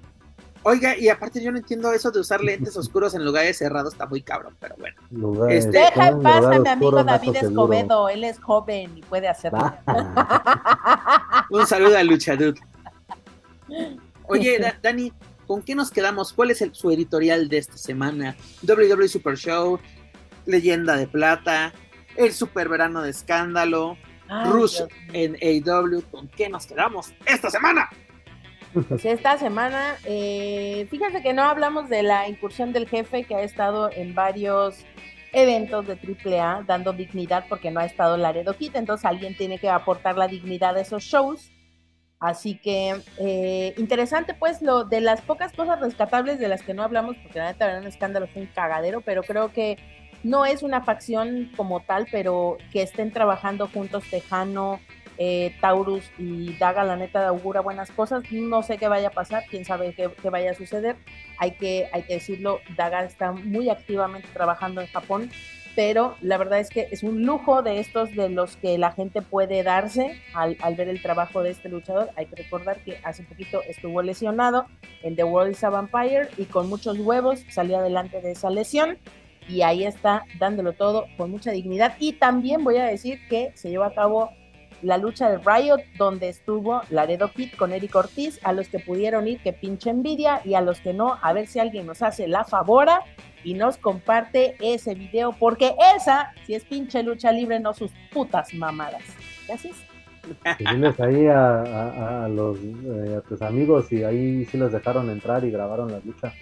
Oiga, y aparte yo no entiendo eso de usar lentes oscuros en lugares cerrados, está muy cabrón, pero bueno. este, Deja en paz a mi amigo David Escobedo, él es joven y puede hacerlo. Un saludo a Luchadud. Oye, Dani, ¿con qué nos quedamos? ¿Cuál es el, su editorial de esta semana? WWE Super Show, Leyenda de Plata, el Super Verano de Escándalo, Rush en AW. ¿Con qué nos quedamos esta semana? Esta semana, eh, fíjate que no hablamos de la incursión del jefe que ha estado en varios eventos de AAA dando dignidad porque no ha estado Laredo Kit, entonces alguien tiene que aportar la dignidad a esos shows. Así que eh, interesante pues lo de las pocas cosas rescatables de las que no hablamos porque la neta era un escándalo, fue un cagadero, pero creo que no es una facción como tal, pero que estén trabajando juntos Tejano, eh, Taurus y Daga, la neta, augura buenas cosas. No sé qué vaya a pasar, quién sabe qué, vaya a suceder. Hay que, hay que decirlo, Daga está muy activamente trabajando en Japón, pero la verdad es que es un lujo de estos de los que la gente puede darse al, ver el trabajo de este luchador. Hay que recordar que hace poquito estuvo lesionado en The World is a Vampire y con muchos huevos salió adelante de esa lesión y ahí está dándolo todo con mucha dignidad. Y también voy a decir que se lleva a cabo la lucha de Riot, donde estuvo Laredo Kid con Eric Ortiz, a los que pudieron ir, que pinche envidia, y a los que no, a ver si alguien nos hace la favora y nos comparte ese video, porque esa, si es pinche lucha libre, no sus putas mamadas. Gracias. Diles ahí a, los, eh, a tus amigos y ahí sí los dejaron entrar y grabaron la lucha.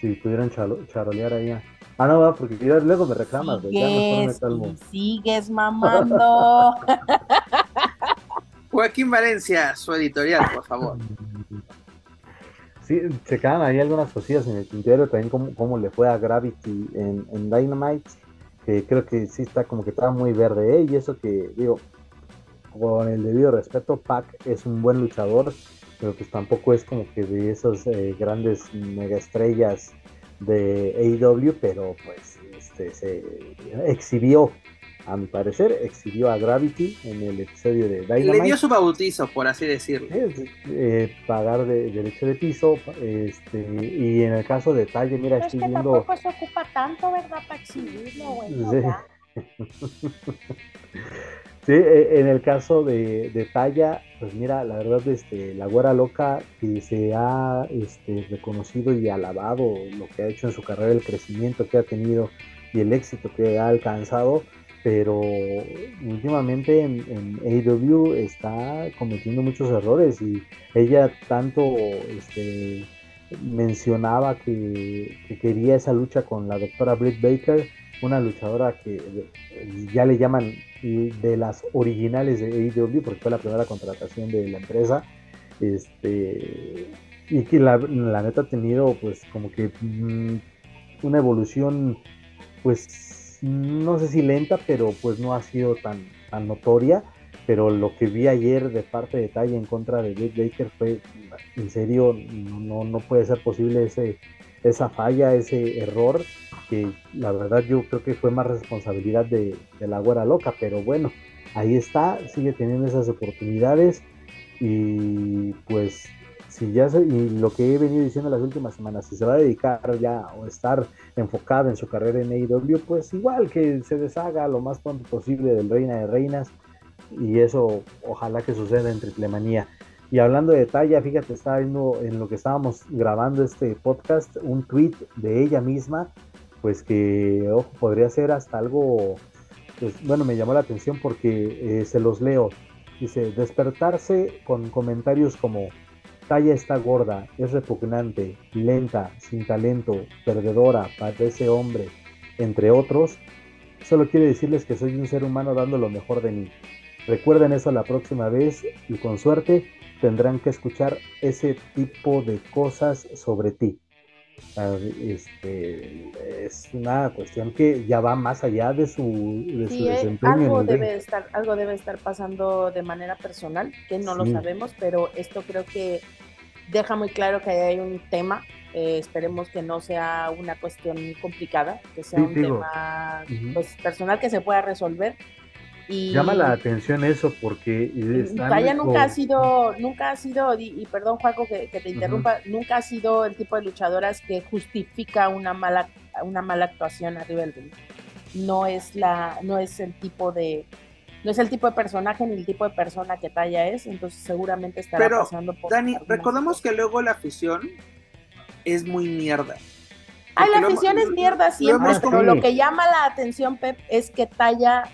Si pudieran charolear ahí. Ah, no, va, porque luego me reclamas, sigues, Sigues mamando. Joaquín Valencia, su editorial, por favor. Sí, se quedan ahí algunas cosillas en el tintero, también cómo, le fue a Gravity en, Dynamite, que creo que sí está como que estaba muy verde, ¿eh? y eso que, digo, con el debido respeto, Pac es un buen luchador, pero pues tampoco es como que de esos eh, grandes mega estrellas de AEW, pero pues este, se exhibió, a mi parecer, exhibió a Gravity en el episodio de Dynamite. Le dio su bautizo, por así decirlo. Eh, pagar de, derecho de piso, este, y en el caso de Talle, mira, estoy es que viendo... tampoco se ocupa tanto, ¿verdad? Para exhibirlo, güey. Sí, e, en el caso de, de, Talla, pues mira, la verdad, este, la güera loca que se ha este, reconocido y alabado lo que ha hecho en su carrera, el crecimiento que ha tenido y el éxito que ha alcanzado, pero últimamente en, en AEW está cometiendo muchos errores y ella tanto este, mencionaba que, que quería esa lucha con la doctora Britt Baker, una luchadora que ya le llaman de las originales de AEW, porque fue la primera contratación de la empresa. Este, y que la, neta ha tenido, pues, como que mm, una evolución, pues, no sé si lenta, pero pues no ha sido tan, tan notoria. Pero lo que vi ayer de parte de Talla en contra de Jake Baker fue, en serio, no, no puede ser posible ese, esa falla, ese error que la verdad yo creo que fue más responsabilidad de, la güera loca, pero bueno, ahí está, sigue teniendo esas oportunidades y pues si ya se, y lo que he venido diciendo las últimas semanas, si se va a dedicar ya o estar enfocada en su carrera en AEW, pues igual que se deshaga lo más pronto posible del Reina de Reinas y eso ojalá que suceda en Triple Manía. Y hablando de talla, fíjate, estaba viendo en lo que estábamos grabando este podcast un tweet de ella misma pues que, podría ser hasta algo, pues, bueno, me llamó la atención porque eh, se los leo. Dice, despertarse con comentarios como, talla está gorda, es repugnante, lenta, sin talento, perdedora, parece hombre, entre otros, solo quiere decirles que soy un ser humano dando lo mejor de mí. Recuerden eso la próxima vez y con suerte tendrán que escuchar ese tipo de cosas sobre ti. Ah, Este, es una cuestión que ya va más allá de su, de Sí, eh, desempeño. algo debe estar, algo debe estar pasando de manera personal, que no lo sabemos, pero esto creo que deja muy claro que hay un tema. eh, esperemos que no sea una cuestión complicada, que sea Sí, un digo, tema pues, personal que se pueda resolver. Y Llama la atención eso porque Taya nunca ha sido, nunca ha sido, y, y perdón Juaco que, que te interrumpa, nunca ha sido el tipo de luchadoras que justifica una mala, una mala actuación arriba del ring. No es la, no es el tipo de, no es el tipo de personaje ni el tipo de persona que Taya es, entonces seguramente estará Pero, pasando por Dani, recordemos que luego la afición es muy mierda. Ay, la lo afición es mierda siempre, pero lo que llama la atención, Pep, es que Taya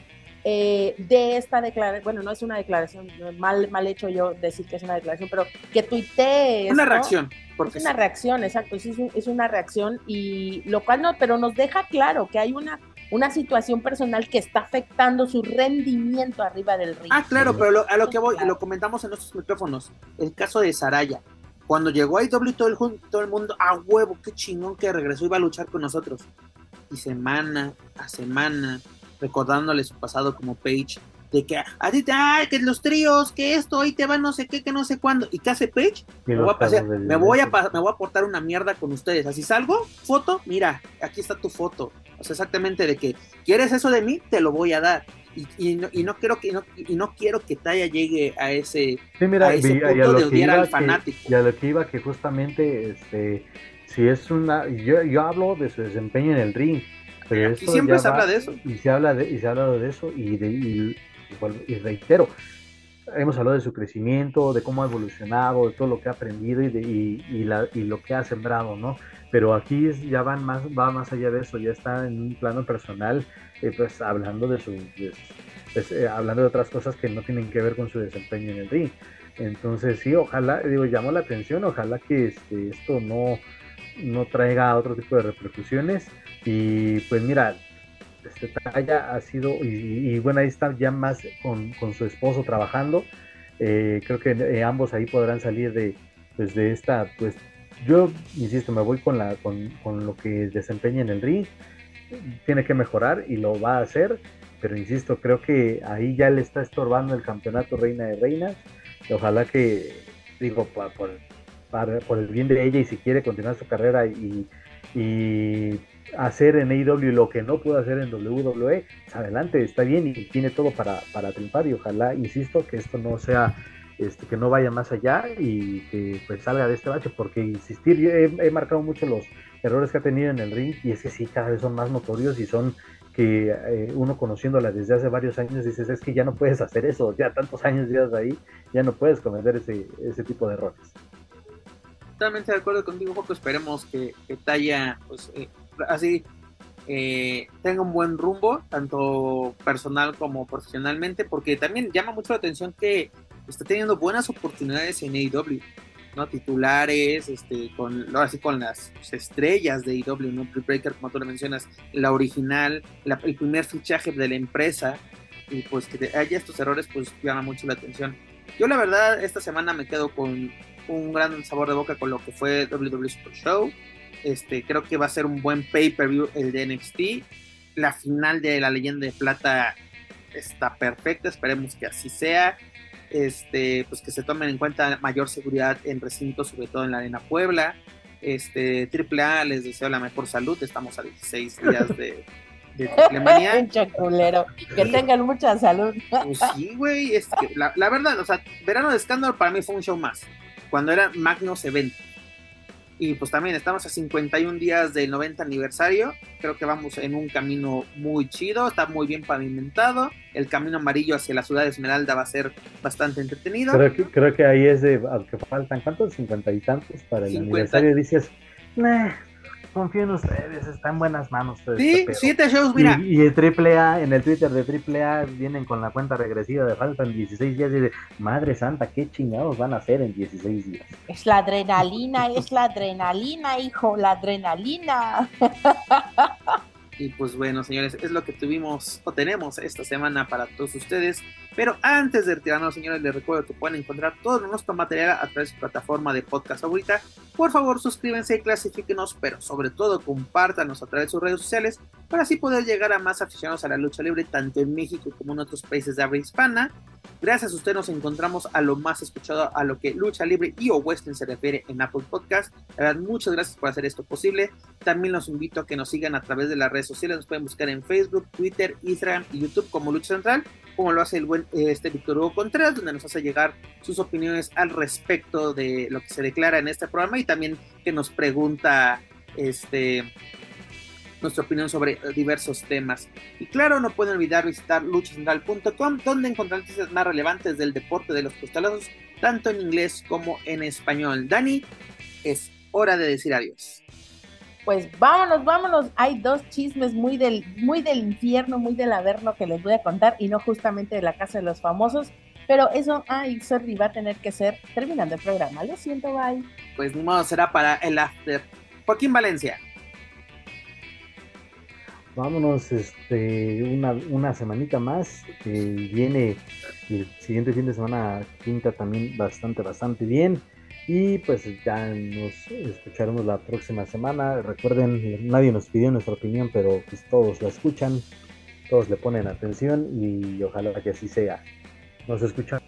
eh, de esta declaración, bueno, no es una declaración, no, mal, mal hecho yo decir que es una declaración, pero que tuitee Una esto, reacción. Porque Es una reacción, exacto, es, es una reacción y lo cual no, pero nos deja claro que hay una, una situación personal que está afectando su rendimiento arriba del ring. Ah, claro, pero lo- a lo que voy, lo comentamos en nuestros micrófonos, el caso de Saraya. Cuando llegó a IW todo el, todo el mundo, a huevo, qué chingón que regresó, iba a luchar con nosotros. Y semana a semana, recordándole su pasado como Page, de que a ti te, ay, que los tríos, que esto, hoy te va no sé qué, que no sé cuándo. ¿Y qué hace Page? y Me voy, a me, voy a, me voy a aportar una mierda con ustedes. Así salgo, foto, mira, aquí está tu foto. O sea, exactamente de que quieres eso de mí, te lo voy a dar. Y, y no, y no quiero que no, y no quiero que Taya llegue a ese, Sí, mira, a ese y a punto lo de odiar al que- fanático. Y a lo que iba que justamente, este, si es una, yo, yo hablo de su desempeño en el ring, pero esto siempre se va- habla de eso. Y se habla de, y se ha hablado de eso y, de, y, y y reitero, hemos hablado de su crecimiento, de cómo ha evolucionado, de todo lo que ha aprendido y, de, y, y la, y lo que ha sembrado, ¿no? Pero aquí ya van más, va más allá de eso, ya está en un plano personal, eh, pues hablando de su, de- pues, eh, hablando de otras cosas que no tienen que ver con su desempeño en el ring. Entonces sí, ojalá, digo, llamó la atención, ojalá que este, esto no, no traiga otro tipo de repercusiones. Y pues mira, este Taya ha sido, y, y bueno, ahí está ya más con, con su esposo trabajando. Eh, creo que eh, ambos ahí podrán salir de, pues, de esta, pues yo insisto, me voy con, la, con, con lo que desempeña en el ring. Tiene que mejorar y lo va a hacer, pero insisto, creo que ahí ya le está estorbando el campeonato Reina de Reinas. Ojalá que, digo, por, para- por el bien de ella y si quiere continuar su carrera y, y hacer en AEW lo que no pudo hacer en WWE, pues adelante, está bien y tiene todo para, para triunfar y ojalá, insisto, que esto no sea, este, que no vaya más allá y que pues salga de este bache, porque insistir, yo he, marcado mucho los errores que ha tenido en el ring y es que sí, cada vez son más notorios y son que eh, uno conociéndola desde hace varios años dices, es que ya no puedes hacer eso, ya tantos años llevas ahí, ya no puedes cometer ese, ese tipo de errores. Totalmente de acuerdo contigo, Joco. Esperemos que, que Taya, pues, eh, así eh, tenga un buen rumbo, tanto personal como profesionalmente, porque también llama mucho la atención que está teniendo buenas oportunidades en AEW, ¿no? Titulares, este, con, ahora sí con las estrellas de AEW, ¿no? Breaker, como tú le mencionas, la original, el primer fichaje de la empresa, y pues que haya estos errores, pues llama mucho la atención. Yo la verdad, esta semana me quedo con un gran sabor de boca con lo que fue WWE Super Show. Este, creo que va a ser un buen pay-per-view el de NXT. La final de la leyenda de plata está perfecta, esperemos que así sea. Este, pues que se tomen en cuenta mayor seguridad en recintos, sobre todo en la Arena Puebla. Este, AAA les deseo la mejor salud, estamos a 16 días de, de Triple Manía. Que tengan mucha salud. Pues sí, güey, es que la, la verdad, o sea, Verano de Escándalo para mí fue un show más, cuando era Magnus Event. Y pues también estamos a 51 días del 90 aniversario, creo que vamos en un camino muy chido, está muy bien pavimentado, el camino amarillo hacia la ciudad de Esmeralda va a ser bastante entretenido. Creo que, creo que ahí es de, aunque faltan, ¿cuántos? Cincuenta y tantos para el 50. aniversario. Dices, nah, confío en ustedes, está en buenas manos. Sí, este pedo". siete shows, mira, Y, y el AAA, en el Twitter de AAA vienen con la cuenta regresiva de faltan 16 días y de madre santa, ¿qué chingados van a hacer en 16 días? Es la adrenalina, es la adrenalina, hijo, la adrenalina. Y pues bueno, señores, es lo que tuvimos o tenemos esta semana para todos ustedes. Pero antes de retirarnos, señores, les recuerdo que pueden encontrar todo nuestro material a través de su plataforma de podcast favorita. Por favor, suscríbanse, clasifíquenos, pero sobre todo compártanos a través de sus redes sociales para así poder llegar a más aficionados a la lucha libre, tanto en México como en otros países de habla hispana. Gracias a usted nos encontramos a lo más escuchado a lo que lucha libre y o western se refiere en Apple Podcast. La verdad, muchas gracias por hacer esto posible. También los invito a que nos sigan a través de las redes sociales. Nos pueden buscar en Facebook, Twitter, Instagram y YouTube como Lucha Central como lo hace el buen este Víctor Hugo Contreras, donde nos hace llegar sus opiniones al respecto de lo que se declara en este programa y también que nos pregunta este nuestra opinión sobre diversos temas. Y claro, no pueden olvidar visitar luchacentral.com, donde encontrarán noticias más relevantes del deporte de los costalados, tanto en inglés como en español. Dani, es hora de decir adiós pues vámonos, vámonos. Hay dos chismes muy del, muy del infierno, muy del averno que les voy a contar y no justamente de la casa de los famosos. Pero eso, ay, sorry, va a tener que ser terminando el programa. Lo siento, bye. Pues ni modo, será para el after. Joaquín Valencia. Vámonos, este, una, una semanita más. viene el siguiente fin de semana, quinta también bastante, bastante bien. Y pues ya nos escucharemos la próxima semana. Recuerden, nadie nos pidió nuestra opinión, pero pues todos la escuchan, todos le ponen atención y ojalá que así sea. Nos escuchan.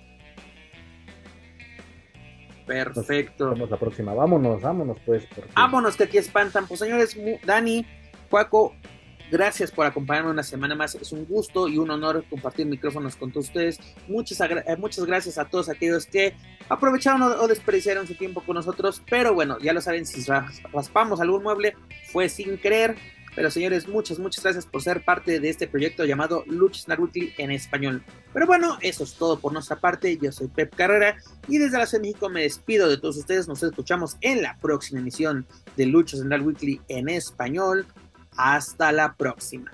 Perfecto. Nos vemos la próxima. Vámonos, vámonos pues. Vámonos que aquí espantan. Pues señores, Dani, Cuaco, Gracias por acompañarme una semana más. Es un gusto y un honor compartir micrófonos con todos ustedes. Muchas, eh, muchas gracias a todos aquellos que aprovecharon o, desperdiciaron su tiempo con nosotros. Pero bueno, ya lo saben, si raspamos algún mueble fue sin querer. Pero señores, muchas, muchas gracias por ser parte de este proyecto llamado Luchas Weekly en español. Pero bueno, eso es todo por nuestra parte. Yo soy Pep Carrera y desde la Ciudad de México me despido de todos ustedes. Nos escuchamos en la próxima emisión de Luchas Weekly en español. Hasta la próxima.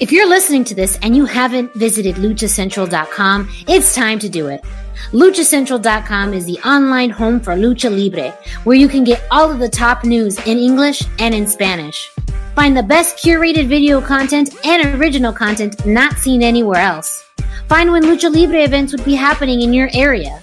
If you're listening to this and you haven't visited luchacentral.com, it's time to do it. LuchaCentral.com is the online home for Lucha Libre, where you can get all of the top news in English and in Spanish. Find the best curated video content and original content not seen anywhere else. Find when Lucha Libre events would be happening in your area.